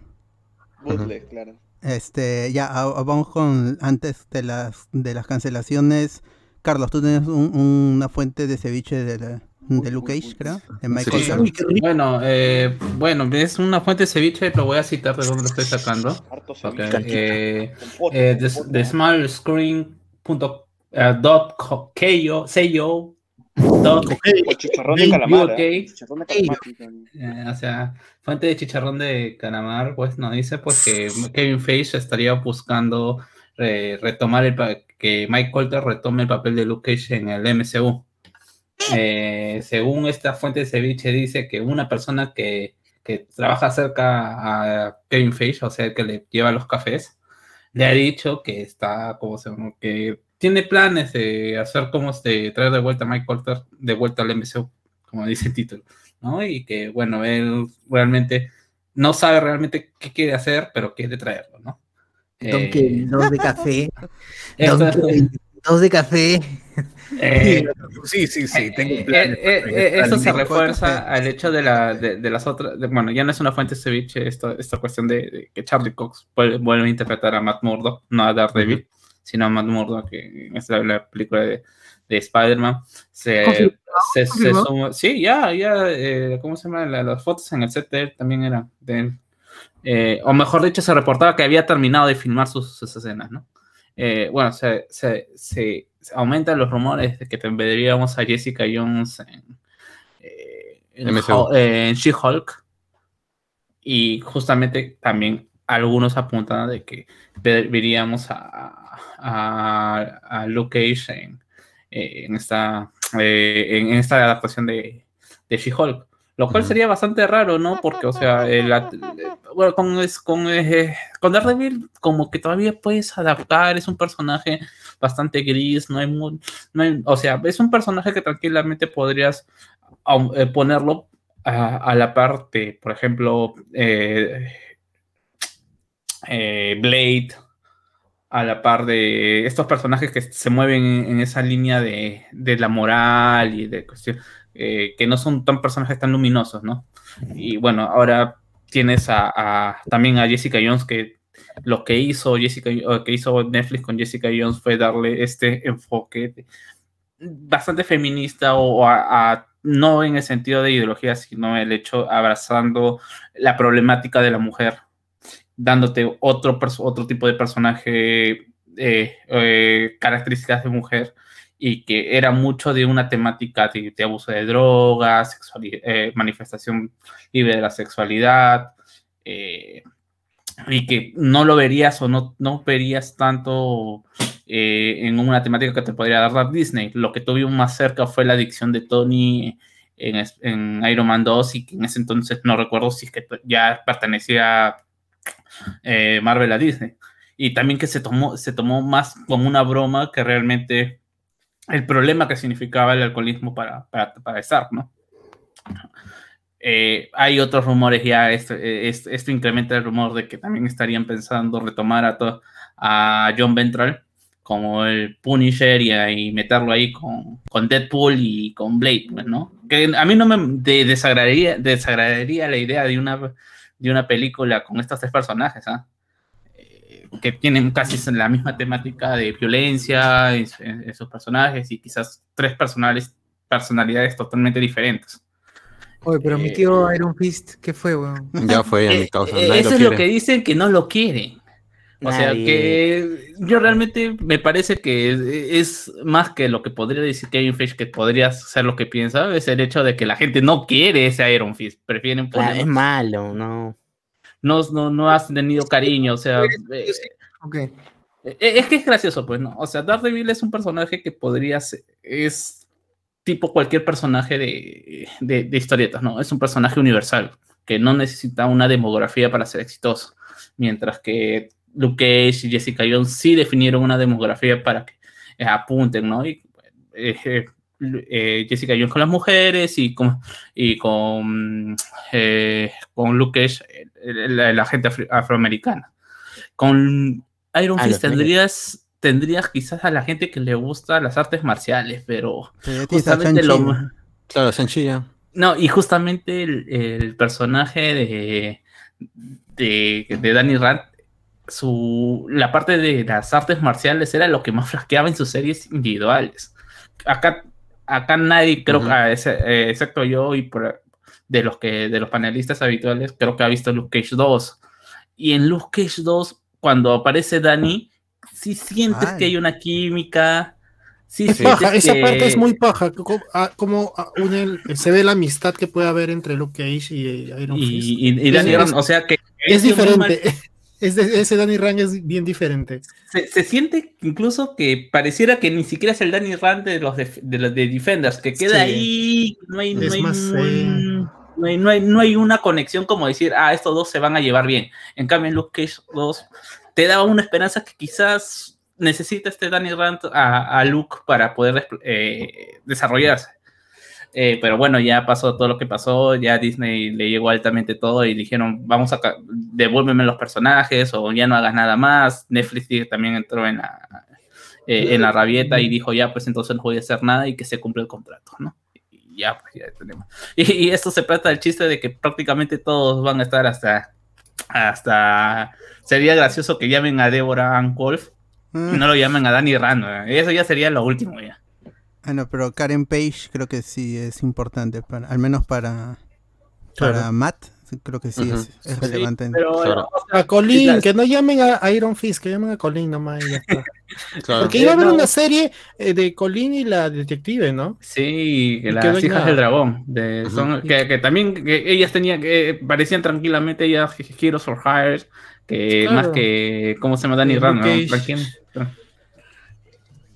Bootleg, claro. Este, ya, a- a- vamos con, antes de las, de las cancelaciones. Carlos, tú tienes un- una fuente de ceviche de, la- de Luke Cage, creo, de Michael Sí. Jordan. Bueno, eh, bueno, es una fuente de ceviche, lo voy a citar de dónde lo estoy sacando. Harto Ok, ceviche. eh, Con foto, eh, de, foto. de smallscreen.co dot dot O chicharrón de calamar. UK. ¿eh? Chicharrón de calamar. Eh, o sea, fuente de chicharrón de calamar, pues nos dice pues que Kevin Feige estaría buscando eh, retomar el pa- que Mike Colter retome el papel de Luke Cage en el MCU. Eh, según esta fuente de ceviche dice que una persona que, que trabaja cerca a Kevin Feige, o sea, el que le lleva los cafés, le ha dicho que está como se que tiene planes de hacer como este traer de vuelta a Mike Colter de vuelta al MCU, como dice el título. ¿no? Y que, bueno, él realmente no sabe realmente qué quiere hacer, pero quiere traerlo, ¿no? Don Eh, dos de café. Don dos de café. Eh, Sí, sí, sí, tengo eh, planes. eh, eh, eso se refuerza al hecho de, la, de, de las otras, de- bueno, ya no es una fuente ceviche esto, esta cuestión de, de que Charlie Cox vuelve, vuelve a interpretar a Matt Murdock, no a Daredevil, sino a Matt Murdock, que es la, la película de, de Spider-Man. Se, ¿Confirmado? se, se ¿Confirmado? suma- sí, ya, ya, eh, ¿cómo se llama? La- las fotos en el set de él también eran de él. Eh, o mejor dicho, se reportaba que había terminado de filmar sus, sus escenas, ¿no? Eh, bueno, se, se, se- se aumentan los rumores de que veríamos a Jessica Jones en, eh, en, eh, en She-Hulk. Y justamente también algunos apuntan de que ve- veríamos a, a, a Luke Cage en, en esta, eh, en, en esta adaptación de, de She-Hulk. Lo cual sería bastante raro, ¿no? Porque, o sea, el at- bueno, con, con, eh, con Daredevil como que todavía puedes adaptar, es un personaje bastante gris, no hay, mu- no hay- o sea, es un personaje que tranquilamente podrías eh, ponerlo a, a la parte, por ejemplo, eh, eh, Blade, a la par de estos personajes que se mueven en, esa línea de, de la moral y de cuestión, eh, que no son tan personajes tan luminosos, ¿no? Y bueno, ahora tienes a, a- también a Jessica Jones que lo que hizo Jessica que hizo Netflix con Jessica Jones fue darle este enfoque bastante feminista o a, a- no en el sentido de ideología, sino el hecho abrazando la problemática de la mujer, dándote otro, otro tipo de personaje, eh, eh, características de mujer, y que era mucho de una temática de, abuso de drogas, eh, manifestación libre de la sexualidad, eh, y que no lo verías o no, no verías tanto en una temática que te podría dar Disney. Lo que tuvimos más cerca fue la adicción de Tony en Iron Man 2 y que en ese entonces no recuerdo si es que ya pertenecía eh, Marvel a Disney. Y también que se tomó, se tomó más como una broma que realmente el problema que significaba el alcoholismo para, para, para ¿no? Eh, hay otros rumores ya, esto, eh, esto, esto incrementa el rumor de que también estarían pensando retomar a, to- a John Ventral como el Punisher y, y meterlo ahí con, con Deadpool y con Blade, pues, ¿no? Que a mí no me de- desagradaría, desagradaría la idea de una, de una película con estos tres personajes, ¿ah? Eh, que tienen casi la misma temática de violencia en, su- en sus personajes y quizás tres personales, personalidades totalmente diferentes. Oye, pero mi Eh, tío Iron Fist, ¿qué fue, weón? Ya fue, a mi Eh, causa. eh, nadie eso lo es lo quiere. que dicen que no lo quieren. O sea que yo realmente me parece que es más que lo que podría decir Kevin Fish, que podría ser lo que piensa, es el hecho de que la gente no quiere ese Iron Fist, prefieren Claro, ponerlo. es malo, no. No, no, no has tenido cariño, o sea, eh, Ok. eh, es que es gracioso, pues, ¿no? O sea, Daredevil es un personaje que podría ser, es tipo cualquier personaje de, de, de historietas, ¿no? Es un personaje universal, que no necesita una demografía para ser exitoso, mientras que Luke Cage y Jessica Jones sí definieron una demografía para que eh, apunten, ¿no? Y, eh, eh, Jessica Jones con las mujeres y con, y con, eh, con Luke Cage, la, la gente afro- afroamericana. Con Iron Ah, Fist tendrías, tendrías quizás a la gente que le gusta las artes marciales, pero justamente lo... ¿no? Claro, Sanchilla. No, y justamente el, el personaje de, de, de Danny Rand, su, la parte de las artes marciales era lo que más flasqueaba en sus series individuales. Acá, acá nadie, creo, Ujú. ah, ese- eh, excepto yo y por- de los que de los panelistas habituales, creo que ha visto Luke Cage 2. Y en Luke Cage 2, cuando aparece Danny, sí sientes Ay. que hay una química. Sí Es paja, esa que- parte es muy paja. ah, Como ah, une el- se ve la amistad que puede haber entre Luke Cage y eh, Iron Fist. y, y- y Danny Es- o sea que Es mal- diferente. Es de- ese Danny Rand es bien diferente. se, se siente incluso que pareciera que ni siquiera es el Danny Rand de los de, de los de Defenders, que queda Sí. ahí, no hay, no hay más, un- eh, no hay- no hay- no hay una conexión como decir, ah, estos dos se van a llevar bien. En cambio, en Luke Cage 2 te daba una esperanza que quizás necesita este Danny Rand a, a Luke para poder eh, desarrollarse. Eh, pero bueno, ya pasó todo lo que pasó, ya Disney le llegó altamente todo y dijeron, vamos a, devuélveme los personajes o ya no hagas nada más. Netflix también entró en la, eh, en la rabieta y dijo, ya, pues entonces no voy a hacer nada y que se cumpla el contrato, ¿no? Y ya, pues ya tenemos. Y, y esto se trata del chiste de que prácticamente todos van a estar hasta, hasta, sería gracioso que llamen a Deborah Ann Wolf y no lo llamen a Danny Rand, eso ya sería lo último ya. Ah, no, pero Karen Page creo que sí es importante, para, al menos para, para Claro. Matt, creo que sí es, es relevante. Pero, Claro. o sea, A Colin, que no llamen a a Iron Fist, que llamen a Colin nomás y ya está. Claro. Porque iba a haber no. una serie eh, de Colin y la detective, ¿no? Sí, Y las hijas nada. del dragón, de, que, que también que ellas tenían que parecían tranquilamente ellas Heroes for Hire, que Claro. más que cómo se llama Danny Eh, Rand, ¿no?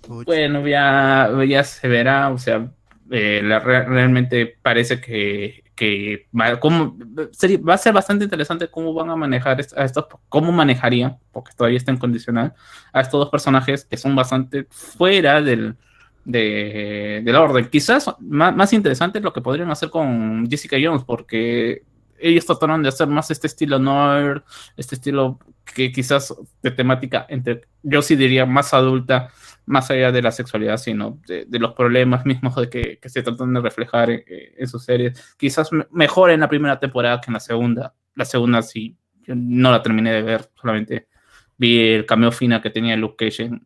Bueno, ya, ya se verá, o sea, eh, realmente parece que, que va, va a ser bastante interesante cómo van a manejar a estos, cómo manejarían, porque todavía está en condicional, a estos dos personajes que son bastante fuera del, de, del orden. Quizás más, más interesante es lo que podrían hacer con Jessica Jones, porque ellos trataron de hacer más este estilo noir, este estilo que quizás de temática entre, yo sí diría más adulta, más allá de la sexualidad, sino de, los problemas mismos de que, se tratan de reflejar en, en sus series. Quizás me- mejor en la primera temporada que en la segunda. La segunda sí, yo no la terminé de ver, solamente vi el cameo final que tenía Luke Cage en,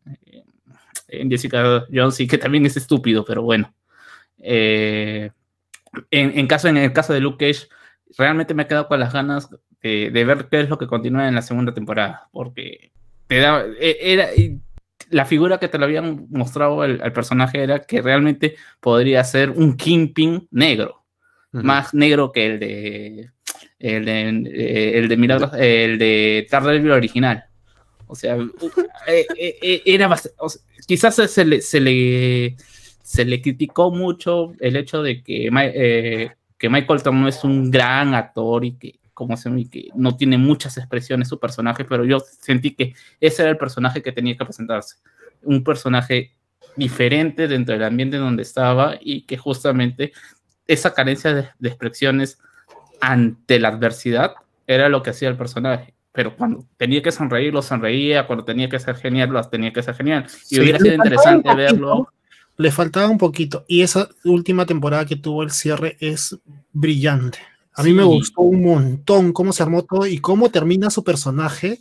en Jessica Jones y que también es estúpido, pero bueno. Eh, en, en, caso, en el caso de Luke Cage, realmente me he quedado con las ganas de, de ver qué es lo que continúa en la segunda temporada, porque te da, e, era, la figura que te lo habían mostrado al, al personaje era que realmente podría ser un Kingpin negro, más negro que el de el de, eh, el de Milagros, el de Daredevil original. O sea, eh, eh, eh, era o sea, quizás se- le, se le se le criticó mucho el hecho de que, eh, que Michael Tom no es un gran actor y que, como se llama? y que no tiene muchas expresiones su personaje, pero yo sentí que ese era el personaje que tenía que presentarse. Un personaje diferente dentro del ambiente donde estaba y que justamente esa carencia de, de expresiones ante la adversidad era lo que hacía el personaje. Pero cuando tenía que sonreír, lo sonreía. Cuando tenía que ser genial, lo tenía que ser genial. Y Sí, hubiera sido interesante poquito, verlo. Le faltaba un poquito. Y esa última temporada que tuvo el cierre es brillante. A mí me Sí. gustó un montón cómo se armó todo y cómo termina su personaje.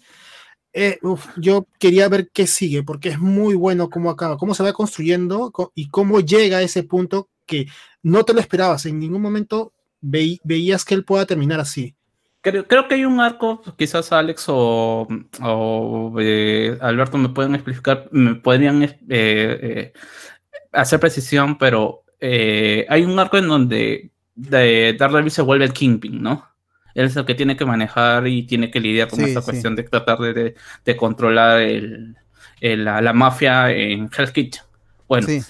Eh, uf, yo quería ver qué sigue, porque es muy bueno cómo acaba, cómo se va construyendo co- y cómo llega a ese punto que no te lo esperabas. En ningún momento veí- veías que él pueda terminar así. Creo, creo que hay un arco, quizás Alex o, o, eh, Alberto me pueden explicar, me podrían eh, eh, hacer precisión, pero eh, hay un arco en donde de Daredevil se vuelve el Kingpin, ¿no? Él es el que tiene que manejar y tiene que lidiar con Sí, esta sí. cuestión de tratar de, de- de controlar el, el- la, la mafia en Hell's Kitchen. Bueno, Sí.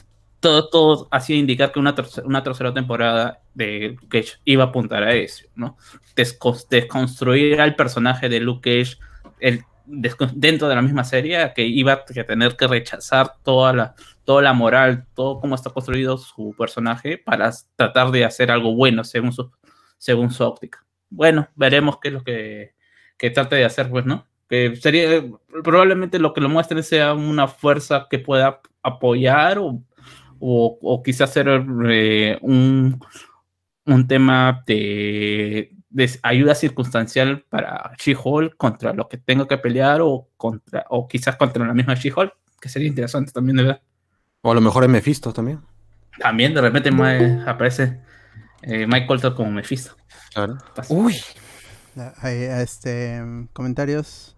todo, todo hacía indicar que una, terce- una tercera temporada de Luke Cage iba a apuntar a eso, ¿no? Descon- desconstruir al personaje de Luke Cage el, dentro de la misma serie, que iba a tener que rechazar toda la, toda la moral, todo cómo está construido su personaje para tratar de hacer algo bueno según su, según su óptica. Bueno, veremos qué es lo que, que trate de hacer, pues, ¿no? Que sería, probablemente lo que lo muestre sea una fuerza que pueda apoyar o o, o quizás hacer eh, un, un tema de, ayuda circunstancial para She-Hulk contra lo que tenga que pelear o, contra, o quizás contra la misma She-Hulk, que sería interesante también de ver. O a lo mejor es Mephisto también. También de repente aparece eh, Mike Colter como Mephisto. Claro. Uy, ahí, este, comentarios.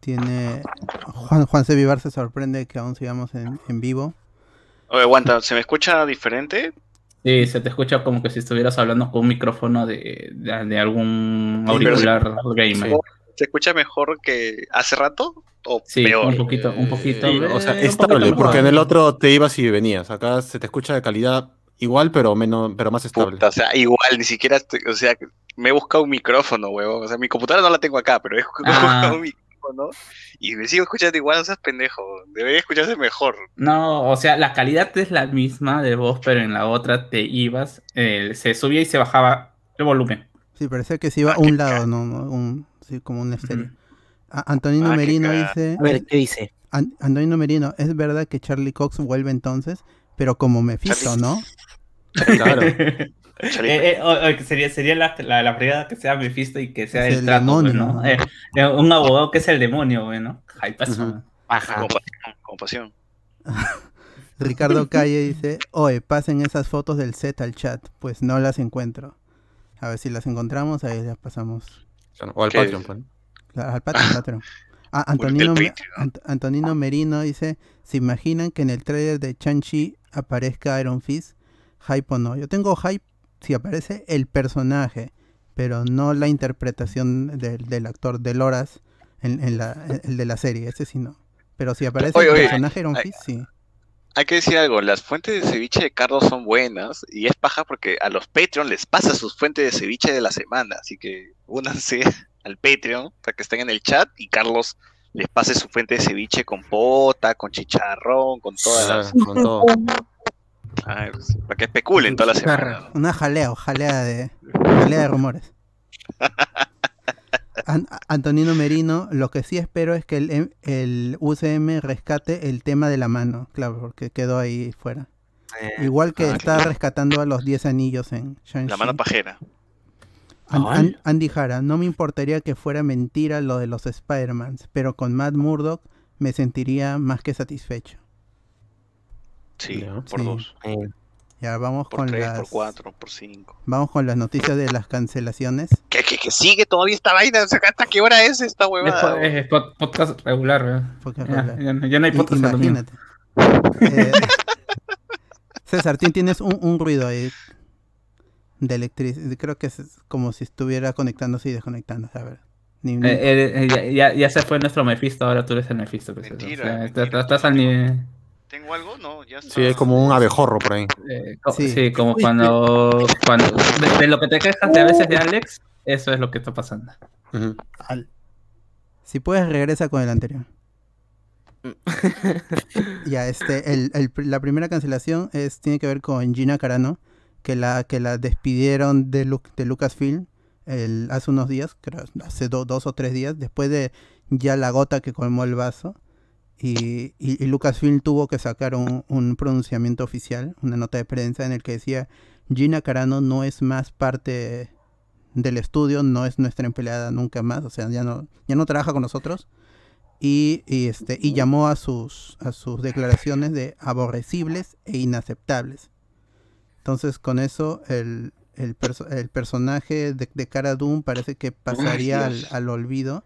Tiene. Juan, Juan C. Vivar se sorprende que aún sigamos en, en vivo. Oye, aguanta, ¿se me escucha diferente? Sí, se te escucha como que si estuvieras hablando con un micrófono de, de, de algún sí. auricular gamer. ¿Se escucha mejor que hace rato? ¿O Sí, peor? un poquito, un poquito. Eh, o sea, eh, estable, poquito porque en el otro te ibas y venías. Acá se te escucha de calidad igual, pero menos, pero más estable. Puta, o sea, igual, ni siquiera, o sea, me he buscado un micrófono, huevón. O sea, mi computadora no la tengo acá, pero he Ah. buscado un micrófono y me sigo escuchando igual, no seas pendejo. Debería escucharse mejor. No, o sea, la calidad es la misma de voz, pero en la otra te ibas, eh, se subía y se bajaba el volumen. Sí, parecía que se iba a Ah, un lado, ¿no? no, Un, sí, como un estéreo. Antonino Ah, Merino dice. a ver, ¿qué dice? An- Antonino Merino, es verdad que Charlie Cox vuelve entonces, pero como Mephisto, Charlie- ¿no? Claro. Eh, eh, o- o que sería, sería la, la, la fregada que sea Mephisto y que sea Es el, el trato, demonio, pues, ¿no? ¿no? Eh, un abogado que es el demonio, güey, ¿no? Ay, pasó. Ujú. Ajá. como pasión, como pasión. Ricardo Calle dice, oye, pasen esas fotos del set al chat, pues no las encuentro. A ver si las encontramos, ahí las pasamos O al. Patreon, pues. Al Patreon, Patreon. Ah, Antonino. Ant- Merino dice, ¿se imaginan que en el trailer de Chanchi aparezca Iron Fist? Hype o no. Yo tengo hype si aparece el personaje, pero no la interpretación del, del actor de Loras, en, en la, el de la serie, ese sí no. Pero si aparece Oye, el oye, personaje Iron ay, Fist, sí. Hay que decir algo, las fuentes de ceviche de Carlos son buenas y es paja porque a los Patreon les pasa sus fuentes de ceviche de la semana, así que únanse al Patreon para que estén en el chat y Carlos les pase su fuente de ceviche con pota, con chicharrón, con todas las... Claro, con todo. Ah, sí, para que especulen toda la semana. Una jalea, jalea de, jalea de rumores. An- Antonino Merino, lo que sí espero es que el, el UCM rescate el tema de la mano, claro, porque quedó ahí fuera. Eh, Igual que ah, está claro. rescatando a los 10 anillos en Shang-Chi. La mano pajera. An- Ay. An- Andy Jara, no me importaría que fuera mentira lo de los Spider-Mans, pero con Matt Murdock me sentiría más que satisfecho. Sí, por Sí. dos. Eh, Ya vamos Por con tres, las por cuatro, por cinco. vamos con las noticias de las cancelaciones. ¿Qué, qué, qué sigue todavía esta vaina? O sea, ¿Hasta qué hora es esta Es, huevada? es pod- podcast regular, ¿verdad? Podcast Ya, regular. ya no- ya no hay podcast. Imagínate. Eh, César, tienes un, un ruido ahí de electricidad. Creo que es como si estuviera conectándose y desconectándose. A ver. Ni- ni- Eh, eh, eh, ya, ya- ya se fue nuestro Mephisto, ahora tú eres el Mephisto. pues, Mentira, o sea, mentira. estás- estás al nivel. ¿Tengo algo? No, ya está. Sí, hay como un abejorro por ahí. eh, co- Sí. sí. como cuando. cuando de, de lo que te quejas de a veces de Alex, eso es lo que está pasando. Si puedes, regresa con el anterior. ya, este, el, el la primera cancelación es, tiene que ver con Gina Carano, que la, que la despidieron de, Lu- de Lucasfilm hace unos días, creo, hace do- dos o tres días, después de ya la gota que colmó el vaso. Y, y- y Lucasfilm tuvo que sacar un, un pronunciamiento oficial, una nota de prensa en el que decía Gina Carano no es más parte del estudio, no es nuestra empleada nunca más, o sea, ya no, ya no trabaja con nosotros. Y, y, este, y llamó a sus, a sus declaraciones de aborrecibles e inaceptables. Entonces, con eso, el, el, perso- el personaje de, de Cara Dune parece que pasaría al, al olvido.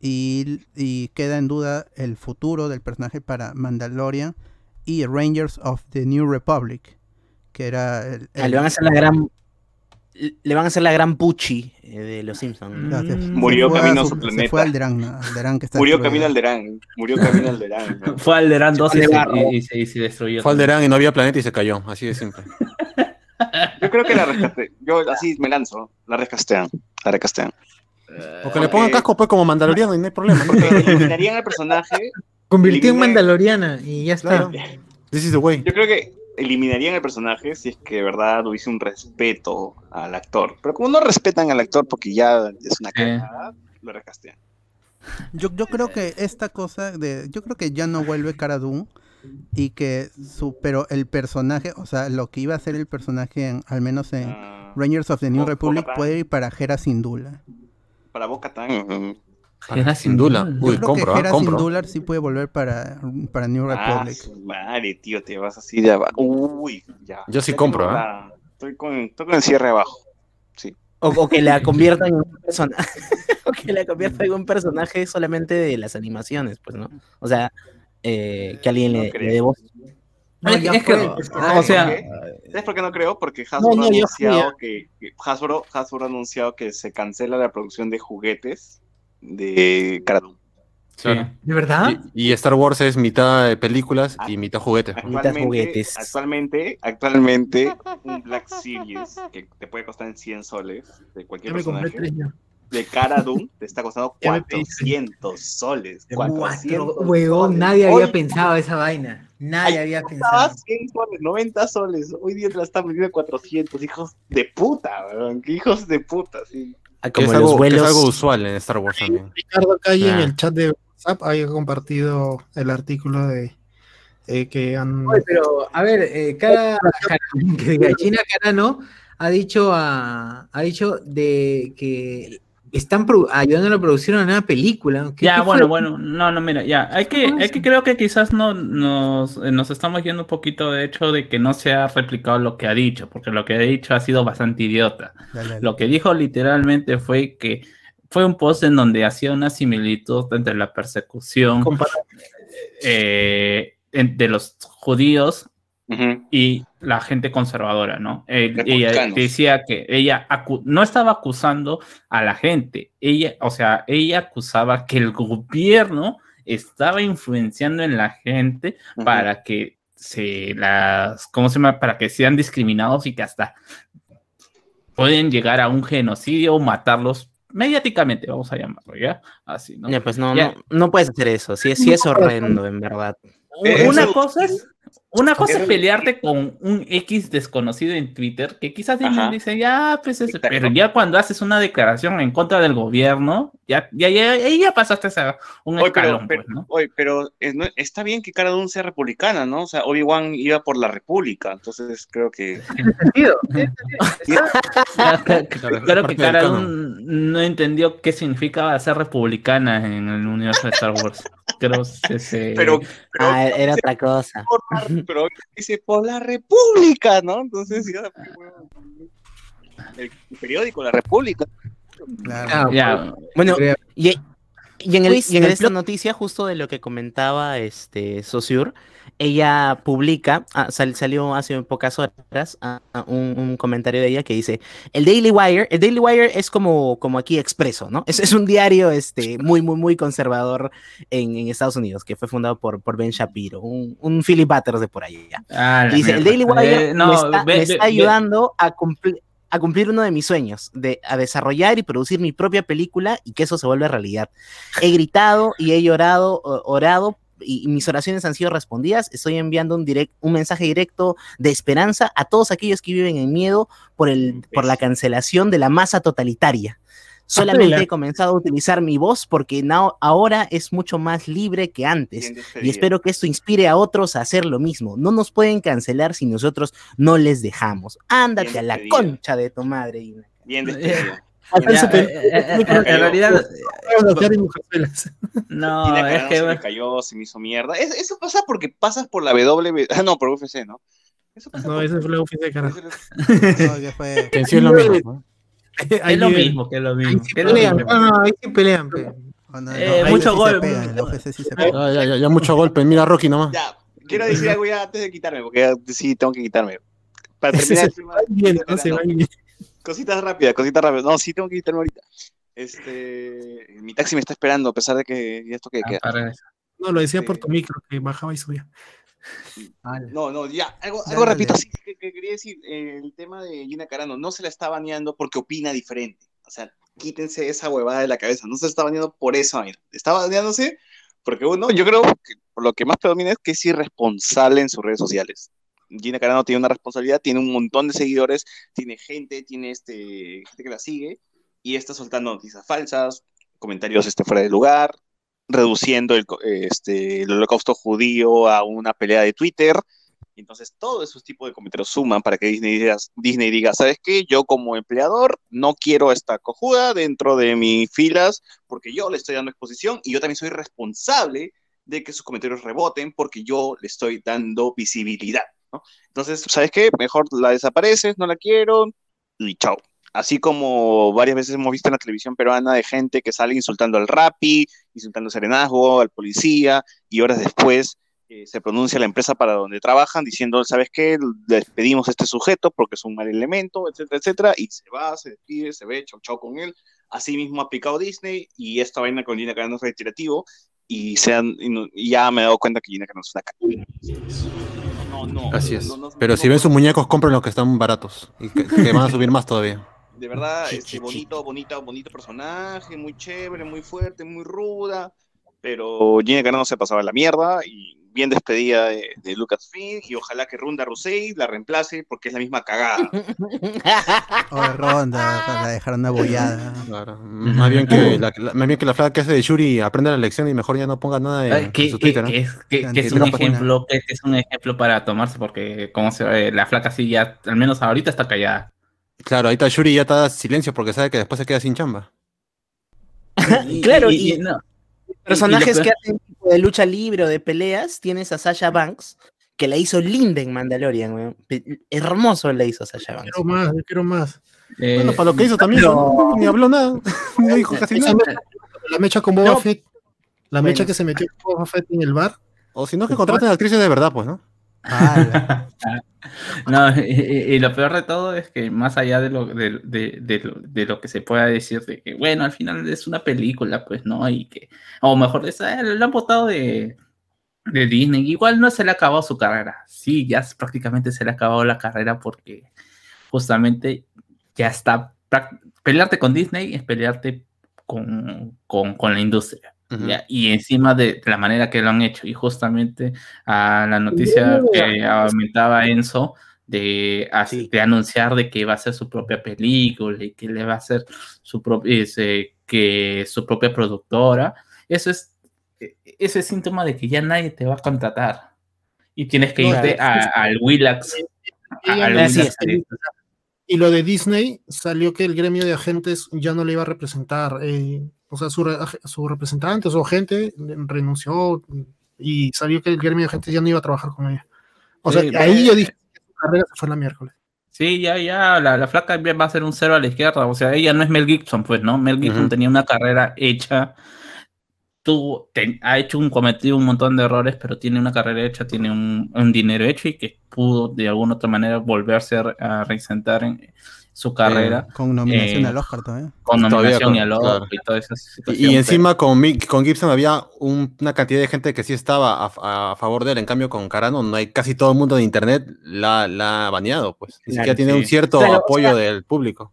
Y, y queda en duda el futuro del personaje para Mandalorian y Rangers of the New Republic. Que era el, ah, le van a hacer la gran. Le van a hacer la gran Pucci eh, de los Simpsons. Mm. se Murió camino a su- su Se planeta. fue al ¿no? Alderaan que está Murió destruido. camino al Derán. Murió camino al Derán. ¿no? Fue Alderaan 2 y, y- y se, y se destruyó. Fue Alderaan y no había planeta y se cayó. Así de simple. Yo creo que la rescaté. Yo así me lanzo. La rescastean. La rescastean. O que le pongan casco pues como mandaloriano y no hay problema. eliminarían al personaje. Convirtió en Mandaloriana y ya está. Claro. This is the way. Yo creo que eliminarían al personaje si es que de verdad hubiese un respeto al actor. Pero como no respetan al actor porque ya es una cagada, lo rescastean. Yo, yo creo que esta cosa de. Yo creo que ya no vuelve Cara Dune. Y que su. Pero el personaje, o sea, lo que iba a ser el personaje, en, al menos en Ah, Rangers of the New Bo- Republic, puede ir para Hera Sindula. para Boca Tan. Era Sin duda. Yo Uy, creo compro, que ah, Hera compro. Syndulla sí puede volver para, para New Ah, Republic. su madre, tío, te vas así de abajo. Uy, ya. Yo sí Ya compro, ¿ah? la- Estoy con, estoy con el cierre abajo. O, o que la conviertan en un personaje. o que la conviertan en un personaje solamente de las animaciones, pues, ¿no? O sea, eh, que alguien No le, le dé voz. No, Es es que- fue. o ¿Sabes sea, por qué? ¿Sabes por qué no creo? Porque Hasbro No, no, ha yo anunciado que, que Hasbro, Hasbro ha anunciado que se cancela la producción de juguetes de Cara Dune. Sí. Claro. ¿De verdad? Y, y Star Wars es mitad de películas y mitad juguetes. Mitad juguetes. Actualmente, actualmente, un Black Series que te puede costar en 100 soles de cualquier me compré personaje, tres ya. De Cara Dune te está costando Ya me pedí. 400 soles. Cuatro, 400 huevón, soles. nadie había Hoy pensado esa vaina. Nadie había pensado. 100 soles, 90 soles. Hoy día te la están vendiendo en 400. Hijos de puta, weón. Hijos de puta, sí. Ah, Que Como es, los algo, es algo usual en Star Wars también. Ricardo Calle en el chat de WhatsApp había compartido el artículo de eh, que han. Oye, pero, a ver, eh, cada que diga, Gina Carano ha dicho a, ha dicho de que están ayudando a la producción de una nueva película. ¿Qué- Ya, qué bueno, fue? bueno, no, no, mira, ya, hay que, hay que creo que quizás no nos, eh, nos estamos yendo un poquito de hecho de que no se ha replicado lo que ha dicho, porque lo que ha dicho ha sido bastante idiota. Dale, dale. Lo que dijo literalmente fue que fue un post en donde hacía una similitud entre la persecución eh, en- de los judíos y la gente conservadora, ¿no? Eh, ella decía que ella no estaba acusando a la gente, ella, o sea, ella acusaba que el gobierno estaba influenciando en la gente para que se las, ¿cómo se llama? Para que sean discriminados y que hasta pueden llegar a un genocidio o matarlos mediáticamente, vamos a llamarlo, ¿ya? Así, ¿no? Ya, pues no, Ya. no, no puedes hacer eso. Sí, sí es horrendo, en verdad. Eh, Una eso- cosa es, una cosa es eso- pelearte con un X desconocido en Twitter, que quizás dice, ya, pues es, Exacto. pero ya cuando haces una declaración en contra del gobierno, ya, ya, ya, ahí ya pasaste a un Oye, pero, escalón, pero, pues, ¿no? oye, pero, no- está bien que Cara Dune sea republicana, ¿no? O sea, Obi-Wan iba por la república, entonces creo que... sentido. Claro que Cara. Dune no entendió qué significa ser republicana en el universo de Star Wars. Creo que se... Pero, pero Ah, era otra cosa. Pero dice por la República, ¿no? Entonces, ya, bueno, el periódico La República. Claro. Ah, Ya, Bueno, y, y en, el, y en el esta noticia, justo de lo que comentaba este Saussure, ella publica, ah, sal- salió hace pocas horas, ah, ah, un, un comentario de ella que dice, el Daily Wire, el Daily Wire es como, como aquí Expreso, ¿no? Es, es un diario este, muy, muy, muy conservador en, en Estados Unidos, que fue fundado por, por Ben Shapiro, un, un Philip Butters de por. Ah, Y dice, el. Daily Wire Eh, me está, ve- me está ve- ayudando a cumplir a cumplir uno de mis sueños, de, a desarrollar y producir mi propia película y que eso se vuelva realidad. He gritado y he llorado, orado y, mis oraciones han sido respondidas. Estoy enviando un, direct, un mensaje directo de esperanza a todos aquellos que viven en miedo por, el, por la cancelación de la masa totalitaria. Solamente he comenzado a utilizar mi voz porque now- ahora es mucho más libre que antes. Bien Y espero que esto inspire a otros a hacer lo mismo. No nos pueden cancelar si nosotros no les dejamos. Ándate a la despedida. concha de tu madre. Ina. Bien despedida. Ya, Su eh, eh, eh, en realidad, no, es que se me cayó, se me hizo mierda. Es- eso pasa porque pasas por la W, ah, no, por UFC, ¿no? Eso pasa No, por- ese fue la de carajo. No, que fue- es lo mismo. es lo mismo, que es lo Ahí mismo. no, no, ahí sí pelean. pe. no, no, mucho sí gol. Se pegan, en la UFC sí se pegan. Ya, ya, ya, ya mucho golpe. Mira, Rocky nomás. Ya, quiero decir algo ya antes de quitarme, porque ya sí tengo que quitarme. Para terminar se el tema, va bien, Gina no se va Carano. bien. Cositas rápidas, cositas rápidas. No, sí tengo que quitarme ahorita. Este, mi taxi me está esperando, a pesar de que ya esto que Ah, queda. para eso. No, lo decía por tu micro, que bajaba y subía. No, no, ya, algo, Dale, algo repito, dale. sí, que, que quería decir, eh, el tema de Gina Carano, no se la está baneando porque opina diferente. O sea, quítense esa huevada de la cabeza, no se la está baneando por eso, vaina. está baneándose porque uno, yo creo que por lo que más predomina es que es irresponsable en sus redes sociales. Gina Carano tiene una responsabilidad, tiene un montón de seguidores, tiene gente, tiene este, gente que la sigue y está soltando noticias falsas, comentarios este, fuera de lugar, reduciendo el, este, el holocausto judío a una pelea de Twitter. Entonces, todos esos tipos de comentarios suman para que Disney diga, Disney diga, ¿sabes qué? Yo como empleador no quiero esta cojuda dentro de mis filas porque yo le estoy dando exposición y yo también soy responsable de que sus comentarios reboten porque yo le estoy dando visibilidad. ¿No? Entonces, ¿sabes qué? Mejor la desapareces, no la quiero y chao. Así como varias veces hemos visto en la televisión peruana de gente que sale insultando al rapi, insultando al serenazgo, al policía, y horas después eh, se pronuncia la empresa para donde trabajan diciendo, ¿sabes qué? Despedimos a este sujeto porque es un mal elemento, etcétera, etcétera, y se va, se despide, se ve, chau, chau con él. Así mismo ha aplicado Disney y esta vaina con Gina Carano es reiterativo y, se ya me he dado cuenta que Gina Carano es una. No, no, Así es. no, no, Pero no, si ven sus muñecos, compren los que están baratos. Y que, que van a subir más todavía. De verdad, este, bonito, bonito, bonito personaje, muy chévere, muy fuerte, muy ruda. Pero Gina Carano se pasaba la mierda y bien despedida de, de Lucasfilm y ojalá que Ronda Rousey la reemplace porque es la misma cagada. O de ronda, para dejar una bollada. Claro. Más bien que la, la- más bien que la flaca que hace de Shuri aprenda la lección y mejor ya no ponga nada en, su que- Twitter. ¿no? que es, que- que es Anti- un ejemplo, que es un ejemplo para tomarse, porque como se ve, la flaca sí ya, al menos ahorita está callada. Claro, ahí está Shuri ya está silencio porque sabe que después se queda sin chamba. Claro, y- no, Personajes que peor- hacen tipo de lucha libre o de peleas, tienes a Sasha Banks, que la hizo linda en Mandalorian, weón. Hermoso la hizo Sasha Banks. Quiero más, yo quiero más. eh, Bueno, para lo que hizo también, no, ni habló nada. No dijo casi nada. la mecha con Boba No. Fett. La Bueno. mecha que se metió con Boba Fett en el bar. O si no, que contraten actrices de verdad, pues, ¿no? No, y, lo peor de todo es que más allá de lo, de, de- lo, de lo que se pueda decir de que, bueno, al final es una película, pues, ¿no? Y que, o mejor, es, eh, lo han votado de, de Disney, igual no se le ha acabado su carrera. Sí, ya prácticamente se le ha acabado la carrera porque justamente ya está, pelearte con Disney es pelearte con, con, con la industria. Y encima de la manera que lo han hecho. Y justamente a la noticia que aumentaba Enzo de, así- de anunciar de que va a hacer su propia película y que le va a hacer su propia que su propia productora. Eso es e- ese es síntoma de que ya nadie te va a contratar. Y tienes que No, irte al Willax. Y lo de Disney salió que el gremio de agentes ya no le iba a representar. eh, o sea, su, su representante, su agente renunció y salió que el gremio de agentes ya no iba a trabajar con ella. O sea, ahí yo dije que su carrera se fue la miércoles. Sí, ya, ya, la, la flaca va a ser un cero a la izquierda. O sea, ella no es Mel Gibson, pues, ¿no? Mel Gibson tenía una carrera hecha. Tuvo, te- ha hecho un cometido un montón de errores, pero tiene una carrera hecha, tiene un, un dinero hecho y que pudo de alguna otra manera volverse a, a reinsentar en su carrera Con nominación Eh, al Oscar todavía. con nominación con- y al Oscar claro. y toda esa Y, situación. y encima con, con Gibson había un- una cantidad de gente que sí estaba a, a favor de él. En cambio, con Carano no hay casi todo el mundo de internet la, la ha baneado, pues. Ni Claro, siquiera tiene sí. un cierto Claro, o apoyo sea- del público.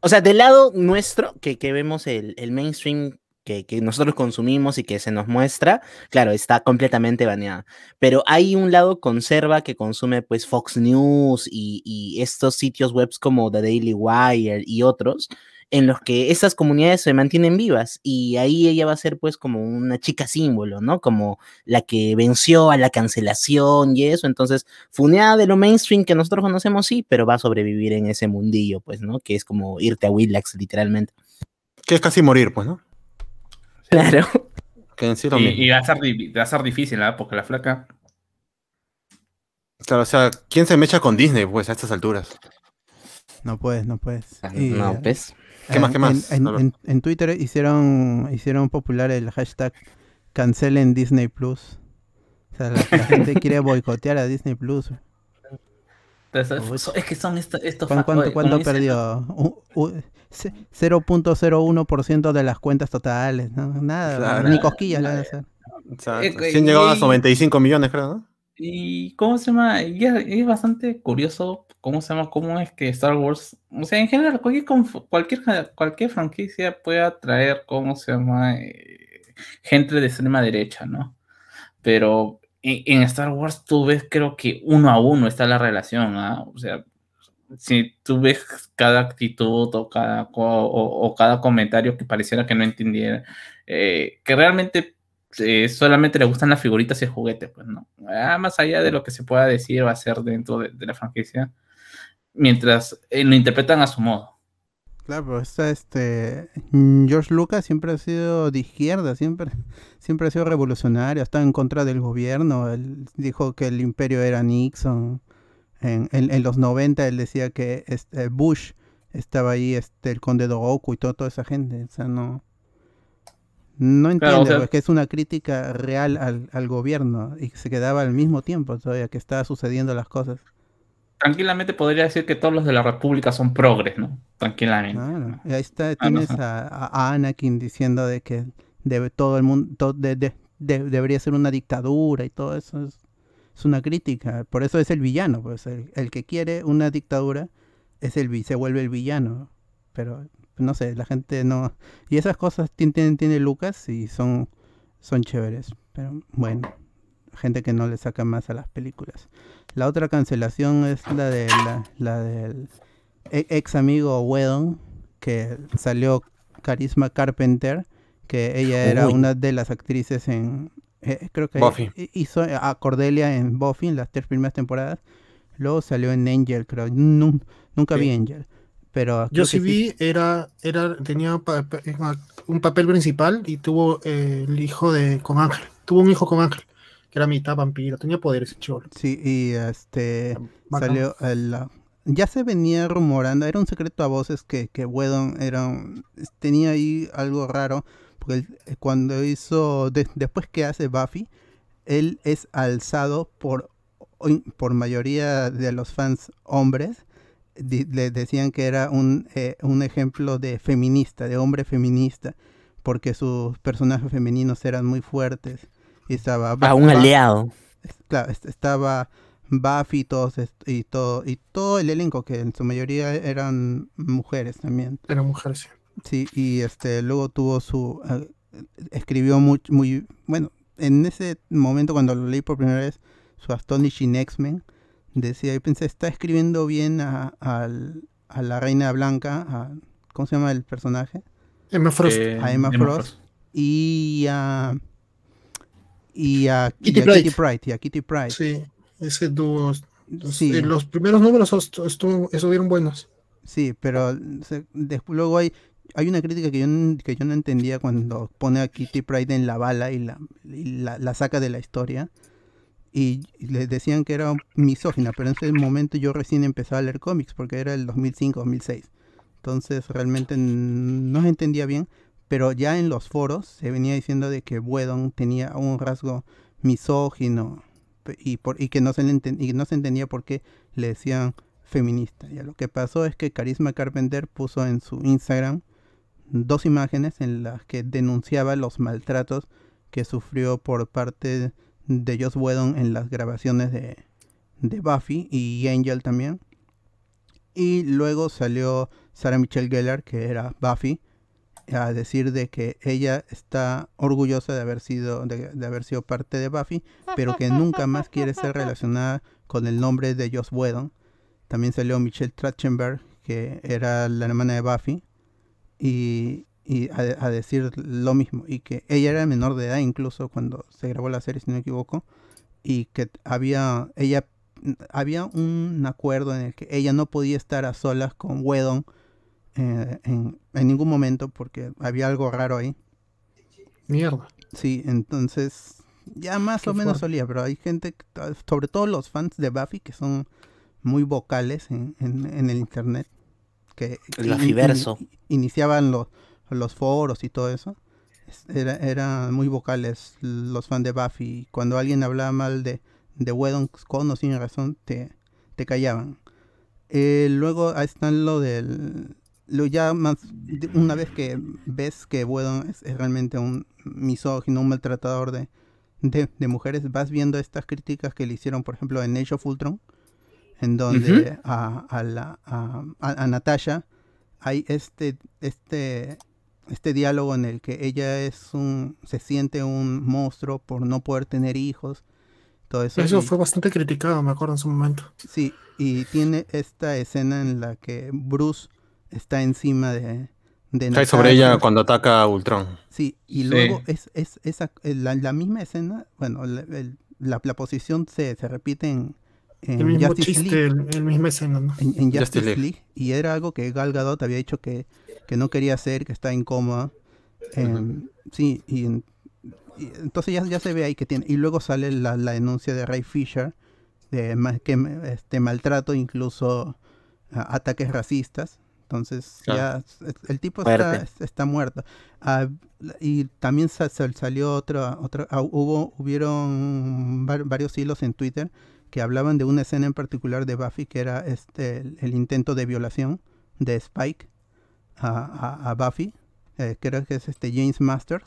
O sea, del lado nuestro, que, que vemos el, el mainstream que, que nosotros consumimos y que se nos muestra, claro, está completamente baneada. Pero hay un lado conserva que consume pues Fox News y, estos sitios web como The Daily Wire y otros, en los que estas comunidades se mantienen vivas y ahí ella va a ser pues como una chica símbolo, ¿no? Como la que venció a la cancelación y eso, entonces funeada de lo mainstream que nosotros conocemos, sí, pero va a sobrevivir en ese mundillo, pues, ¿no? Que es como irte a Willax, literalmente. Que es casi morir, pues, ¿no? Claro. Que en sí es lo Y, mismo. y va, a ser, di- va a ser difícil, ¿ah? Porque la flaca. Claro, o sea, ¿quién se mecha con Disney, pues, a estas alturas? No puedes, no puedes. Y, no, eh, pues. ¿Qué más, qué más, En, en- Álvaro? en- en Twitter hicieron, hicieron popular el hashtag cancelen Disney Plus. O sea, la, la gente quiere boicotear a Disney Plus. Entonces, es que son estos, estos ¿Cuán- fa- ¿Cuánto, cuánto dicen, perdió? U- u- ce- 0.01% de las cuentas totales. ¿no? Nada, Claro. ni cosquillas le van a hacer. O sea, Eh, sí han llegado a y- 95 millones, creo, ¿no? Y cómo se llama, y es, bastante curioso cómo se llama, cómo es que Star Wars, o sea, en general, cualquier, cualquier, cualquier franquicia puede atraer, cómo se llama, eh, gente de extrema derecha, ¿no? Pero en, Star Wars tú ves, creo que uno a uno está la relación, ¿ah? O sea, si tú ves cada actitud o cada, o, cada comentario que pareciera que no entendiera, eh, que realmente eh, solamente le gustan las figuritas y el juguete, pues no. Ah, más allá de lo que se pueda decir o hacer dentro de, de la franquicia, mientras eh, lo interpretan a su modo. Claro, pero está este mm, George Lucas siempre ha sido de izquierda, siempre, siempre ha sido revolucionario, estado en contra del gobierno. Él dijo que el imperio era Nixon. En, en- en los 90 él decía que este, Bush estaba ahí, este, el conde Dogoku y todo, toda esa gente. O sea, no. No entiende, Claro, o sea- pues, que es una crítica real al, al gobierno y que se quedaba al mismo tiempo todavía que estaba sucediendo las cosas. Tranquilamente podría decir que todos los de la República son progres, ¿no? Tranquilamente. Claro, y ahí está, Ah, no tienes sé. a, a Anakin diciendo de que debe todo el mundo de- de- de- debería ser una dictadura y todo eso es, es una crítica. Por eso es el villano, pues el, el que quiere una dictadura es el se vuelve el villano. Pero no sé, la gente no y esas cosas tien- tiene, tiene Lucas y son son chéveres, pero bueno, gente que no le saca más a las películas. La otra cancelación es la de la, la del e- ex amigo Wedon, que salió Carisma Carpenter, que ella era Uy. una de las actrices en, eh, creo que Buffy. hi- hizo a Cordelia en Buffy en las tres primeras temporadas. Luego salió en Angel, creo. Nun- nunca vi. Angel. Pero Yo sí vi, era, era, tenía pa- pa- un papel principal y tuvo eh, el hijo de con Ángel. Tuvo un hijo con Ángel, era mitad vampiro, tenía poderes cholo. Sí, y este Bacán. salió el, ya se venía rumorando, era un secreto a voces que, que Whedon era un- tenía ahí algo raro, porque él, eh, cuando hizo, de- después que hace Buffy, él es alzado por, por mayoría de los fans hombres, di- le decían que era un, eh, un ejemplo de feminista, de hombre feminista, porque sus personajes femeninos eran muy fuertes. Y estaba A un aliado. claro, est- estaba Buffy y todos y todo y todo el elenco que en su mayoría eran mujeres también. Era mujer, sí. Sí, y este luego tuvo su eh, escribió muy muy bueno, en ese momento cuando lo leí por primera vez su Astonishing X-Men decía, yo pensé, está escribiendo bien a, al- a la Reina Blanca, a- ¿cómo se llama el personaje? Emma Frost. Eh, A Emma Frost. Y a y a, y Kitty a y a Kitty Pryde. Sí, ese dúo. Sí. eh, Los primeros números estu- estu- estuvieron buenos. Sí, pero se- después luego hay hay una crítica que yo, que yo no entendía cuando pone a Kitty Pride en la bala y la, y la, la saca de la historia. y le decían que era misógina, pero en ese momento yo recién empezaba a leer cómics porque era el 2005-2006. Entonces realmente no se entendía bien, pero ya en los foros se venía diciendo de que Whedon tenía un rasgo misógino y, que no se, entendía por qué le decían feminista. Lo que pasó es que Carisma Carpenter puso en su Instagram dos imágenes en las que denunciaba los maltratos que sufrió por parte de Joss Whedon en las grabaciones de, de Buffy y Angel también. Y luego salió Sarah Michelle Gellar, que era Buffy, a decir de que ella está orgullosa de haber sido de, haber sido parte de Buffy, pero que nunca más quiere ser relacionada con el nombre de Joss Whedon. También salió Michelle Trachtenberg, que era la hermana de Buffy, y, y a, a decir lo mismo, y que ella era menor de edad incluso cuando se grabó la serie, si no me equivoco, y que había ella había un acuerdo en el que ella no podía estar a solas con Whedon eh, en, en ningún momento porque había algo raro ahí. Mierda. Sí, entonces ya más Qué o menos fuerte. solía, pero hay gente, que- sobre todo los fans de Buffy, que son muy vocales en, en- en el internet, que El in- in- iniciaban los, los foros y todo eso. Es- Era, eran muy vocales los fans de Buffy. Cuando alguien hablaba mal de, de Whedon con o sin razón, te, te callaban. Eh, luego ahí están lo del... Lo ya más, una vez que ves que Whedon es, es realmente un misógino, un maltratador de, de, de mujeres, vas viendo estas críticas que le hicieron, por ejemplo, en Age of Ultron, en donde a, a, la, a, a- a Natasha hay este, este, este diálogo en el que ella es un, se siente un monstruo por no poder tener hijos, todo eso. Eso y- fue bastante criticado, me acuerdo en su momento. Sí, y tiene esta escena en la que Bruce está encima de, de Cae sobre ella cuando ataca a Ultron. Sí, y Sí. luego es, es esa, la, la misma escena, bueno, la, el- la- la posición se, se repite en, en El mismo Justice chiste, League. el, el mismo escena, ¿no? En, en Justice Justice League. League. Y era algo que Gal Gadot había dicho que, que no quería hacer, que está incómoda. Em, Sí, y, en- y entonces ya, ya se ve ahí que tiene. Y luego sale la, la denuncia de Ray Fisher de que este maltrato, incluso a- ataques racistas. Entonces Claro. ya el tipo está, está muerto. Ah, y también sa- sal- salió otra, otra ah, hubo, hubieron var- varios hilos en Twitter que hablaban de una escena en particular de Buffy que era este el, el intento de violación de Spike a, a- a Buffy, eh, creo que es este James Masters,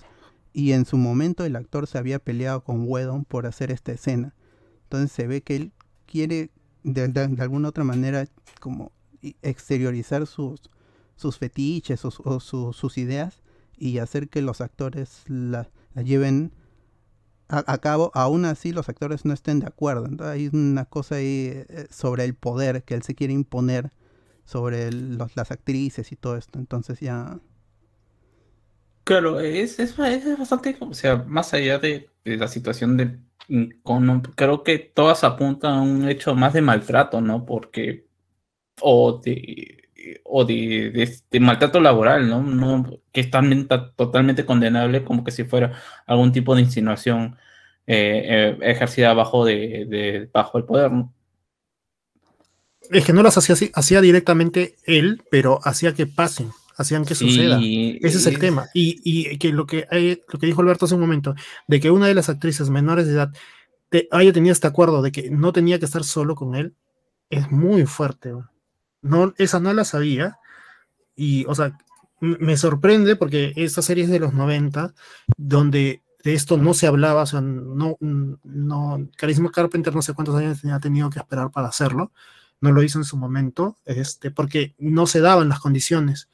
y en su momento el actor se había peleado con Whedon por hacer esta escena. Entonces se ve que él quiere de, de- de alguna otra manera como exteriorizar sus, sus fetiches o, su- o su- sus ideas y hacer que los actores la, la lleven a, cabo, aún así los actores no estén de acuerdo. Entonces hay una cosa ahí eh, sobre el poder que él se quiere imponer sobre los- las actrices y todo esto. Entonces ya... Claro, es, es, es bastante, o sea, más allá de, la situación de, con- creo que todas apuntan a un hecho más de maltrato, ¿no? Porque, o de, o de, de- de maltrato laboral, ¿no? No, que es también ta- totalmente condenable como que si fuera algún tipo de insinuación eh, eh, ejercida bajo, de, de- bajo el poder, ¿no? Es que no las hacía así, hacía directamente él, pero hacía que pasen, hacían que suceda. Ese es el tema. Y, y que lo que hay- lo que dijo Alberto hace un momento, de que una de las actrices menores de edad te- haya tenido este acuerdo de que no tenía que estar solo con él, es muy fuerte. ¿no? No, esa no la sabía. Y, o sea, me sorprende porque esta serie es de los 90, donde de esto no se hablaba, o sea, no, no, Carisma Carpenter no sé cuántos años tenía tenido que esperar para hacerlo, no lo hizo en su momento, este, porque no se daban las condiciones.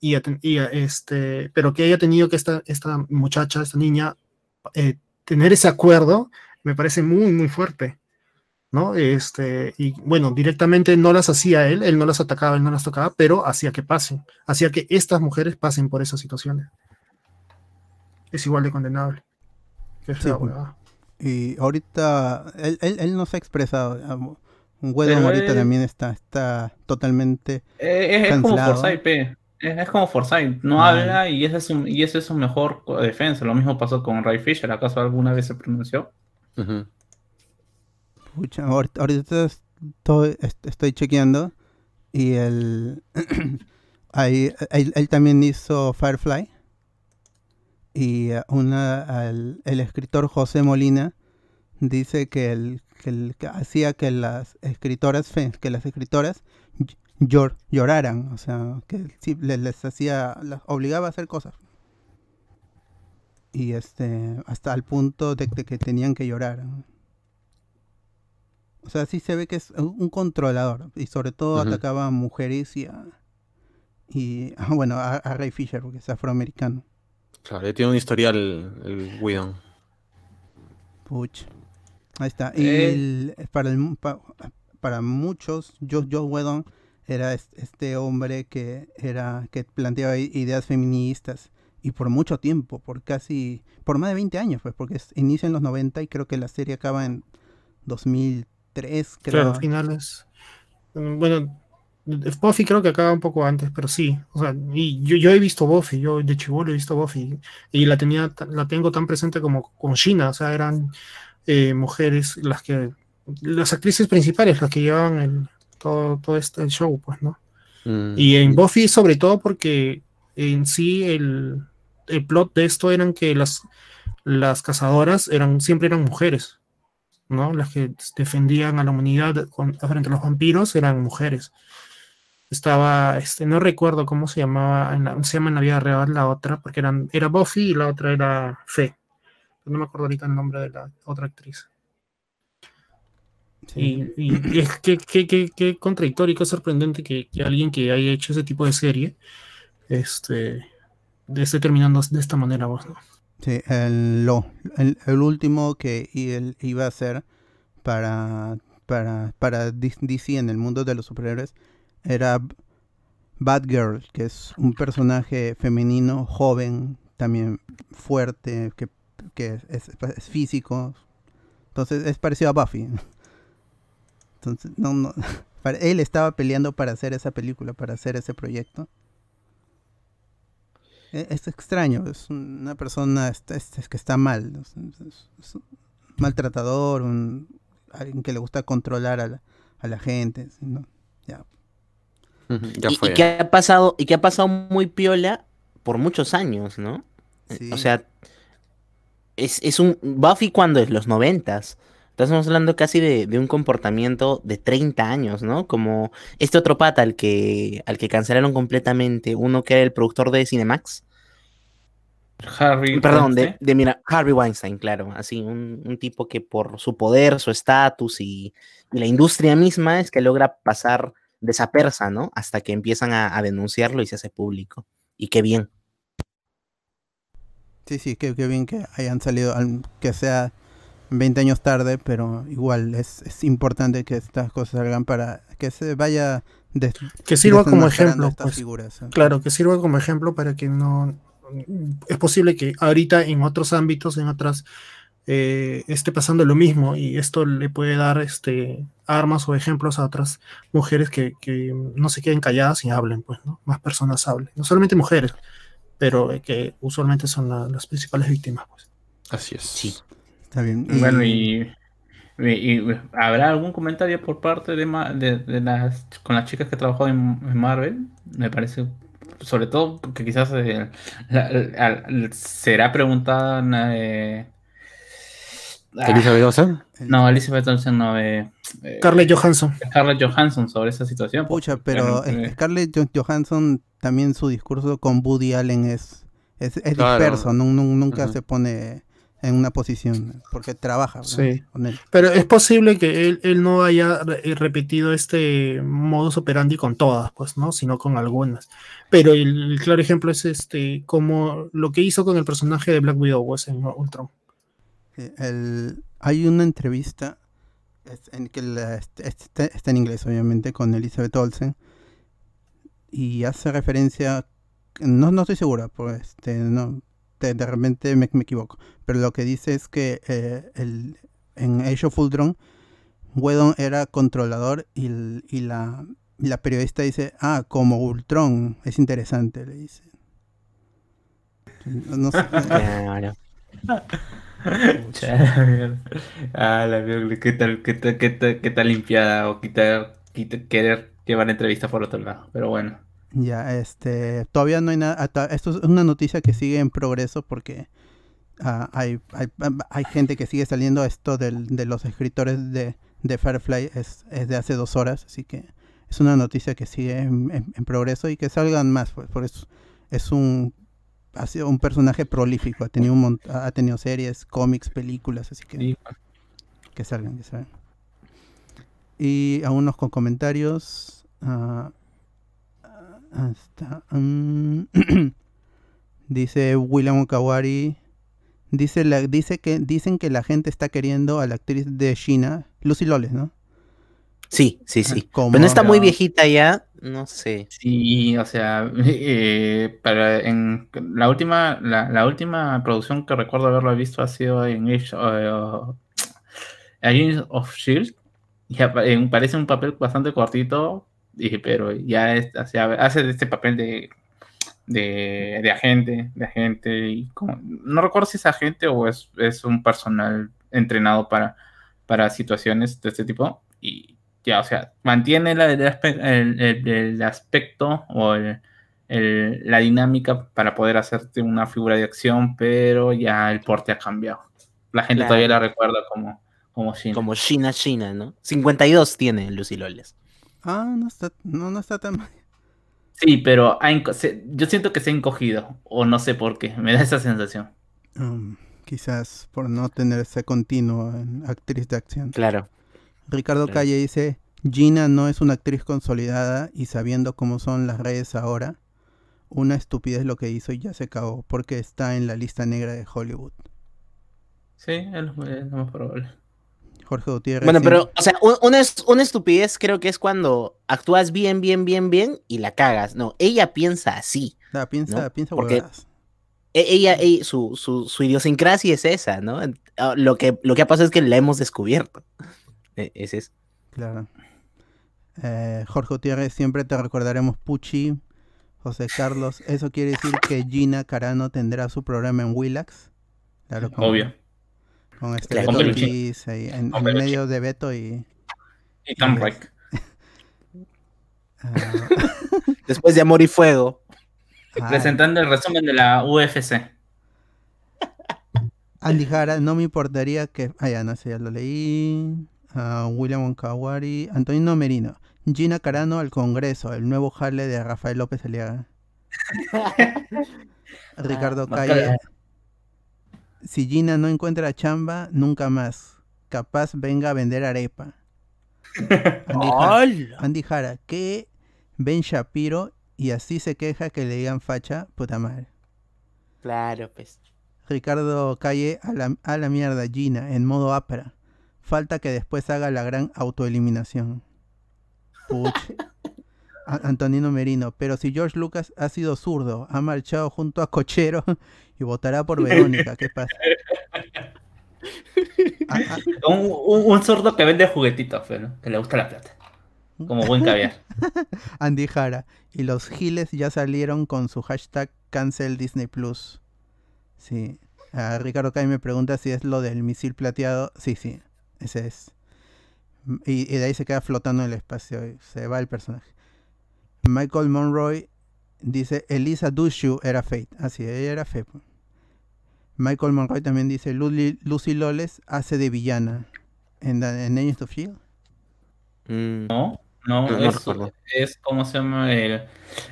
Y, y, este, pero que haya tenido que esta, esta muchacha, esta niña, eh, tener ese acuerdo, me parece muy, muy fuerte. ¿No? Este, y bueno, directamente no las hacía él, él no las atacaba, él no las tocaba, pero hacía que pasen, hacía que estas mujeres pasen por esas situaciones. Es igual de condenable. Qué Sí, pues. Y ahorita él, él, él no se ha expresado. ah, Pero ahorita él- también está, está totalmente Eh, es, es como. Forsyth. Es, es como Forsyth, no habla y ese, es su, y ese es su mejor defensa. Lo mismo pasó con Ray Fisher. ¿Acaso alguna vez se pronunció? Pucha, ahorita, estoy, est- estoy chequeando y el ahí, él, también hizo Firefly y eh, una al- el escritor José Molina dice que el que, el- que hacía que las escritoras que las escritoras ll- llor- lloraran, o sea, que sí, le- les hacía las obligaba a hacer cosas. Y este hasta el punto de que tenían que llorar. O sea, sí se ve que es un controlador. Y sobre todo atacaba a mujeres y a. Y ah, bueno, a, a Ray Fisher, porque es afroamericano. Claro, ya tiene un historial el Whedon. Puch. Ahí está. Y Eh. el- para, el, pa- para muchos, Joe, Joe Whedon era es- este hombre que era que planteaba ideas feministas. Y por mucho tiempo, por casi. por más de 20 años, pues, porque es- inicia en los 90 y creo que la serie acaba en 2003, creo. Claro, finales. Bueno, Buffy creo que acaba un poco antes, pero sí. O sea, y yo, yo he visto Buffy, yo de chivolo he visto Buffy y la tenía, la tengo tan presente como con China, o sea, eran eh, mujeres las que, las actrices principales, las que llevaban el, todo, todo este show, pues, ¿no? Mm. Y en Buffy, sobre todo porque en sí el, el plot de esto eran que las, las cazadoras eran, siempre eran mujeres, ¿no? Las que defendían a la humanidad con- frente a los vampiros eran mujeres. Estaba, este, no recuerdo cómo se llamaba, en la- se llama en la vida real la otra, porque eran, era Buffy y la otra era Fe. No me acuerdo ahorita el nombre de la otra actriz. Sí. Y, y es que, que, que- que contradictorio y qué sorprendente que, que alguien que haya hecho ese tipo de serie este, esté terminando de esta manera. vos, ¿no? Sí, el, lo, el, el último que él iba a hacer para, para, para DC en el mundo de los superhéroes era Batgirl, que es un personaje femenino, joven, también fuerte, que, que es, es físico. Entonces es parecido a Buffy. Entonces, no, no, él estaba peleando para hacer esa película, para hacer ese proyecto. E- Es extraño, es una persona est- es- es que está mal, ¿no? es, es- es un maltratador, un, alguien que le gusta controlar a la, a la gente, ¿sí, ¿no? Ya. Ya fue. y que ha pasado, y que ha pasado muy piola por muchos años, ¿no? Sí. O sea, es, es un Buffy cuando es los noventas. Estamos hablando casi de, de un comportamiento de 30 años, ¿no? Como este otro pata al que, al que cancelaron completamente, uno que era el productor de Cinemax. Harry. Perdón, de, Weinstein. de mira, Harvey Weinstein, claro, así, un, un tipo que por su poder, su estatus y, y la industria misma es que logra pasar de esa persa, ¿no? Hasta que empiezan a, a denunciarlo y se hace público. Y qué bien. Sí, sí, qué, qué bien que hayan salido, al- que sea 20 años tarde, pero igual es, es importante que estas cosas salgan para que se vaya des- Que sirva como ejemplo. estas pues. figuras. ¿eh? Claro, que sirva como ejemplo para que no... Es posible que ahorita en otros ámbitos, en otras, eh, esté pasando lo mismo y esto le puede dar este, armas o ejemplos a otras mujeres que, que no se queden calladas y hablen, pues, ¿no? Más personas hablen. No solamente mujeres, pero eh, que usualmente son la- las principales víctimas, pues. Así es. Sí. Está bien. Bueno, y, y- y- ¿habrá algún comentario por parte de, ma- de, de las con las chicas que trabajó en, en Marvel? Me parece, sobre todo porque quizás eh, la- la- la- será preguntada eh, ah, Elizabeth Olsen. no, Elizabeth Olsen no, eh, eh, Scarlett Johansson. Scarlett Johansson sobre esa situación. Pucha, pero eh, Scarlett Jo- Johansson también su discurso con Woody Allen es, es, es Claro. disperso, nu- nu- nunca se pone en una posición porque trabaja. Sí. con él. Pero es posible que él, él no haya re- eh, repetido este modus operandi con todas, pues, ¿no? Sino con algunas. Pero el, el claro ejemplo es este, como lo que hizo con el personaje de Black Widow, pues, en Ultron. El- hay una entrevista en que la- est- está, está en inglés, obviamente, con Elizabeth Olsen y hace referencia, no, no estoy segura, pues, este, no, de, de repente me, me equivoco, pero lo que dice es que eh, el, en Age of Ultron, Whedon era controlador y, el- y la, la periodista dice, ah, como Ultron, es interesante, le dice. No sé, Claro. Ah, la ¿qué tal, qué tal, qué tal, qué tal limpiada o quitar, quitar- querer llevar la entrevista por otro lado? Pero bueno. Ya, este, todavía no hay nada, esto es una noticia que sigue en progreso porque ah, hay, hay, hay gente que sigue saliendo esto del- de los escritores de, de Firefly, es, es de hace dos horas, así que es una noticia que sigue en, en- en progreso y que salgan más, pues, por eso es un, ha sido un personaje prolífico, ha tenido, un mont- ha tenido series, cómics, películas, así que Sí. que salgan, que salgan. Y a unos con comentarios. ah, ah, está, mm, dice William Okawari. Dice, la, dice que dicen que la gente está queriendo a la actriz de China, Lucy Loles, ¿no? Sí, sí, sí. Como- Pero no está muy viejita ya, no sé. Sí, o sea, eh, para en la última, la, la última producción que recuerdo haberlo visto ha sido en Age of, Agents of Shield. Y parece un papel bastante cortito, pero ya es, hace este papel de, de, de agente, de agente, y como- no recuerdo si es agente o es, es un personal entrenado para, para situaciones de este tipo. Y ya, o sea, mantiene la- el, el- el- aspecto o el- el- la dinámica para poder hacerte una figura de acción, pero ya el porte ha cambiado. La gente Claro. todavía la recuerda como, como Shin. Como China China, ¿no? 52 tiene Lucy Loles. Ah, no está, no, no está tan mal. Sí, pero se- yo siento que se ha encogido, o no sé por qué, me da esa sensación. Um, quizás por no tener ese continuo en actriz de acción. Claro. Ricardo Claro. Calle dice, Gina no es una actriz consolidada y sabiendo cómo son las redes ahora, una estupidez lo que hizo y ya se acabó porque está en la lista negra de Hollywood. Sí, es lo más probable. Jorge Gutiérrez. Bueno, pero, o sea, un- una, es- una estupidez creo que es cuando actúas bien, bien, bien, bien y la cagas. No, ella piensa así. Ah, piensa, ¿no? piensa Porque- huevadas. E- Ella, ella- su, su, su idiosincrasia es esa, ¿no? Ah, Lo que, lo que ha pasado es que la hemos descubierto. E- Ese es. Claro. Eh, Jorge Gutiérrez, siempre te recordaremos Pucci. José Carlos, ¿eso quiere decir que Gina Carano tendrá su programa en Willax? Claro, Obvio. Con este Claro, Beto con Peluchín. Ortiz ahí, en, Con en Peluchín. medio de Beto y... Y Tom. Reich. ah, Después de Amor y Fuego. Presentando el resumen de la UFC. Andy Jara, no me importaría que. Ah, ya, no sé, ya lo leí. Ah, William Onkawari, Antonino Merino. Gina Carano al Congreso, el nuevo jale de Rafael López Aliaga. Ricardo Ah, Calle. Si Gina no encuentra chamba, nunca más. Capaz venga a vender arepa. Andy. Andy Jara, que Ben Shapiro y así se queja que le digan facha, puta madre. Claro, pues. Ricardo Calle a la, a la mierda, Gina, en modo ápera. Falta que después haga la gran autoeliminación. Puch. Antonino Merino, pero si George Lucas ha sido zurdo, ha marchado junto a Cochero y votará por Verónica, ¿qué pasa? Ah, ah, Un, un, un zurdo que vende juguetitos, pero que le gusta la plata. Como buen caviar. Andy Jara, y los giles ya salieron con su hashtag cancel Disney Plus. Sí. Ah, Ricardo Calle me pregunta si es lo del misil plateado. Sí, sí, ese es. Y, y de ahí se queda flotando en el espacio y se va el personaje. Michael Monroy dice Elisa Dushu era Fate. Así, ella era Fate. Michael Monroy también dice Lucy, Lucy Loles hace de villana en, the- en Agents of Shield. Mm, No, no, es, como se llama el,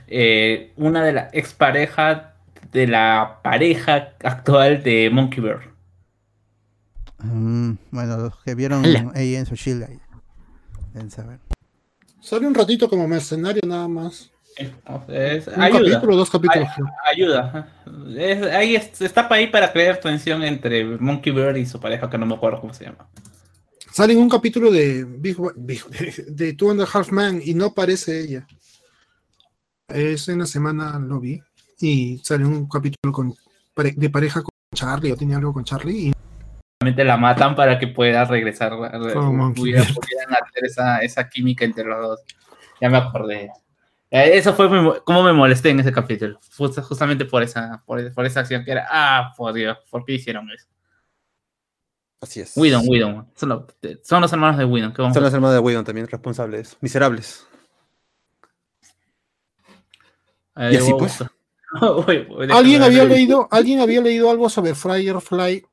eh, una de las exparejas de la pareja actual de Monkey Bear. Mm, bueno, los que vieron. Agents of Shield saber. Sale un ratito como mercenario nada más. Es- Un ayuda, capítulo, dos capítulos. ayuda. Es- ahí es- está para ahí para crear tensión entre Monkey Bear y su pareja, que no me acuerdo cómo se llama. Sale en un capítulo de Big, Big- de, Two and a Half Man y no aparece ella. Es en la semana lo vi y sale un capítulo con de pareja con Charlie o tiene algo con Charlie y la matan para que pueda regresar. pudiera- pudieran hacer esa, esa química entre los dos. Ya me acordé. Eh, Eso fue mi mo- cómo me molesté en ese capítulo. Justamente por esa, por, por esa acción que era, ah, por Dios, ¿por qué hicieron eso? Así es. Whedon, Whedon. Son, los- son los hermanos de Whedon. ¿qué vamos Son a los hermanos de Whedon también responsables. Miserables. y así, a pues. Alguien había leído, alguien había leído algo sobre Firefly,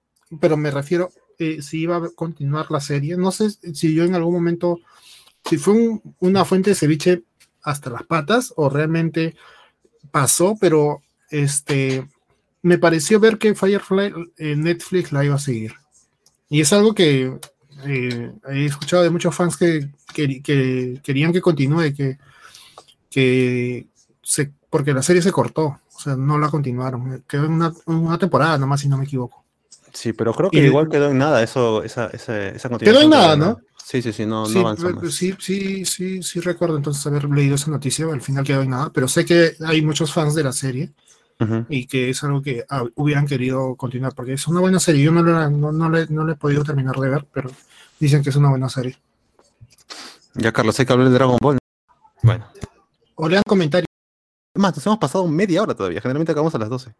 pero me refiero eh, si iba a continuar la serie. No sé si yo en algún momento, si fue un- una fuente de ceviche hasta las patas o realmente pasó, pero este me pareció ver que Firefly en Netflix la iba a seguir. Y es algo que eh, he escuchado de muchos fans que, que- que querían que continúe, que, que se, porque la serie se cortó, o sea, no la continuaron. Quedó una, una temporada nomás, si no me equivoco. Sí, pero creo que Y- igual quedó en nada eso, esa, esa, esa Quedó en nada, ¿no? Sí, sí, sí, no, sí, no avanzó más. sí, sí, sí, sí recuerdo entonces haber leído esa noticia, al final quedó en nada, pero sé que hay muchos fans de la serie y que es algo que ah, hubieran querido continuar, porque es una buena serie. Yo no, la- no, no, le, no le he podido terminar de ver, pero dicen que es una buena serie. Ya, Carlos, hay que hablar de Dragon Ball. Bueno. O lean comentarios. Más, nos hemos pasado media hora todavía. Generalmente acabamos a las 12.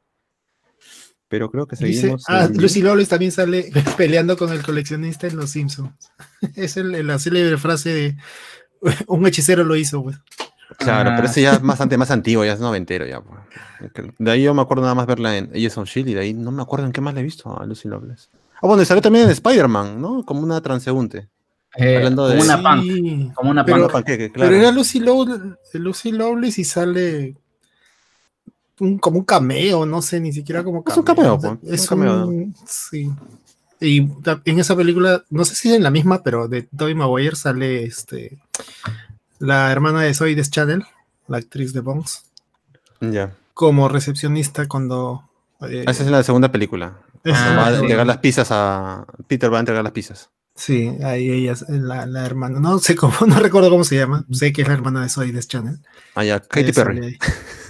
Pero creo que Dice, seguimos. ah, Lucy Lawless también sale peleando con el coleccionista en Los Simpsons. es el- la célebre frase de un hechicero lo hizo, pues. Claro, pero Ah. ese ya es más, más antiguo, ya es noventero ya. pues. De ahí yo me acuerdo nada más verla en Agents of Shield y de ahí no me acuerdo en qué más la he visto a Lucy Loveless. Ah, bueno, y salió también en Spider-Man, ¿no? Como una transeúnte. Eh, hablando de- como una Sí, punk. Como una pero- punk. Panqueque, claro. Pero era Lucy, Low- Lucy Lawless y sale un, como un cameo, no sé, ni siquiera como Es un cameo. cameo, pues, Es un cameo. un- sí. Y en esa película, no sé si es en la misma, pero de Tobey Maguire sale este la hermana de Zoe Deschanel, la actriz de Bones, Ya. como recepcionista cuando eh, Esa es la segunda película. esa- va a entregar las pizzas a. Peter va a entregar las pizzas. Sí, ahí ella es la, la hermana, no sé cómo, no recuerdo cómo se llama, sé que es la hermana de Zoe Deschanel. Ah, ya, Katy sale Perry.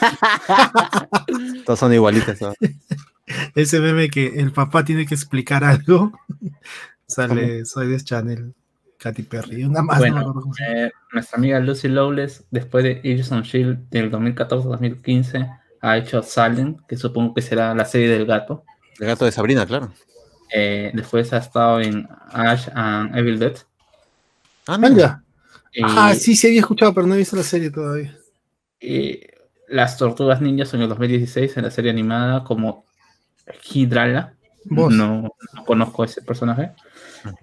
ahí. Todas son igualitas. ¿no? ese meme que el papá tiene que explicar algo, sale Soy de Channel, Katy Perry, una más. Bueno, no eh, nuestra amiga Lucy Lawless, después de Agents of Shield del 2014-2015, ha hecho Salem, que supongo que será la serie del gato. El gato de Sabrina, claro. Eh, después ha estado en Ash and Evil Dead. Ah, Venga. Y, Ah, sí, sí había escuchado, pero no he visto la serie todavía. y Las Tortugas Ninjas en el 2016 en la serie animada como Hydrala. Vos. No, no conozco ese personaje.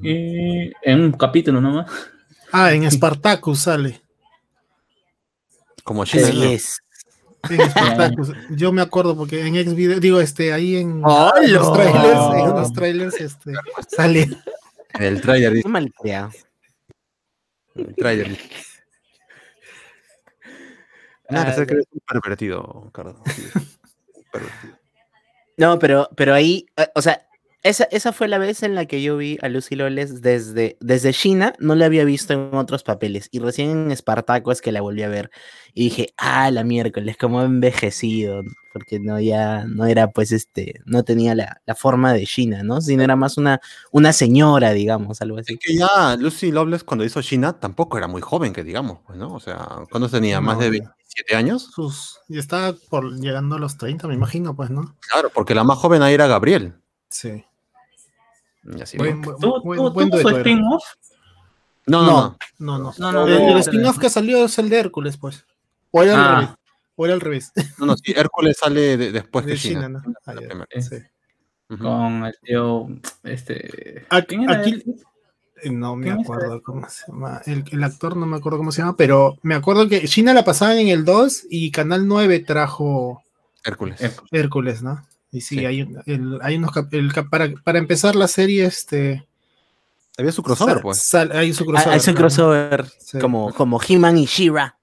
Y en un capítulo nomás. Ah, en Spartacus sale. Como es. En Spartacus. Yo me acuerdo porque en ex video, digo, este, ahí en en los trailers, en los trailers, este, sale. El trailer, dice. El trailer. dice. Ah, ah, no, pero, pero ahí, eh, o sea, esa, esa, fue la vez en la que yo vi a Lucy Loles desde, desde China, no la había visto en otros papeles, y recién en Espartaco es que la volví a ver, y dije, ah, la miércoles, como envejecido, porque no ya, no era pues este, no tenía la, la forma de China, ¿no? Sino era más una, una señora, digamos, algo así. Es que ya Lucy Lobles cuando hizo China tampoco era muy joven, que digamos, pues, ¿no? O sea, cuando tenía más de 20, 17 años. Y está por, llegando a los 30, me imagino, pues, ¿no? Claro, porque la más joven ahí era Gabriel. Sí. Y ¿Tú, buen, tú, spin-off? No no no, no, no. El, el spin-off que salió es el de Hércules, pues. O era ah. al revés. O era al revés. No, no, sí, Hércules sale después de que China. Con el tío. Este, aquí, ¿quién era aquí. Eh, No me ¿Quién es acuerdo cómo se llama. El, el actor no me acuerdo cómo se llama, pero me acuerdo que China la pasaban en el 2 y Canal 9 trajo Hércules. Hércules. ¿no? Y sí, Sí. Hay, el- hay unos el para, para empezar la serie, este. Había su crossover, sal- pues. sal- hay su Ah, crossover. es un ¿no? crossover Sí. como, como He-Man y She-Ra.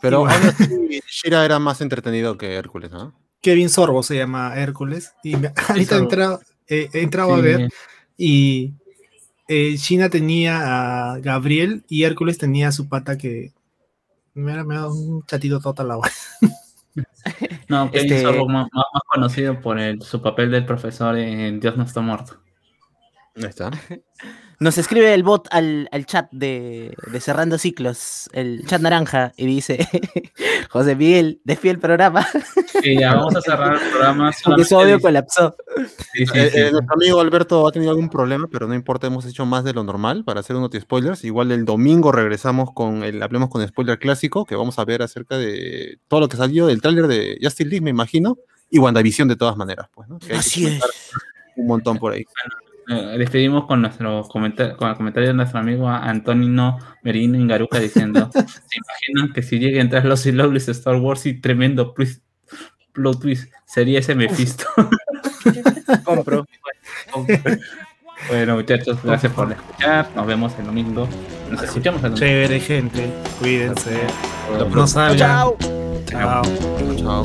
Pero aún así, Shira era más entretenido que Hércules, ¿no? Kevin Sorbo se llama Hércules. Y me- ahorita he entrado, eh, he entrado a ver y eh, China tenía a Gabriel y Hércules tenía a su pata que me ha, dado un chatito total agua. No, Kevin Este- Sorbo más, más- más conocido por el- su papel del profesor en Dios no está muerto. Ahí está. Nos escribe el bot al, al chat de, de Cerrando Ciclos, el chat naranja, y dice: José Miguel, despide el programa. Sí, ya vamos a cerrar el programa. Porque su audio colapsó. Sí, sí, Eh, sí. eh, nuestro amigo Alberto ha tenido algún problema, pero no importa, hemos hecho más de lo normal para hacer unos spoilers. Igual el domingo regresamos con el, hablemos con spoiler clásico, que vamos a ver acerca de todo lo que salió del tráiler de Justice League, me imagino, y WandaVision de todas maneras, pues, ¿no? Que hay que Así es. Un montón por ahí. Eh, despedimos con nuestro comentario, con el comentario de nuestro amigo Antonino Merino Ingaruca diciendo: ¿Se imaginan que si llega a entrar los Lovelace de Star Wars y tremendo twist- plot twist sería ese Mephisto? Compro. bueno, muchachos, gracias por escuchar. Nos vemos el domingo. Nos escuchamos el domingo. Chévere, gente. Cuídense. Chao. No salgan. Chao. Chao. Chao.